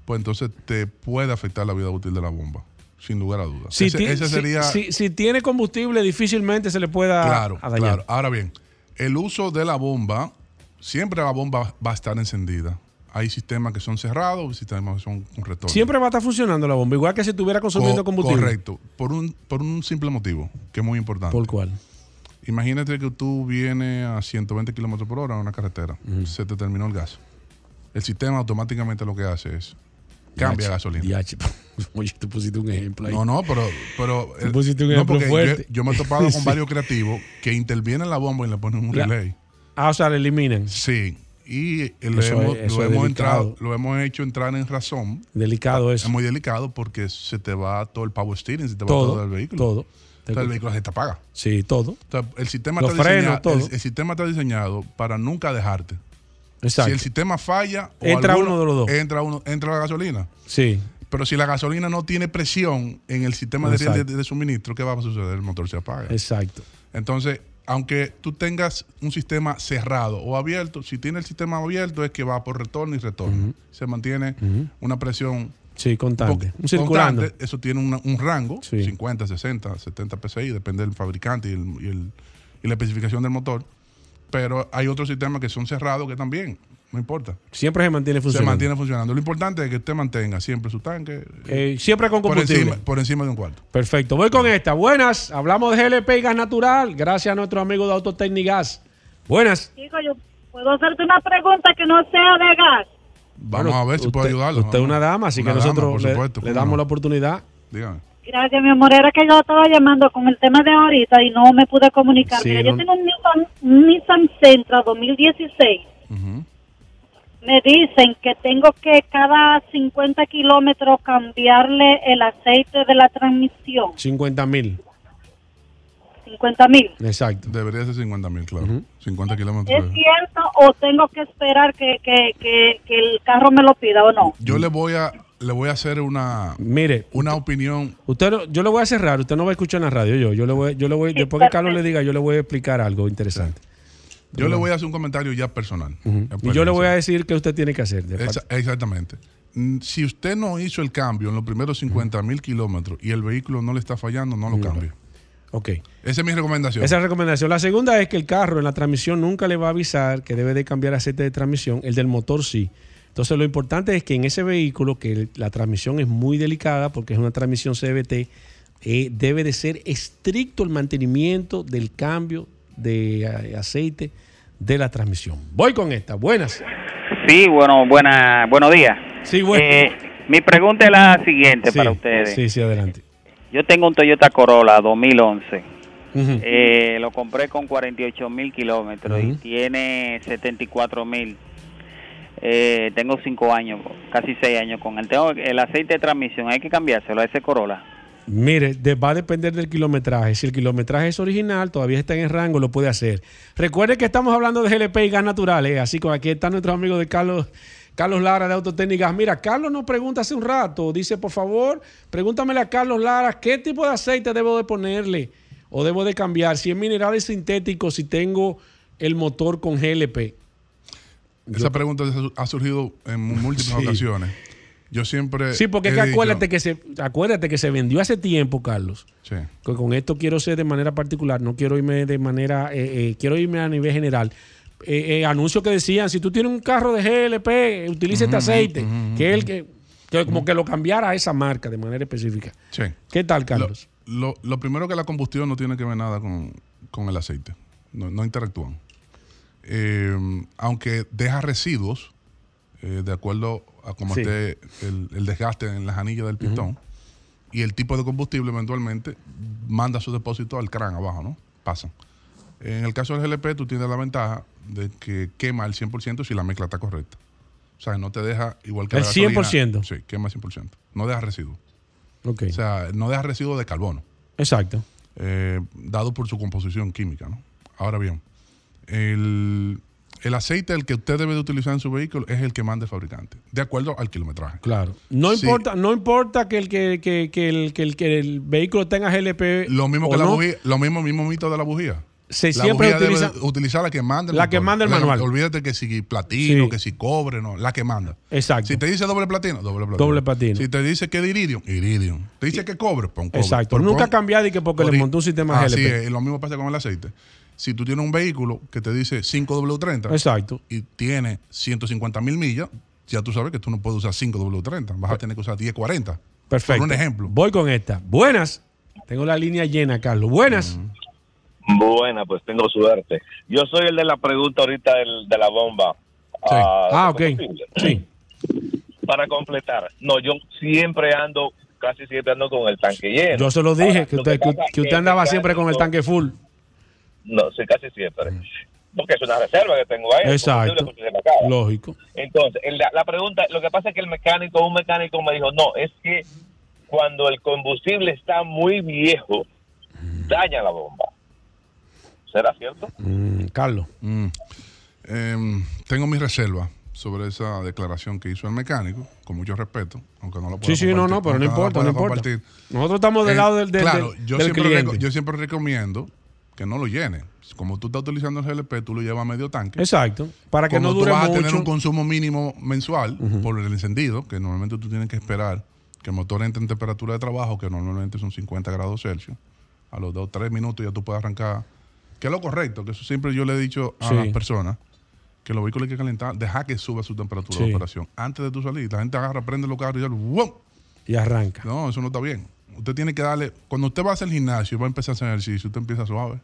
Speaker 25: pues entonces te puede afectar la vida útil de la bomba, sin lugar a dudas.
Speaker 1: Si,
Speaker 25: ese,
Speaker 1: ti-
Speaker 25: ese
Speaker 1: si-
Speaker 25: sería...
Speaker 1: si- si tiene combustible, difícilmente se le pueda
Speaker 25: claro,
Speaker 1: a dañar.
Speaker 25: claro. Ahora bien, el uso de la bomba, siempre la bomba va a estar encendida. Hay sistemas que son cerrados sistemas que son con retorno.
Speaker 1: Siempre va a estar funcionando la bomba, igual que si estuviera consumiendo
Speaker 25: Co-
Speaker 1: combustible.
Speaker 25: Correcto. Por un, por un simple motivo, que es muy importante.
Speaker 1: ¿Por cuál?
Speaker 25: Imagínate que tú vienes a 120 kilómetros por hora en una carretera. Se te terminó el gas. El sistema automáticamente lo que hace es cambia
Speaker 1: Diache,
Speaker 25: gasolina.
Speaker 1: diache. Oye, tú pusiste un ejemplo ahí.
Speaker 25: No, no, pero. pero
Speaker 1: Tú pusiste un
Speaker 25: no,
Speaker 1: ejemplo
Speaker 25: porque
Speaker 1: fuerte.
Speaker 25: Yo, yo me he topado con
Speaker 1: Sí.
Speaker 25: varios creativos que intervienen en la bomba y le ponen un
Speaker 1: La-
Speaker 25: relay.
Speaker 1: Ah, o sea, le eliminan.
Speaker 25: Sí. Y eh,
Speaker 1: Eso
Speaker 25: lo, hemos,
Speaker 1: es-
Speaker 25: lo entrado, lo hemos hecho entrar en razón.
Speaker 1: Delicado eso.
Speaker 25: Es muy delicado porque se te va todo el power steering, se te va
Speaker 1: Todo,
Speaker 25: todo, el vehículo.
Speaker 1: todo.
Speaker 25: Entonces el vehículo se te apaga.
Speaker 1: Sí, todo.
Speaker 25: O sea, el sistema,
Speaker 1: Los
Speaker 25: está
Speaker 1: frenos,
Speaker 25: diseñado,
Speaker 1: todo.
Speaker 25: el, el sistema está diseñado para nunca dejarte.
Speaker 1: Exacto.
Speaker 25: Si el sistema falla, o
Speaker 1: Entra
Speaker 25: alguno-
Speaker 1: uno de los dos.
Speaker 25: Entra, uno, entra la gasolina.
Speaker 1: Sí.
Speaker 25: Pero si la gasolina no tiene presión en el sistema de, de- de suministro, ¿qué va a suceder? El motor se apaga.
Speaker 1: Exacto.
Speaker 25: Entonces, aunque tú tengas un sistema cerrado o abierto, si tiene el sistema abierto es que va por retorno y retorno. Se mantiene una presión
Speaker 1: Sí, constante. Un circulando.
Speaker 25: constante. Eso tiene una- un rango,
Speaker 1: Sí.
Speaker 25: 50, 60, 70 PSI, depende del fabricante y, el- y el- y la especificación del motor. Pero hay otros sistemas que son cerrados que también, no importa.
Speaker 1: Siempre se mantiene
Speaker 25: Se
Speaker 1: funcionando.
Speaker 25: mantiene funcionando. Lo importante es que usted mantenga siempre su tanque.
Speaker 1: Eh, siempre con
Speaker 25: por
Speaker 1: combustible.
Speaker 25: encima, por encima de un cuarto.
Speaker 1: Perfecto. Voy con esta. Buenas. Hablamos de GLP y gas natural. Gracias a nuestro amigo de Autotecnigas. Buenas.
Speaker 27: Chico, yo puedo hacerte una pregunta que no sea de gas.
Speaker 25: Vamos
Speaker 1: Bueno,
Speaker 25: a ver si puedo ayudarlo.
Speaker 1: Usted es una dama, así
Speaker 25: Una
Speaker 1: que
Speaker 25: dama,
Speaker 1: nosotros
Speaker 25: por
Speaker 1: le,
Speaker 25: supuesto,
Speaker 1: le
Speaker 25: cómo
Speaker 1: damos
Speaker 25: no.
Speaker 1: la oportunidad.
Speaker 25: Dígame.
Speaker 27: Gracias, mi amor. Era que yo estaba llamando con el tema de ahorita y no me pude comunicar.
Speaker 1: Sí,
Speaker 27: Mira,
Speaker 1: no-
Speaker 27: Yo tengo un Nissan, un Nissan Sentra 2016. Me dicen que tengo que cada 50 kilómetros cambiarle el aceite de la transmisión.
Speaker 1: 50 mil.
Speaker 27: 50 mil.
Speaker 1: Exacto.
Speaker 25: Debería ser 50 mil, claro. 50
Speaker 27: ¿Es
Speaker 25: kilómetros.
Speaker 27: cierto o tengo que esperar que, que, que, que el carro me lo pida o no?
Speaker 25: Yo le voy a le voy a hacer una,
Speaker 1: Mire,
Speaker 25: una opinión.
Speaker 1: Usted no- yo le voy a cerrar, usted no va a escuchar en la radio, yo, yo le voy, yo le voy, después que Carlos le diga, yo le voy a explicar algo interesante.
Speaker 25: Yo le voy a hacer un comentario ya personal.
Speaker 1: Y yo le voy a decir qué usted tiene que hacer.
Speaker 25: exactamente. Mm, Si usted no hizo el cambio en los primeros 50 mil kilómetros y el vehículo no le está fallando, no lo cambie.
Speaker 1: Ok.
Speaker 25: Esa es mi recomendación.
Speaker 1: Esa es la recomendación. La segunda es que el carro en la transmisión nunca le va a avisar que debe de cambiar aceite de transmisión. El del motor sí. Entonces lo importante es que en ese vehículo, que la transmisión es muy delicada porque es una transmisión CVT, eh, debe de ser estricto el mantenimiento del cambio de eh, aceite de la transmisión. Voy con esta. Buenas.
Speaker 28: Sí, bueno, buena, buenos días.
Speaker 1: Sí, bueno.
Speaker 28: Eh, mi pregunta es la siguiente
Speaker 1: Sí,
Speaker 28: para ustedes.
Speaker 1: Sí, sí, adelante.
Speaker 28: Yo tengo un Toyota Corolla 2011.
Speaker 1: Ujú.
Speaker 28: Eh, lo compré con 48 mil kilómetros y
Speaker 1: Ujú.
Speaker 28: tiene 74 mil. Eh, tengo 5 años, casi 6 años con él. Tengo el aceite de transmisión, hay que cambiárselo a ese Corolla.
Speaker 1: Mire, va a depender del kilometraje. Si el kilometraje es original, todavía está en el rango, lo puede hacer. Recuerde que estamos hablando de GLP y gas natural, ¿eh? así que aquí están nuestros amigos de Carlos, Carlos Lara de Autotécnicas. Mira, Carlos nos pregunta hace un rato, dice, por favor, pregúntamele a Carlos Lara qué tipo de aceite debo de ponerle o debo de cambiar, si es minerales sintéticos, si tengo el motor con GLP.
Speaker 25: Esa pregunta ha surgido en múltiples
Speaker 1: Sí.
Speaker 25: ocasiones. Yo siempre.
Speaker 1: Sí, porque es que
Speaker 25: dicho-
Speaker 1: acuérdate que se acuérdate que se vendió hace tiempo, Carlos.
Speaker 25: Sí.
Speaker 1: Que con esto quiero ser de manera particular, no quiero irme de manera, eh, eh, quiero irme a nivel general. Eh, eh, anuncios que decían, si tú tienes un carro de GLP, utiliza este aceite, que es el que, que como que lo cambiara a esa marca de manera específica.
Speaker 25: Sí.
Speaker 1: ¿Qué tal, Carlos?
Speaker 25: Lo, lo primero que la combustión no tiene que ver nada con, con el aceite. No, no interactúan. Eh, aunque deja residuos, eh, de acuerdo a cómo
Speaker 1: Sí.
Speaker 25: esté el, el desgaste en las anillas del pistón, y el tipo de combustible eventualmente manda su depósito al crán abajo, ¿no? Pasan. En el caso del GLP, tú tienes la ventaja de que quema el 100% si la mezcla está correcta. O sea, no te deja igual que
Speaker 1: ¿El
Speaker 25: la gasolina.
Speaker 1: 100%?
Speaker 25: Sí, quema el 100%. No deja residuos.
Speaker 1: Ok.
Speaker 25: O sea, no deja residuos de carbono.
Speaker 1: Exacto.
Speaker 25: eh, dado por su composición química. ¿no? Ahora bien, el, el aceite el que usted debe de utilizar en su vehículo es el que manda el fabricante, de acuerdo al kilometraje.
Speaker 1: Claro. No
Speaker 25: Sí.
Speaker 1: importa, no importa que el que, que, que el, que el que el vehículo tenga GLP.
Speaker 25: Lo mismo
Speaker 1: o
Speaker 25: que la bujía, lo mismo, mismo mito de la bujía.
Speaker 1: Se
Speaker 25: la
Speaker 1: siempre
Speaker 25: bujía
Speaker 1: utiliza-
Speaker 25: debe utilizar la que manda el
Speaker 1: La que manda el
Speaker 25: La-
Speaker 1: manual.
Speaker 25: Olvídate que si platino,
Speaker 1: Sí.
Speaker 25: que si cobre, no, la que manda.
Speaker 1: Exacto.
Speaker 25: Si te dice doble platino, doble platino.
Speaker 1: Doble platino.
Speaker 25: Si te dice que de iridium, iridium. Te dice que cobre, pon cobre.
Speaker 1: Exacto.
Speaker 25: Pero
Speaker 1: Nunca
Speaker 25: pon-
Speaker 1: cambiar y que porque le montó un sistema
Speaker 25: Así
Speaker 1: GLP.
Speaker 25: es, y lo mismo pasa con el aceite. Si tú tienes un vehículo que te dice 5W30
Speaker 1: Exacto.
Speaker 25: y tiene 150 mil millas, ya tú sabes que tú no puedes usar 5W30, vas a tener que usar 1040.
Speaker 1: Perfecto.
Speaker 25: Por un ejemplo.
Speaker 1: Voy con esta. Buenas. Tengo la línea llena, Carlos. Buenas.
Speaker 26: Buena, pues tengo suerte. Yo soy el de la pregunta ahorita del- de la bomba. Ah,
Speaker 1: Ah, ok. Sí.
Speaker 26: Para completar, no, yo siempre ando, casi siempre ando con el tanque lleno.
Speaker 1: Yo se lo dije,
Speaker 26: Ahora,
Speaker 1: que
Speaker 26: lo
Speaker 1: usted, que, usted andaba siempre con el tanque full.
Speaker 26: No, sí, casi siempre. Porque es una reserva que tengo ahí.
Speaker 1: Exacto.
Speaker 26: acaba.
Speaker 1: Lógico.
Speaker 26: Entonces, el- la, la pregunta, lo que pasa es que el mecánico, un mecánico me dijo, no, es que cuando el combustible está muy viejo, daña la bomba. ¿Será cierto?
Speaker 1: Mm, Carlos.
Speaker 25: Mm. Em, tengo mis reservas sobre esa declaración que hizo el mecánico, con mucho respeto, aunque no lo pueda
Speaker 1: Sí, sí, no, no, pero no importa, no importa.
Speaker 25: compartir.
Speaker 1: Nosotros estamos del
Speaker 25: Eh,
Speaker 1: lado del, del,
Speaker 25: claro,
Speaker 1: del-
Speaker 25: yo,
Speaker 1: del
Speaker 25: siempre
Speaker 1: cliente.
Speaker 25: yo siempre recomiendo que no lo llene. Como tú estás utilizando el GLP, tú lo llevas a medio tanque.
Speaker 1: Exacto. Para que
Speaker 25: Como
Speaker 1: no
Speaker 25: tú
Speaker 1: dure
Speaker 25: vas a tener un consumo mínimo mensual por el encendido, que normalmente tú tienes que esperar que el motor entre en temperatura de trabajo, que normalmente son 50 grados Celsius. A los 2 3 minutos ya tú puedes arrancar. Que es lo correcto, que eso siempre yo le he dicho a
Speaker 1: Sí.
Speaker 25: las personas, que los vehículos hay que calentar, deja que suba su temperatura de operación. Antes de tu salir, la gente agarra, prende los carros y ya, ¡wum!
Speaker 1: Y arranca.
Speaker 25: No, eso no está bien. Usted tiene que darle, cuando usted va a hacer el gimnasio y va a empezar a hacer ejercicio, usted empieza suave.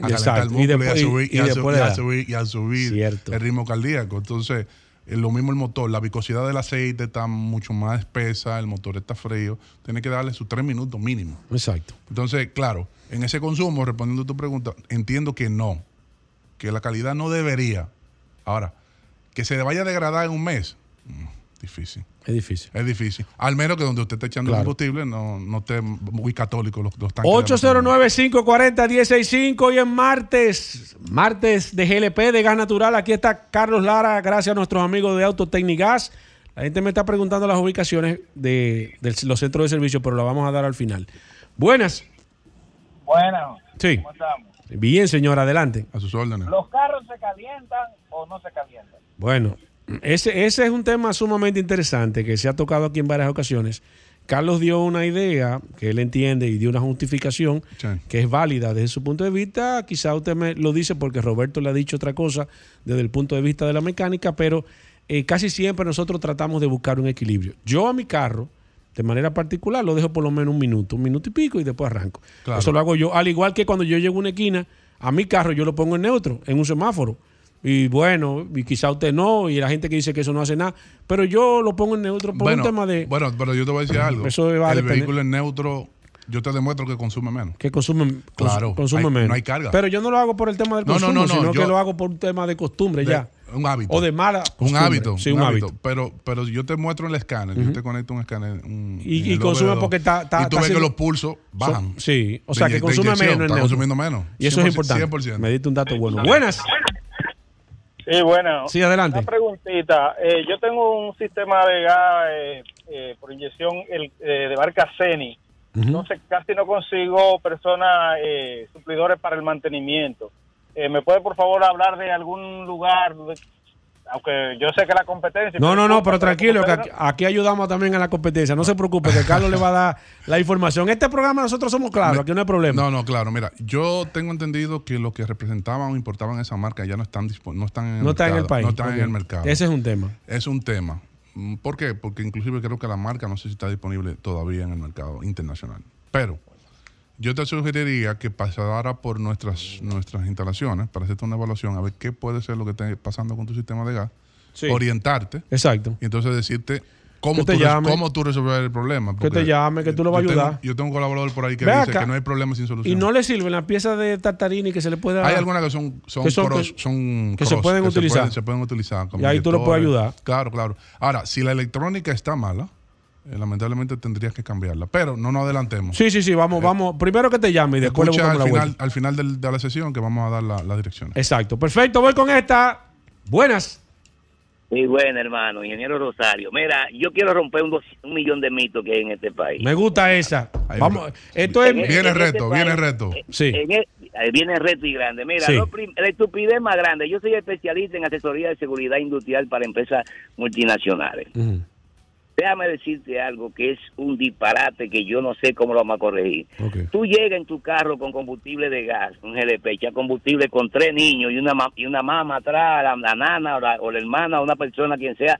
Speaker 25: A calentar el músculo y,
Speaker 1: después-
Speaker 25: a subir,
Speaker 1: y-
Speaker 25: y, a, su- a subir, y a subir
Speaker 1: Cierto.
Speaker 25: el ritmo cardíaco. Entonces, es lo mismo el motor, la viscosidad del aceite está mucho más espesa, el motor está frío. Tiene que darle sus tres minutos mínimo.
Speaker 1: Exacto.
Speaker 25: Entonces, claro, en ese consumo, respondiendo a tu pregunta, entiendo que no, que la calidad no debería. Ahora, que se vaya a degradar en un mes, difícil.
Speaker 1: Es difícil.
Speaker 25: Es difícil. Al menos que donde usted esté echando
Speaker 1: Claro.
Speaker 25: combustible no, no esté muy católico los, los tanques. de
Speaker 1: 809-540-165 hoy es martes, martes de GLP de gas natural. Aquí está Carlos Lara, gracias a nuestros amigos de Autotecnigas. La gente me está preguntando las ubicaciones de, de los centros de servicio, pero la vamos a dar al final. Buenas.
Speaker 29: Bueno,
Speaker 1: Sí.
Speaker 29: ¿cómo estamos?
Speaker 1: Bien, señor, adelante.
Speaker 25: A sus órdenes.
Speaker 29: ¿Los carros se calientan o no se calientan?
Speaker 1: Bueno, ese, ese es un tema sumamente interesante que se ha tocado aquí en varias ocasiones. Carlos dio una idea que él entiende y dio una justificación que es válida desde su punto de vista. Quizá usted me lo dice porque Roberto le ha dicho otra cosa desde el punto de vista de la mecánica, pero eh, casi siempre nosotros tratamos de buscar un equilibrio. Yo a mi carro, de manera particular, lo dejo por lo menos un minuto, un minuto y pico y después arranco.
Speaker 25: Claro.
Speaker 1: Eso lo hago yo. Al igual que cuando yo llego a una esquina, a mi carro yo lo pongo en neutro, en un semáforo. Y bueno, y quizá usted no, y la gente que dice que eso no hace nada, pero yo lo pongo en neutro por
Speaker 25: Bueno,
Speaker 1: un tema de
Speaker 25: bueno, pero yo te voy a decir algo.
Speaker 1: Eso va a
Speaker 25: el
Speaker 1: depender.
Speaker 25: vehículo en neutro, yo te demuestro que consume menos.
Speaker 1: que consume,
Speaker 25: Claro,
Speaker 1: consume
Speaker 25: hay-
Speaker 1: menos.
Speaker 25: no hay carga.
Speaker 1: Pero yo no lo hago por el tema del
Speaker 25: No,
Speaker 1: consumo,
Speaker 25: no, no,
Speaker 1: sino
Speaker 25: yo-
Speaker 1: que lo hago por un tema de costumbre
Speaker 25: De-
Speaker 1: ya.
Speaker 25: Un hábito.
Speaker 1: O de mala
Speaker 25: Un
Speaker 1: costumbre.
Speaker 25: hábito.
Speaker 1: Sí, un hábito.
Speaker 25: Pero, pero yo te muestro el escáner, yo te conecto un escáner. un-
Speaker 1: Y- consume
Speaker 25: OBD2,
Speaker 1: porque está- está-
Speaker 25: Y tú ves que los pulsos bajan.
Speaker 1: So- sí, o sea que consume menos. en
Speaker 25: Está
Speaker 1: neutro.
Speaker 25: consumiendo menos.
Speaker 1: Y eso es
Speaker 25: 100%,
Speaker 1: importante.
Speaker 25: 100%.
Speaker 1: Me diste un dato bueno. Buenas.
Speaker 18: Sí, bueno.
Speaker 1: Sí, adelante.
Speaker 18: Una preguntita. Eh, yo tengo un sistema de gas eh, eh, por inyección el, eh, de marca Ceni. Entonces casi no consigo personas, eh, suplidores para el mantenimiento. Eh, ¿Me puede por favor hablar de algún lugar? Aunque yo sé que la competencia...
Speaker 1: No, no, no, pero tranquilo, que aquí, aquí ayudamos también a la competencia. No se preocupe, que Carlos le va a dar la información. Este programa nosotros somos claros, aquí no hay problema.
Speaker 25: No, no, claro. Mira, yo tengo entendido que lo que representaban o importaban esa marca ya no están, dispo- no están en el
Speaker 1: No está en el
Speaker 25: mercado,
Speaker 1: país.
Speaker 25: No están en el mercado.
Speaker 1: Ese es un tema.
Speaker 25: Es un tema. ¿Por qué? Porque inclusive creo que la marca no sé si está disponible todavía en el mercado internacional. Pero yo te sugeriría que pasara por nuestras, nuestras instalaciones para hacerte una evaluación, a ver qué puede ser lo que esté pasando con tu sistema de gas,
Speaker 1: Sí.
Speaker 25: orientarte
Speaker 1: Exacto.
Speaker 25: y entonces decirte cómo,
Speaker 1: te
Speaker 25: tú,
Speaker 1: llame.
Speaker 25: cómo tú resolver el problema.
Speaker 1: Que te llame, que tú lo vas a
Speaker 25: tengo-
Speaker 1: ayudar.
Speaker 25: yo tengo un colaborador por ahí que
Speaker 1: Ve
Speaker 25: dice
Speaker 1: acá.
Speaker 25: que no hay problema sin solución.
Speaker 1: Y no le sirven las piezas de tartarini que se le puede dar.
Speaker 25: Hay algunas que son, son,
Speaker 1: que son,
Speaker 25: cross-
Speaker 1: que-
Speaker 25: son
Speaker 1: que se
Speaker 25: cross,
Speaker 1: pueden utilizar.
Speaker 25: Se pueden, utilizar. como
Speaker 1: Y ahí tú lo puedes ayudar.
Speaker 25: Claro, claro. Ahora, si la electrónica está mala, eh, lamentablemente tendrías que cambiarla. Pero no nos adelantemos.
Speaker 1: Sí, sí, sí, vamos, vamos. Primero que te llame y después le
Speaker 25: Escucha al
Speaker 1: la
Speaker 25: final,
Speaker 1: vuelta.
Speaker 25: al final del- de la sesión que vamos a dar la, la dirección.
Speaker 1: Exacto. Perfecto, voy con esta. Buenas.
Speaker 24: Muy bueno, hermano, ingeniero Rosario. Mira, yo quiero romper un, dos- un millón de mitos que hay en este país.
Speaker 1: Me gusta esa. Vamos, esto es.
Speaker 24: En- en este país, eh,
Speaker 1: Sí.
Speaker 24: en el- eh, viene reto y grande. Mira,
Speaker 1: Sí.
Speaker 24: lo prim- la estupidez más grande. Yo soy especialista en asesoría de seguridad industrial para empresas multinacionales. Déjame decirte algo que es un disparate que yo no sé cómo lo vamos a corregir. Tú llegas en tu carro con combustible de gas, un GLP, echa combustible con tres niños y una y una mamá atrás, la, la nana o la, o la hermana o una persona, quien sea,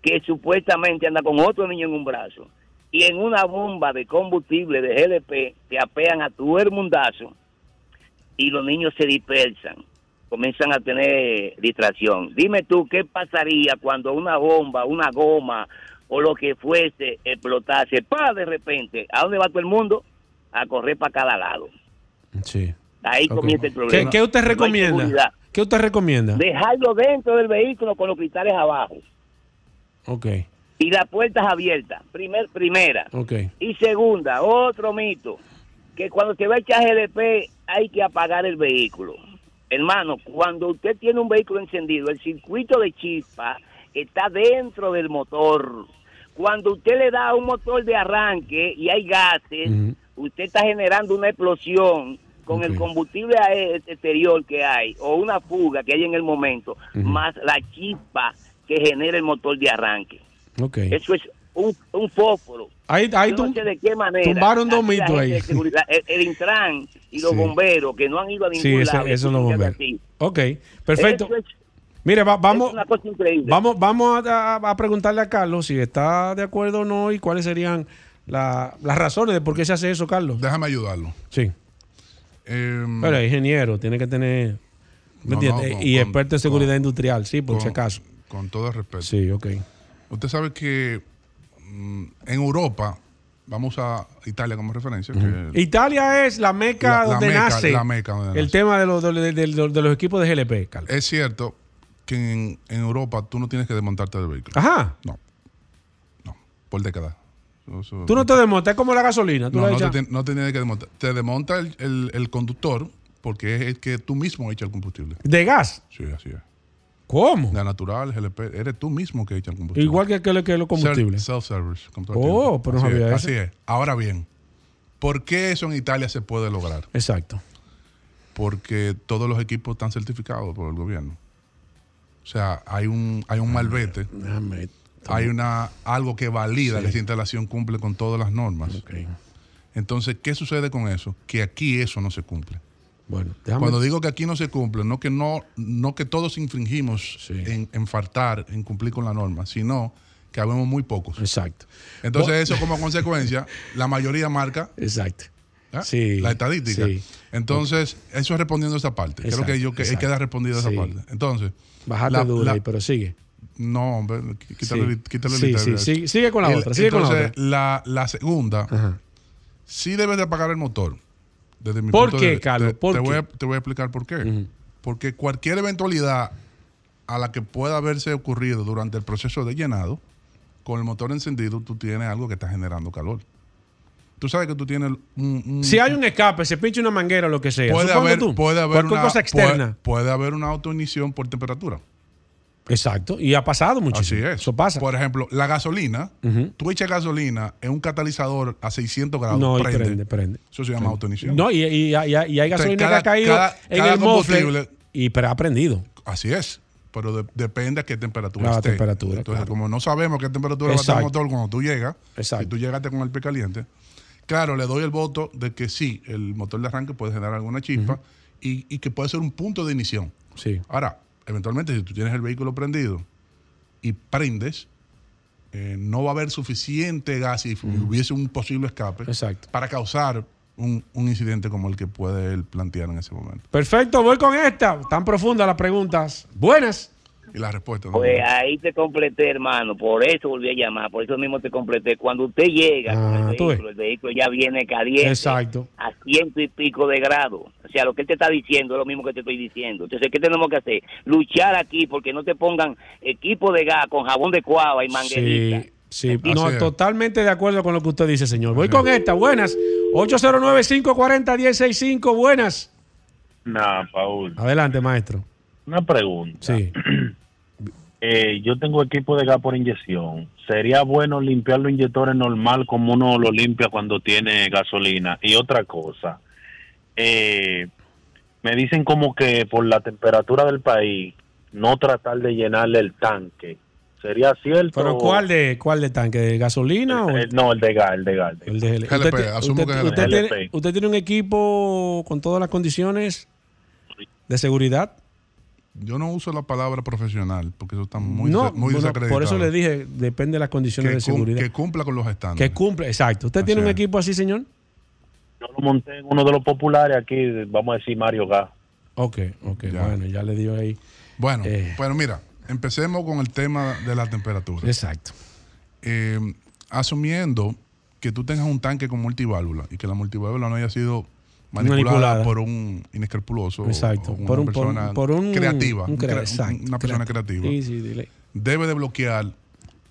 Speaker 24: que supuestamente anda con otro niño en un brazo. Y en una bomba de combustible de GLP te apean a tu mundazo y los niños se dispersan, comienzan a tener distracción. Dime tú, ¿qué pasaría cuando una bomba, una goma o lo que fuese explotase? ¡Pah! De repente, ¿a dónde va todo el mundo? A correr para cada lado.
Speaker 1: Sí.
Speaker 24: Ahí comienza el
Speaker 1: ¿Qué,
Speaker 24: problema.
Speaker 1: qué usted
Speaker 24: No hay
Speaker 1: recomienda? ¿Qué usted recomienda?
Speaker 24: Dejarlo dentro del vehículo con los cristales abajo
Speaker 1: Ok,
Speaker 24: y las puertas abiertas. Primer, primera.
Speaker 1: ok.
Speaker 24: Y segunda, otro mito, que cuando se va a echar GLP hay que apagar el vehículo. Hermano, cuando usted tiene un vehículo encendido, el circuito de chispa está dentro del motor. Cuando usted le da a un motor de arranque y hay gases, usted está generando una explosión con el combustible ae- exterior que hay o una fuga que hay en el momento, más la chispa que genera el motor de arranque.
Speaker 1: Ok.
Speaker 24: Eso es un, un fósforo.
Speaker 1: Ahí, ahí
Speaker 24: Yo no
Speaker 1: tum-
Speaker 24: sé de qué manera.
Speaker 1: tumbaron dos mitos ahí.
Speaker 24: El, el Intran y los
Speaker 1: Sí.
Speaker 24: bomberos que no han ido a ningún
Speaker 1: Sí,
Speaker 24: lado.
Speaker 1: eso no
Speaker 24: escuchen
Speaker 1: bomberos. Ok, perfecto.
Speaker 24: Eso es-
Speaker 1: Mire, va- vamos,
Speaker 24: es una cosa increíble.
Speaker 1: vamos, vamos a, a- a preguntarle a Carlos si está de acuerdo o no y cuáles serían la- las razones de por qué se hace eso, Carlos.
Speaker 25: Déjame ayudarlo.
Speaker 1: Sí. Pero es ingeniero, tiene que tener. ¿Me
Speaker 25: No, no,
Speaker 1: entiende?
Speaker 25: con-
Speaker 1: y experto en seguridad industrial, sí, por
Speaker 25: con-
Speaker 1: si acaso.
Speaker 25: Con todo el respeto.
Speaker 1: Sí, ok.
Speaker 25: Usted sabe que mm, en Europa, vamos a Italia como referencia, que
Speaker 1: Italia es la meca
Speaker 25: La- la
Speaker 1: donde
Speaker 25: meca,
Speaker 1: nace
Speaker 25: la meca donde
Speaker 1: el
Speaker 25: nace.
Speaker 1: tema de los, de, de- de- de los equipos de GLP, Carlos.
Speaker 25: es cierto que en, en Europa tú no tienes que desmontarte del vehículo.
Speaker 1: Ajá.
Speaker 25: No. No. Por décadas. Eso-
Speaker 1: Tú no te desmontas, es como la gasolina. Tú
Speaker 25: No,
Speaker 1: la
Speaker 25: no,
Speaker 1: echas-
Speaker 25: te, tien- no te tienes que desmontar. Te desmonta el, el- el conductor porque es el que tú mismo echas el combustible.
Speaker 1: ¿De gas?
Speaker 25: Sí, así es.
Speaker 1: ¿Cómo?
Speaker 25: Gas natural, GLP. Eres tú mismo que echa el combustible.
Speaker 1: Igual que, que, que los combustibles.
Speaker 25: Self-service. como tú
Speaker 1: Oh, pero no
Speaker 25: Así
Speaker 1: sabía
Speaker 25: es,
Speaker 1: eso.
Speaker 25: Así es. Ahora bien, ¿por qué eso en Italia se puede lograr?
Speaker 1: Exacto.
Speaker 25: Porque todos los equipos están certificados por el gobierno. O sea, hay un, hay un malvete. Hay una algo que valida
Speaker 1: Sí.
Speaker 25: que esa instalación cumple con todas las normas. Entonces, ¿qué sucede con eso? Que aquí eso no se cumple.
Speaker 1: Bueno, déjame-
Speaker 25: Cuando digo que aquí no se cumple, no que no, no que todos infringimos en, en faltar, en cumplir con la norma, sino que habemos muy pocos.
Speaker 1: Exacto.
Speaker 25: Entonces, eso como consecuencia, la mayoría marca
Speaker 1: Exacto.
Speaker 25: ¿eh?
Speaker 1: Sí.
Speaker 25: la estadística.
Speaker 1: Sí.
Speaker 25: Entonces, eso es respondiendo a esa parte. Creo que
Speaker 1: Exacto,
Speaker 25: yo que
Speaker 1: exacto.
Speaker 25: queda respondido a esa
Speaker 1: Sí.
Speaker 25: parte. Entonces,
Speaker 1: Bájate
Speaker 25: la-
Speaker 1: duro
Speaker 25: la-
Speaker 1: ahí, pero sigue.
Speaker 25: no, hombre, qu- quítale,
Speaker 1: Sí.
Speaker 25: quítale
Speaker 1: Sí,
Speaker 25: el
Speaker 1: sí, sigue- sigue con la
Speaker 25: El-
Speaker 1: otra, sigue con la
Speaker 25: entonces,
Speaker 1: otra.
Speaker 25: La, la segunda, sí debes de apagar el motor. Desde mi
Speaker 1: ¿Por
Speaker 25: punto
Speaker 1: qué,
Speaker 25: de-
Speaker 1: Carlos?
Speaker 25: Te,
Speaker 1: ¿Por
Speaker 25: te
Speaker 1: qué?
Speaker 25: Voy a, te voy a explicar por qué. Porque cualquier eventualidad a la que pueda haberse ocurrido durante el proceso de llenado, con el motor encendido, tú tienes algo que está generando calor. Tú sabes que tú tienes un, un-
Speaker 1: Si hay un escape, se pincha una manguera o lo que sea.
Speaker 25: puede haber,
Speaker 1: tú,
Speaker 25: puede haber una,
Speaker 1: cosa externa.
Speaker 25: Puede, puede haber una autoignición por temperatura.
Speaker 1: Exacto. Y ha pasado muchísimo.
Speaker 25: Así es.
Speaker 1: Eso pasa.
Speaker 25: Por ejemplo, la gasolina, tú echas gasolina en un catalizador a 600 grados.
Speaker 1: No,
Speaker 25: prende.
Speaker 1: prende, prende.
Speaker 25: Eso se llama
Speaker 1: Prende.
Speaker 25: autoignición.
Speaker 1: No, y, y- y- y hay gasolina que
Speaker 25: cada-
Speaker 1: ha caído
Speaker 25: cada-
Speaker 1: en
Speaker 25: cada
Speaker 1: el
Speaker 25: combustible-
Speaker 1: y pero ha prendido.
Speaker 25: Así es. Pero de- depende a qué temperatura
Speaker 1: La
Speaker 25: esté.
Speaker 1: temperatura,
Speaker 25: Entonces,
Speaker 1: claro.
Speaker 25: como no sabemos qué temperatura va a estar el motor cuando tú llegas,
Speaker 1: Exacto.
Speaker 25: si tú llegaste con el pie caliente, claro, le doy el voto de que sí, el motor de arranque puede generar alguna chispa y, y que puede ser un punto de ignición.
Speaker 1: Sí.
Speaker 25: Ahora, eventualmente, si tú tienes el vehículo prendido y prendes, eh, no va a haber suficiente gas y hubiese un posible escape para causar un, un incidente como el que puede él plantear en ese momento.
Speaker 1: Perfecto, voy con esta. Tan profunda las preguntas. Buenas.
Speaker 25: Y la respuesta. ¿no?
Speaker 24: Pues ahí te completé, hermano. Por eso volví a llamar. Por eso mismo te completé. Cuando usted llega con el
Speaker 1: Ah,
Speaker 24: vehículo, el vehículo ya viene caliente.
Speaker 1: Exacto.
Speaker 24: A ciento y pico de grados. O sea, lo que él te está diciendo es lo mismo que te estoy diciendo. Entonces, ¿qué tenemos que hacer? Luchar aquí porque no te pongan equipo de gas con jabón de cuava y manguerita.
Speaker 1: Sí, sí. No, totalmente de acuerdo con lo que usted dice, señor. Voy con esta. Buenas. 809-540-165. Buenas.
Speaker 30: Nah, Paul.
Speaker 1: Adelante, maestro.
Speaker 30: Una pregunta.
Speaker 1: Sí.
Speaker 30: Eh, yo tengo equipo de gas por inyección. ¿Sería bueno limpiar los inyectores normal como uno lo limpia cuando tiene gasolina? Y otra cosa, eh, me dicen como que por la temperatura del país, no tratar de llenarle el tanque. ¿Sería cierto?
Speaker 1: ¿Pero cuál de, cuál de tanque? ¿De gasolina o
Speaker 30: El- no, el de gas, el de gas.
Speaker 1: el de GLP?
Speaker 30: GLP,
Speaker 1: Usted,
Speaker 30: asumo
Speaker 1: usted-
Speaker 30: que es
Speaker 1: usted
Speaker 30: GLP.
Speaker 1: tiene, usted tiene un equipo con todas las condiciones de seguridad?
Speaker 25: Yo no uso la palabra profesional porque eso está muy,
Speaker 1: no,
Speaker 25: des- muy
Speaker 1: bueno,
Speaker 25: desacreditado.
Speaker 1: por eso le dije, depende de las condiciones
Speaker 25: que,
Speaker 1: de seguridad.
Speaker 25: que cumpla con los estándares.
Speaker 1: Que cumple, exacto. ¿Usted tiene un
Speaker 25: es.
Speaker 1: equipo así, señor?
Speaker 30: Yo lo monté en uno de los populares aquí, vamos a decir Mario Gas.
Speaker 1: Ok, ok, bueno, ya le dio ahí.
Speaker 25: Bueno,
Speaker 1: Eh.
Speaker 25: bueno, mira, empecemos con el tema de la temperatura.
Speaker 1: Exacto.
Speaker 25: Eh, asumiendo que tú tengas un tanque con multiválvula y que la multiválvula no haya sido manipulada,
Speaker 1: Manipulada.
Speaker 25: por un inescrupuloso
Speaker 1: Exacto.
Speaker 25: una
Speaker 1: por un,
Speaker 25: persona
Speaker 1: por un-
Speaker 25: creativa,
Speaker 1: un
Speaker 25: un
Speaker 1: crea-
Speaker 25: crea-
Speaker 1: exacto,
Speaker 25: una persona creativa,
Speaker 1: Sí, sí, dile.
Speaker 25: debe de bloquear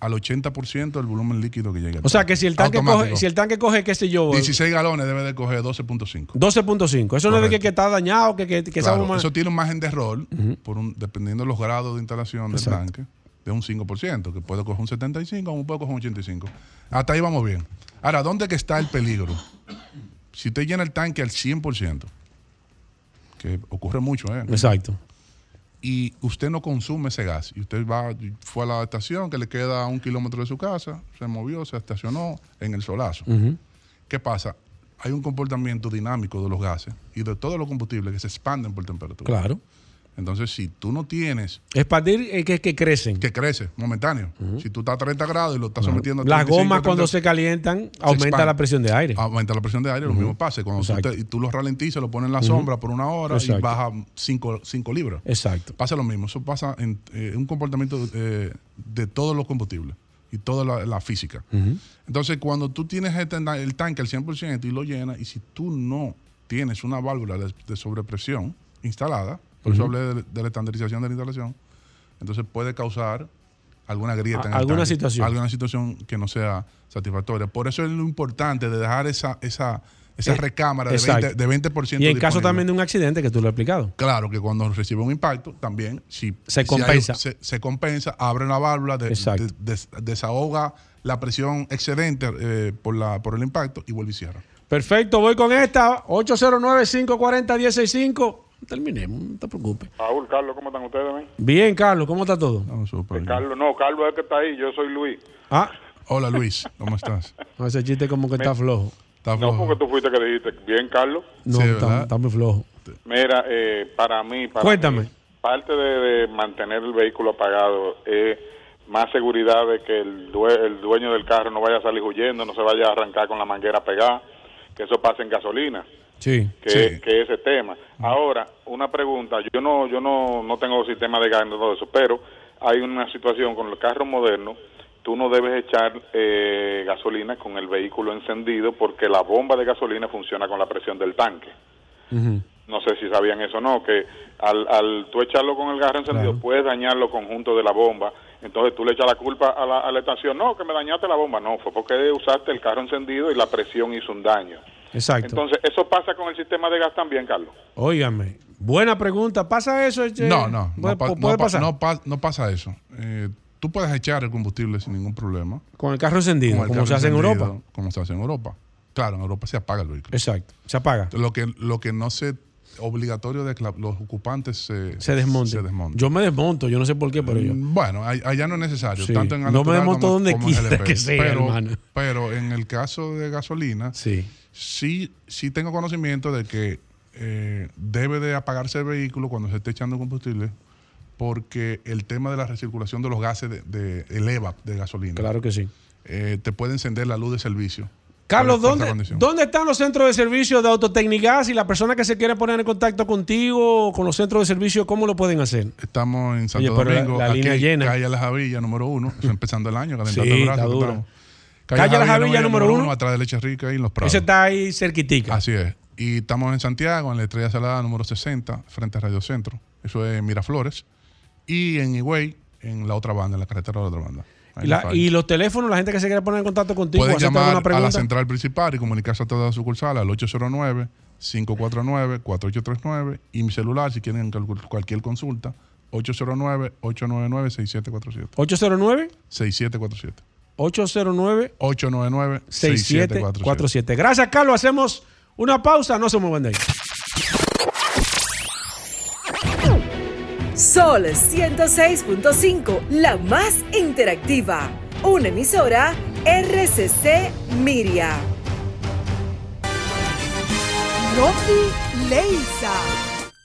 Speaker 25: al 80% del volumen líquido que llega.
Speaker 1: O sea que si el tanque
Speaker 25: Automático.
Speaker 1: coge, si el tanque coge, qué sé yo,
Speaker 25: 16 galones debe de coger 12.5.
Speaker 1: 12.5. Eso no es de que, que está dañado, que, que, que
Speaker 25: Claro, eso tiene un margen de error, por un, dependiendo de los grados de instalación del
Speaker 1: Exacto.
Speaker 25: tanque, de un 5%, que puede coger un 75 o puede coger un 85. Hasta ahí vamos bien. Ahora, ¿dónde que está el peligro? Si usted llena el tanque al 100%, que ocurre mucho, ¿eh?
Speaker 1: Exacto.
Speaker 25: Y usted no consume ese gas, y usted va, fue a la estación que le queda a un kilómetro de su casa, se movió, se estacionó en el solazo. ¿Qué pasa? Hay un comportamiento dinámico de los gases y de todos los combustibles que se expanden por temperatura.
Speaker 1: Claro.
Speaker 25: Entonces, si tú no tienes.
Speaker 1: Expandir eh, que, que crecen.
Speaker 25: Que crece, momentáneo. Si tú estás a 30 grados y lo estás sometiendo a
Speaker 1: Las
Speaker 25: 35,
Speaker 1: gomas cuando
Speaker 25: 30,
Speaker 1: se calientan, aumenta
Speaker 25: expande.
Speaker 1: la presión de aire.
Speaker 25: Aumenta la presión de aire, lo mismo pasa. Cuando tú, te- y tú lo ralentizas, lo pones en la sombra por una hora
Speaker 1: Exacto.
Speaker 25: y baja 5 libras.
Speaker 1: Exacto.
Speaker 25: Pasa lo mismo. Eso pasa en eh, un comportamiento eh, de todos los combustibles y toda la, la física. Entonces, cuando tú tienes este- el tanque al 100% y lo llenas, y si tú no tienes una válvula de, de sobrepresión instalada, por eso hablé de, de la estandarización de la instalación, entonces puede causar alguna grieta
Speaker 1: A-
Speaker 25: en el
Speaker 1: alguna
Speaker 25: tanque,
Speaker 1: situación.
Speaker 25: Alguna situación que no sea satisfactoria. Por eso es lo importante de dejar esa, esa, esa
Speaker 1: Eh,
Speaker 25: recámara de
Speaker 1: exacto.
Speaker 25: 20%, de 20%
Speaker 1: Y en caso también de un accidente que tú lo has explicado.
Speaker 25: Claro que cuando recibe un impacto, también si
Speaker 1: Se
Speaker 25: si
Speaker 1: compensa.
Speaker 25: hay- se, se compensa, abre una válvula, de-
Speaker 1: Exacto.
Speaker 25: de- des- desahoga la presión excedente eh, por, la, por el impacto y vuelve y cierra.
Speaker 1: Perfecto, voy con esta. 809-540-165. Terminemos, no te preocupes.
Speaker 31: Raúl, Carlos, ¿cómo están ustedes? men?
Speaker 1: Bien, Carlos, ¿cómo está todo?
Speaker 31: Carlos, no, Carlos es el que está ahí, yo soy Luis.
Speaker 1: Ah.
Speaker 25: Hola Luis, ¿cómo estás?
Speaker 1: No, ese chiste como que está flojo.
Speaker 25: Está
Speaker 31: No, porque tú fuiste que dijiste, bien, Carlos.
Speaker 1: No, está, está muy flojo.
Speaker 31: Mira, eh, para mí, para
Speaker 1: Cuéntame.
Speaker 31: mí, parte de, de mantener el vehículo apagado es más seguridad de que el, due- el dueño del carro no vaya a salir huyendo, no se vaya a arrancar con la manguera pegada, que eso pase en gasolina.
Speaker 1: Sí.
Speaker 31: que, que ese tema. Ahora, una pregunta, yo no yo no, no tengo sistema de gas y todo eso, pero hay una situación con los carros modernos, tú no debes echar eh, gasolina con el vehículo encendido porque la bomba de gasolina funciona con la presión del tanque. No sé si sabían eso o no, que al, al tú echarlo con el carro encendido puedes dañar los conjuntos de la bomba. Entonces tú le echas la culpa a la, a la estación, no, que me dañaste la bomba. No, fue porque usaste el carro encendido y la presión hizo un daño.
Speaker 1: Exacto.
Speaker 31: Entonces, ¿eso pasa con el sistema de gas también, Carlos?
Speaker 1: Óigame, buena pregunta. ¿Pasa eso? Eche?
Speaker 25: No, no,
Speaker 1: ¿Puede,
Speaker 25: no, pa-
Speaker 1: puede pasar?
Speaker 25: no pa- no pasa eso. Eh, tú puedes echar el combustible sin ningún problema.
Speaker 1: Con el carro encendido,
Speaker 25: el
Speaker 1: como
Speaker 25: carro
Speaker 1: se hace en Europa.
Speaker 25: Como se hace en Europa. Claro, en Europa se apaga el vehículo.
Speaker 1: Exacto, se apaga.
Speaker 25: Lo que, lo que no se obligatorio de que la- los ocupantes se,
Speaker 1: Se desmonte.
Speaker 25: se desmonten.
Speaker 1: Yo me desmonto, yo no sé por qué, pero yo.
Speaker 25: Bueno, allá no es necesario,
Speaker 1: Sí.
Speaker 25: tanto en
Speaker 1: No me desmonto
Speaker 25: como-
Speaker 1: donde
Speaker 25: como
Speaker 1: quiera que sea,
Speaker 25: pero,
Speaker 1: hermano.
Speaker 25: pero en el caso de gasolina,
Speaker 1: sí,
Speaker 25: sí, sí tengo conocimiento de que eh, debe de apagarse el vehículo cuando se esté echando combustible porque el tema de la recirculación de los gases de, de el EVAP de gasolina.
Speaker 1: Claro que sí.
Speaker 25: eh, te puede encender la luz de servicio.
Speaker 1: Carlos, ¿dónde. ¿dónde están los centros de servicio de Autotecnigas y la persona que se quiere poner en contacto contigo o con los centros de servicio, cómo lo pueden hacer?
Speaker 25: Estamos en Santo
Speaker 1: Oye, pero la-
Speaker 25: Domingo,
Speaker 1: la
Speaker 25: aquí,
Speaker 1: línea llena.
Speaker 25: calle La Javilla, número uno, empezando el año, calentando
Speaker 1: Sí,
Speaker 25: el brazo. Estamos.
Speaker 1: Calle La Javilla, número uno.
Speaker 25: atrás de Leche Rica y en Los Prados.
Speaker 1: Ese está ahí cerquitica.
Speaker 25: Así es. Y estamos en Santiago, en la Estrella Salada número 60, frente a Radio Centro. Eso es Miraflores. Y en Higüey, en la otra banda, en la carretera de la otra banda.
Speaker 1: Y, la- los teléfonos, la gente que se quiere poner en contacto contigo,
Speaker 25: Pueden llamar
Speaker 1: alguna
Speaker 25: a la
Speaker 1: pregunta.
Speaker 25: central principal y comunicarse a todas las sucursales al 809-549-4839 y mi celular si quieren cualquier consulta 809-899-6747.
Speaker 1: 809
Speaker 25: 6747.
Speaker 1: 809
Speaker 25: 899
Speaker 1: 6747. Gracias, Carlos. Hacemos una pausa. No se muevan de ahí.
Speaker 32: Sol 106.5, la más interactiva. Una emisora RCC Miria.
Speaker 2: Noti Leisa.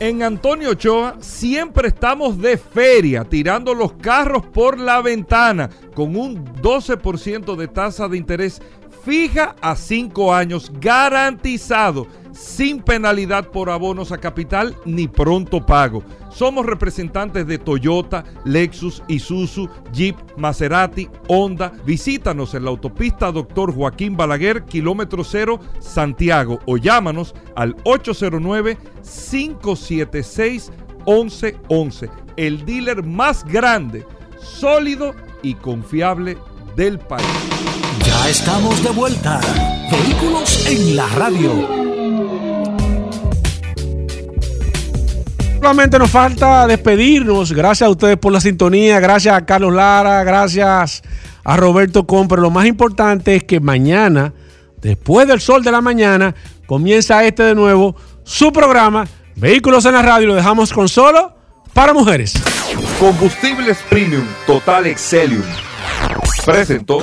Speaker 23: En Antonio Ochoa siempre estamos de feria, tirando los carros por la ventana, con un 12% de tasa de interés fija a 5 años, garantizado, sin penalidad por abonos a capital ni pronto pago. Somos representantes de Toyota, Lexus, Isuzu, Jeep, Maserati, Honda. Visítanos en la autopista Doctor Joaquín Balaguer, kilómetro cero, Santiago, o llámanos al 809-576-1111. El dealer más grande, sólido y confiable del país.
Speaker 2: Ya estamos de vuelta. Vehículos en la radio.
Speaker 1: Solamente nos falta despedirnos. Gracias a ustedes por la sintonía. Gracias a Carlos Lara. Gracias a Roberto Com. Pero lo más importante es que mañana, después del sol de la mañana, comienza este de nuevo su programa Vehículos en la Radio. Lo dejamos con solo para mujeres.
Speaker 33: Combustibles Premium Total Excelium. Presentó.